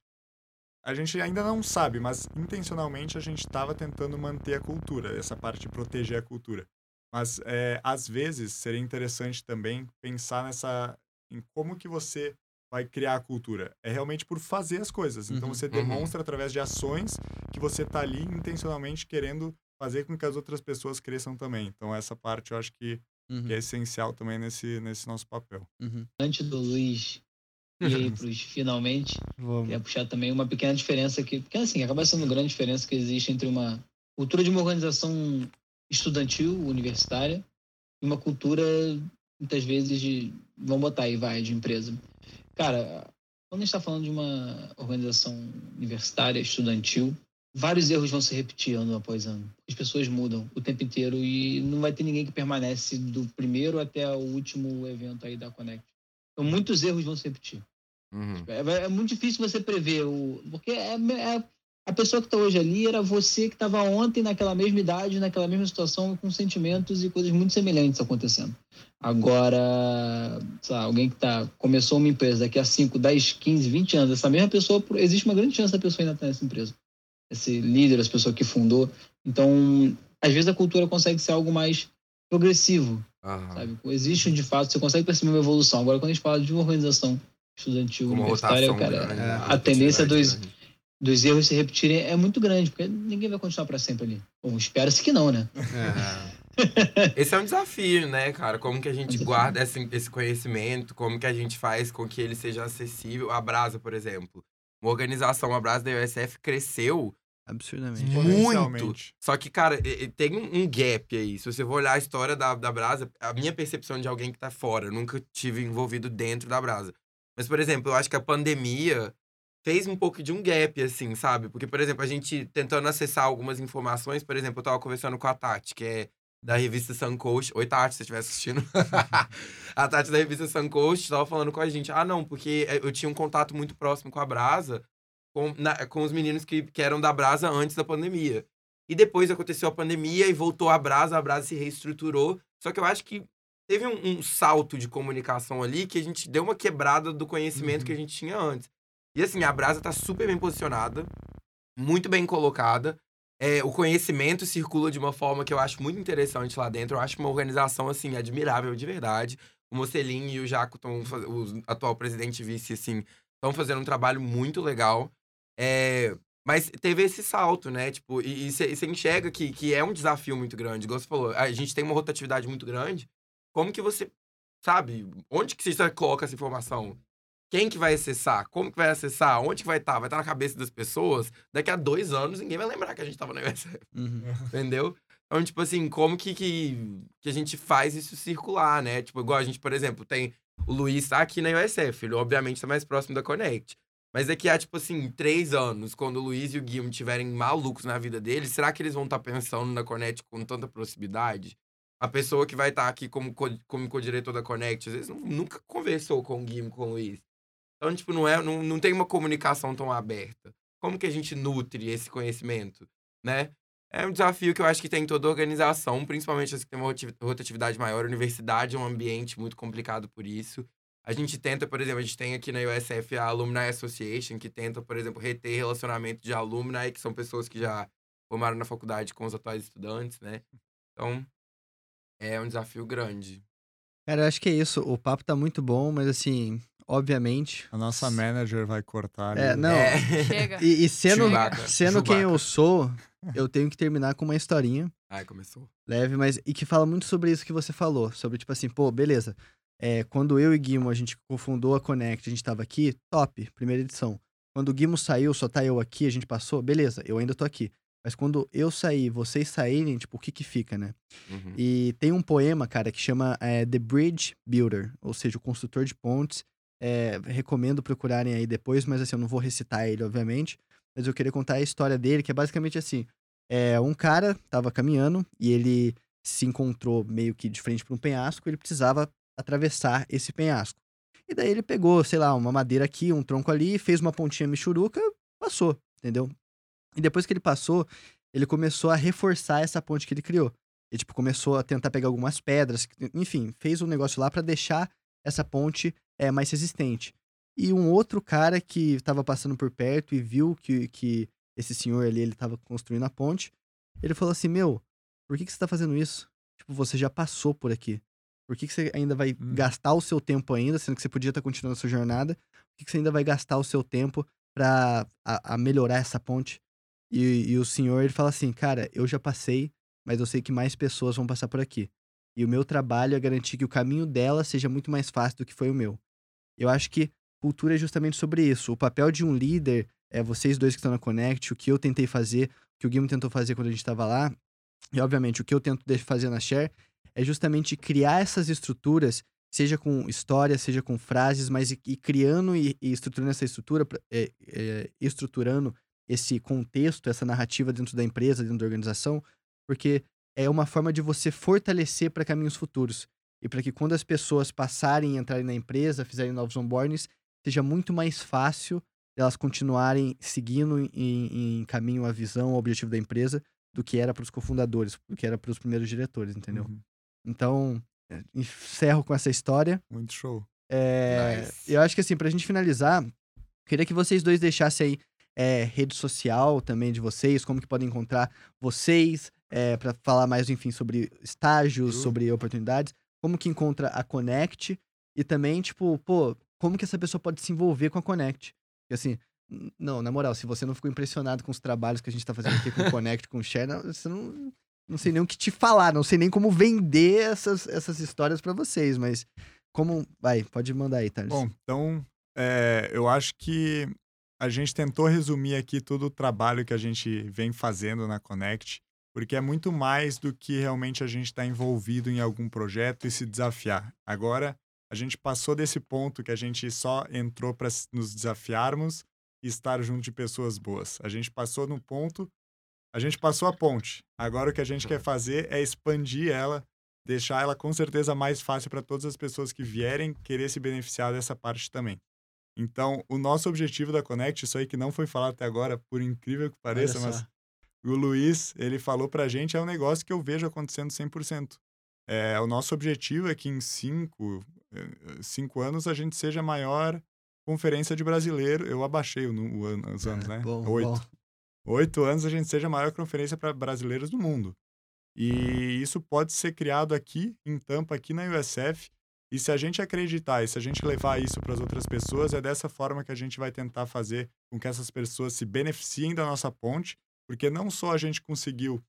A gente ainda não sabe, mas intencionalmente a gente estava tentando manter a cultura, essa parte de proteger a cultura. Mas é, às vezes seria interessante também pensar nessa em como que você vai criar a cultura. É realmente por fazer as coisas. Então Uhum. você Uhum. demonstra através de ações que você tá ali intencionalmente querendo fazer com que as outras pessoas cresçam também. Então essa parte eu acho que, Uhum. que é essencial também nesse, nesse nosso papel. Uhum. Antes do Luiz ir aí pros finalmente, Vamos. queria puxar também uma pequena diferença aqui, porque assim, acaba sendo uma grande diferença que existe entre uma cultura de uma organização estudantil, universitária, e uma cultura, muitas vezes, de. Vamos botar aí, vai, de empresa. Cara, quando a gente está falando de uma organização universitária, estudantil, vários erros vão se repetir ano após ano. As pessoas mudam o tempo inteiro e não vai ter ninguém que permanece do primeiro até o último evento aí da Connect. Então, muitos erros vão se repetir. Uhum. É, é muito difícil você prever o. Porque é, é- a pessoa que está hoje ali era você que estava ontem naquela mesma idade, naquela mesma situação, com sentimentos e coisas muito semelhantes acontecendo. Agora, sei lá, alguém que tá, começou uma empresa daqui a 5, 10, 15, 20 anos, essa mesma pessoa, existe uma grande chance da pessoa ainda estar nessa empresa. Esse líder, essa pessoa que fundou. Então, às vezes a cultura consegue ser algo mais progressivo, Aham. sabe? Existe de fato, você consegue perceber uma evolução. Agora, quando a gente fala de uma organização estudantil Com uma universitária, rotação cara, grande, é, uma a tendência dos. Dos erros se repetirem é muito grande, porque ninguém vai continuar para sempre ali. Bom, espera-se que não, né? É. Esse é um desafio, né, cara? Como que a gente desafio. guarda esse, esse conhecimento, como que a gente faz com que ele seja acessível. A Brasa, por exemplo. Uma organização, a Brasa da USF, cresceu Absurdamente. muito. Só que, cara, tem um um gap aí. Se você for olhar a história da, da Brasa, a minha percepção de alguém que tá fora, eu nunca tive envolvido dentro da Brasa. Mas, por exemplo, eu acho que a pandemia fez um pouco de um gap, assim, sabe? Porque, por exemplo, a gente tentando acessar algumas informações, por exemplo, eu tava conversando com a Tati, que é da revista Suncoast. Oi, Tati, se você estiver assistindo. a Tati da revista Suncoast tava falando com a gente. Ah, não, porque eu tinha um contato muito próximo com a Brasa, com, na- com os meninos que, que eram da Brasa antes da pandemia. E depois aconteceu a pandemia e voltou a Brasa, a Brasa se reestruturou. Só que eu acho que teve um, um salto de comunicação ali que a gente deu uma quebrada do conhecimento Uhum. que a gente tinha antes. E assim, a Brasa tá super bem posicionada, muito bem colocada. É, o conhecimento circula de uma forma que eu acho muito interessante lá dentro. Eu acho uma organização, assim, admirável de verdade. o Mocelin e o Jaco estão o atual presidente e vice, assim, estão fazendo um trabalho muito legal. É, mas teve esse salto, né? Tipo, e você enxerga que, que é um desafio muito grande. Igual você falou, a gente tem uma rotatividade muito grande. Como que você, sabe, onde que você coloca essa informação? Quem que vai acessar? Como que vai acessar? Onde que vai estar? Tá? Vai estar tá na cabeça das pessoas? Daqui a dois anos, ninguém vai lembrar que a gente estava na USF. Uhum. Entendeu? Então, tipo assim, como que, que, que a gente faz isso circular, né? Tipo, igual a gente, por exemplo, tem o Luiz tá aqui na USF, ele obviamente tá mais próximo da Connect. Mas daqui a, tipo assim, três anos, quando o Luiz e o Guilherme tiverem malucos na vida deles, será que eles vão estar tá pensando na Connect com tanta proximidade? A pessoa que vai estar tá aqui como, co como co-diretor da Connect, às vezes nunca conversou com o Guilherme, com o Luiz. Então, tipo, não, é, não, não tem uma comunicação tão aberta. Como que a gente nutre esse conhecimento, né? É um desafio que eu acho que tem em toda organização, principalmente as que tem uma rotatividade maior. A universidade é um ambiente muito complicado por isso. A gente tenta, por exemplo, a gente tem aqui na USF a Alumni Association, que tenta, por exemplo, reter relacionamento de alumni, que são pessoas que já formaram na faculdade com os atuais estudantes, né? Então, é um desafio grande. Cara, eu acho que é isso. O papo tá muito bom, mas assim, obviamente. A nossa manager vai cortar. É, não. É. Chega. E, e sendo, sendo quem eu sou, eu tenho que terminar com uma historinha. Ai, começou. Leve, mas. E que fala muito sobre isso que você falou. Sobre, tipo assim, pô, beleza. É, quando eu e Guimo, a gente confundou a Connect, a gente tava aqui, top, primeira edição. Quando o Guimo saiu, só tá eu aqui, a gente passou, beleza, eu ainda tô aqui. Mas quando eu sair, vocês saírem, tipo, o que que fica, né? Uhum. E tem um poema, cara, que chama é, The Bridge Builder, ou seja, o construtor de pontes. É, recomendo procurarem aí depois, mas assim, eu não vou recitar ele, obviamente. Mas eu queria contar a história dele, que é basicamente assim. É, um cara tava caminhando e ele se encontrou meio que de frente para um penhasco, ele precisava atravessar esse penhasco. E daí ele pegou, sei lá, uma madeira aqui, um tronco ali, fez uma pontinha michuruca, passou, entendeu? E depois que ele passou, ele começou a reforçar essa ponte que ele criou. Ele, tipo, começou a tentar pegar algumas pedras, enfim, fez um negócio lá para deixar essa ponte é, mais resistente. E um outro cara que estava passando por perto e viu que, que esse senhor ali, ele estava construindo a ponte, ele falou assim, meu, por que, que você está fazendo isso? Tipo, você já passou por aqui. Por que, que você ainda vai hum. gastar o seu tempo ainda, sendo que você podia estar tá continuando a sua jornada? Por que, que você ainda vai gastar o seu tempo para a, a melhorar essa ponte? E, e, o senhor, ele fala assim, cara, eu já passei, mas eu sei que mais pessoas vão passar por aqui. E o meu trabalho é garantir que o caminho dela seja muito mais fácil do que foi o meu. Eu acho que cultura é justamente sobre isso. O papel de um líder, é vocês dois que estão na Connect, o que eu tentei fazer, o que o Guilherme tentou fazer quando a gente estava lá, e obviamente o que eu tento fazer na Share, é justamente criar essas estruturas, seja com história, seja com frases, mas e criando e, e, estruturando essa estrutura, é, é, estruturando esse contexto, essa narrativa dentro da empresa, dentro da organização, porque é uma forma de você fortalecer para caminhos futuros. E para que quando as pessoas passarem e entrarem na empresa, fizerem novos onboardings, seja muito mais fácil elas continuarem seguindo em, em caminho a visão, o objetivo da empresa, do que era para os cofundadores, do que era para os primeiros diretores, entendeu? Uhum. Então, é, encerro com essa história. Muito show. É, nice. Eu acho que assim, pra gente finalizar, queria que vocês dois deixassem aí é, rede social também de vocês, como que podem encontrar vocês, é, para falar mais, enfim, sobre estágios, uhum. sobre oportunidades, como que encontra a Connect e também, tipo, pô, como que essa pessoa pode se envolver com a Connect? Porque assim, não, na moral, se você não ficou impressionado com os trabalhos que a gente tá fazendo aqui com o Connect, com o Share, você não, não sei nem o que te falar, não sei nem como vender essas, essas histórias para vocês, mas como. Vai, pode mandar aí, Thales. Bom, então, é, eu acho que a gente tentou resumir aqui todo o trabalho que a gente vem fazendo na Connect, porque é muito mais do que realmente a gente estar tá envolvido em algum projeto e se desafiar. Agora, a gente passou desse ponto que a gente só entrou para nos desafiarmos e estar junto de pessoas boas. A gente passou no ponto a gente passou a ponte. Agora o que a gente quer fazer é expandir ela, deixar ela com certeza mais fácil para todas as pessoas que vierem querer se beneficiar dessa parte também. Então, o nosso objetivo da Connect, isso aí que não foi falado até agora, por incrível que pareça, mas o Luiz, ele falou para a gente, é um negócio que eu vejo acontecendo 100%. É, o nosso objetivo é que em cinco, eh, cinco anos a gente seja a maior conferência de brasileiro. Eu abaixei o, o, os anos, é, né? Bom, Oito. Bom oito anos a gente seja a maior conferência para brasileiros do mundo. E isso pode ser criado aqui, em Tampa, aqui na USF. E se a gente acreditar e se a gente levar isso para as outras pessoas, é dessa forma que a gente vai tentar fazer com que essas pessoas se beneficiem da nossa ponte, porque não só a gente conseguiu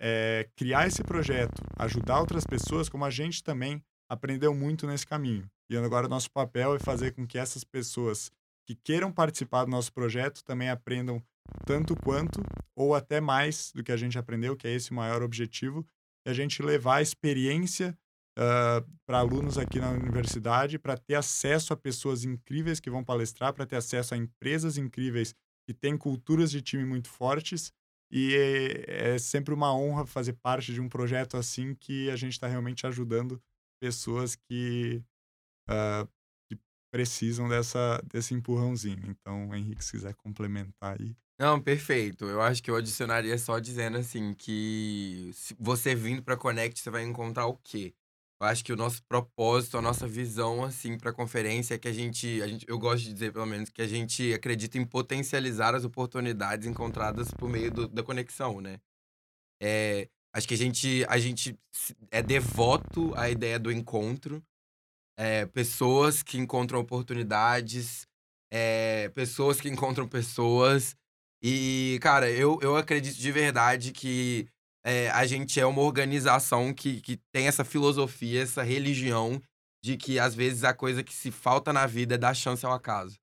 é, criar esse projeto, ajudar outras pessoas, como a gente também aprendeu muito nesse caminho. E agora o nosso papel é fazer com que essas pessoas que queiram participar do nosso projeto também aprendam tanto quanto ou até mais do que a gente aprendeu, que é esse o maior objetivo, é a gente levar a experiência uh, para alunos aqui na universidade, para ter acesso a pessoas incríveis que vão palestrar, para ter acesso a empresas incríveis que têm culturas de time muito fortes. E é, é sempre uma honra fazer parte de um projeto assim que a gente está realmente ajudando pessoas que, uh, que precisam dessa, desse empurrãozinho. Então, Henrique, se quiser complementar aí. Não, perfeito. Eu acho que eu adicionaria só dizendo assim que você vindo para Connect, você vai encontrar o quê? Eu acho que o nosso propósito, a nossa visão, assim, para a conferência é que a gente, a gente, eu gosto de dizer, pelo menos, que a gente acredita em potencializar as oportunidades encontradas por meio do, da conexão, né? É, acho que a gente, a gente é devoto à ideia do encontro. É, pessoas que encontram oportunidades, é, pessoas que encontram pessoas. E, cara, eu, eu acredito de verdade que é, a gente é uma organização que, que tem essa filosofia, essa religião de que às vezes a coisa que se falta na vida é dar chance ao acaso.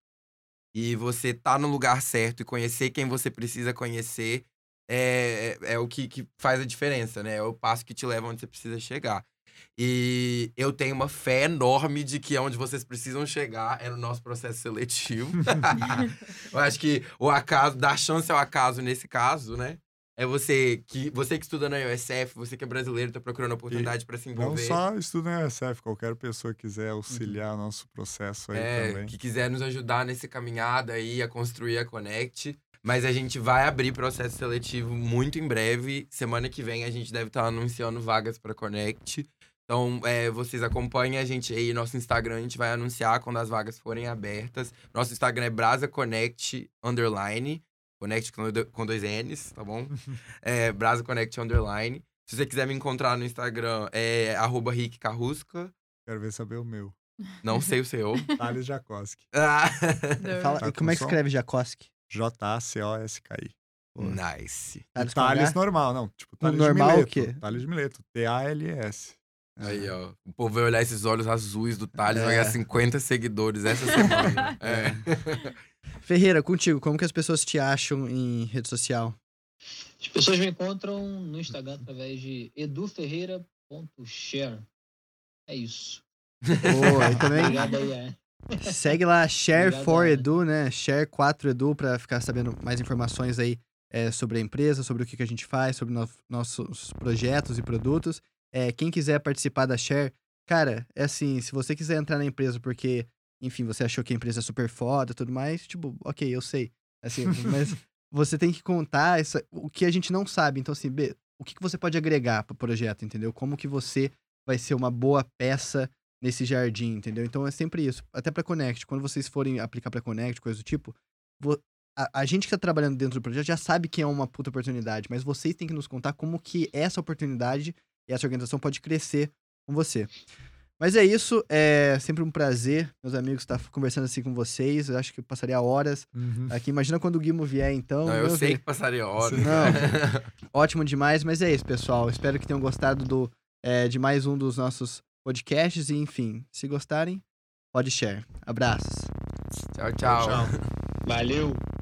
E você tá no lugar certo e conhecer quem você precisa conhecer é, é, é o que, que faz a diferença, né? É o passo que te leva onde você precisa chegar. E eu tenho uma fé enorme de que onde vocês precisam chegar é no nosso processo seletivo. eu acho que o acaso, dar chance ao acaso nesse caso, né? É você que você que estuda na USF, você que é brasileiro, está procurando oportunidade para se envolver. Não só estuda na USF, qualquer pessoa que quiser auxiliar uhum. nosso processo aí é, também. Que quiser nos ajudar nesse caminhada aí a construir a Connect. Mas a gente vai abrir processo seletivo muito em breve. Semana que vem a gente deve estar tá anunciando vagas para Connect. Então, é, vocês acompanhem a gente aí, nosso Instagram, a gente vai anunciar quando as vagas forem abertas. Nosso Instagram é Brasa Connect com dois N's, tá bom? é, Brasa Connect Underline. Se você quiser me encontrar no Instagram, é arroba Rick Carrusca. Quero ver saber o meu. Não sei o seu. Thales Jacoski. Ah. Fala, tá como é que som? escreve Jacoski? J-A-C-O-S-K-I. Nice. Thales, Thales normal, não. Tipo, Thales normal de Mileto. o quê? Thales de Mileto. T-A-L-S. Aí, ó. O povo vai olhar esses olhos azuis do Thales, é. vai ganhar 50 seguidores essa semana. é. Ferreira, contigo, como que as pessoas te acham em rede social? As pessoas me encontram no Instagram através de eduferreira.share. É isso. Boa, e também. Obrigado aí, é. Segue lá, Share Obrigado, for Edu, né? Share 4 Edu para ficar sabendo mais informações aí é, sobre a empresa, sobre o que, que a gente faz, sobre no nossos projetos e produtos. É, quem quiser participar da Share, cara, é assim, se você quiser entrar na empresa porque enfim, você achou que a empresa é super foda e tudo mais, tipo, ok, eu sei. Assim, mas você tem que contar essa, o que a gente não sabe. Então, assim, B, o que, que você pode agregar para o projeto, entendeu? Como que você vai ser uma boa peça nesse jardim, entendeu? Então é sempre isso. Até para Connect, quando vocês forem aplicar para Connect, coisa do tipo, a, a, gente que tá trabalhando dentro do projeto já sabe que é uma puta oportunidade, mas vocês têm que nos contar como que essa oportunidade e essa organização pode crescer com você. Mas é isso, é sempre um prazer, meus amigos, estar conversando assim com vocês. Eu acho que passaria horas uhum. aqui. Imagina quando o Guimo vier, então. Não, eu sei ver. que passaria horas. Não, ótimo demais, mas é isso, pessoal. Espero que tenham gostado do, é, de mais um dos nossos podcasts. E, enfim, se gostarem, pode share. Abraços. tchau. tchau. tchau. Valeu.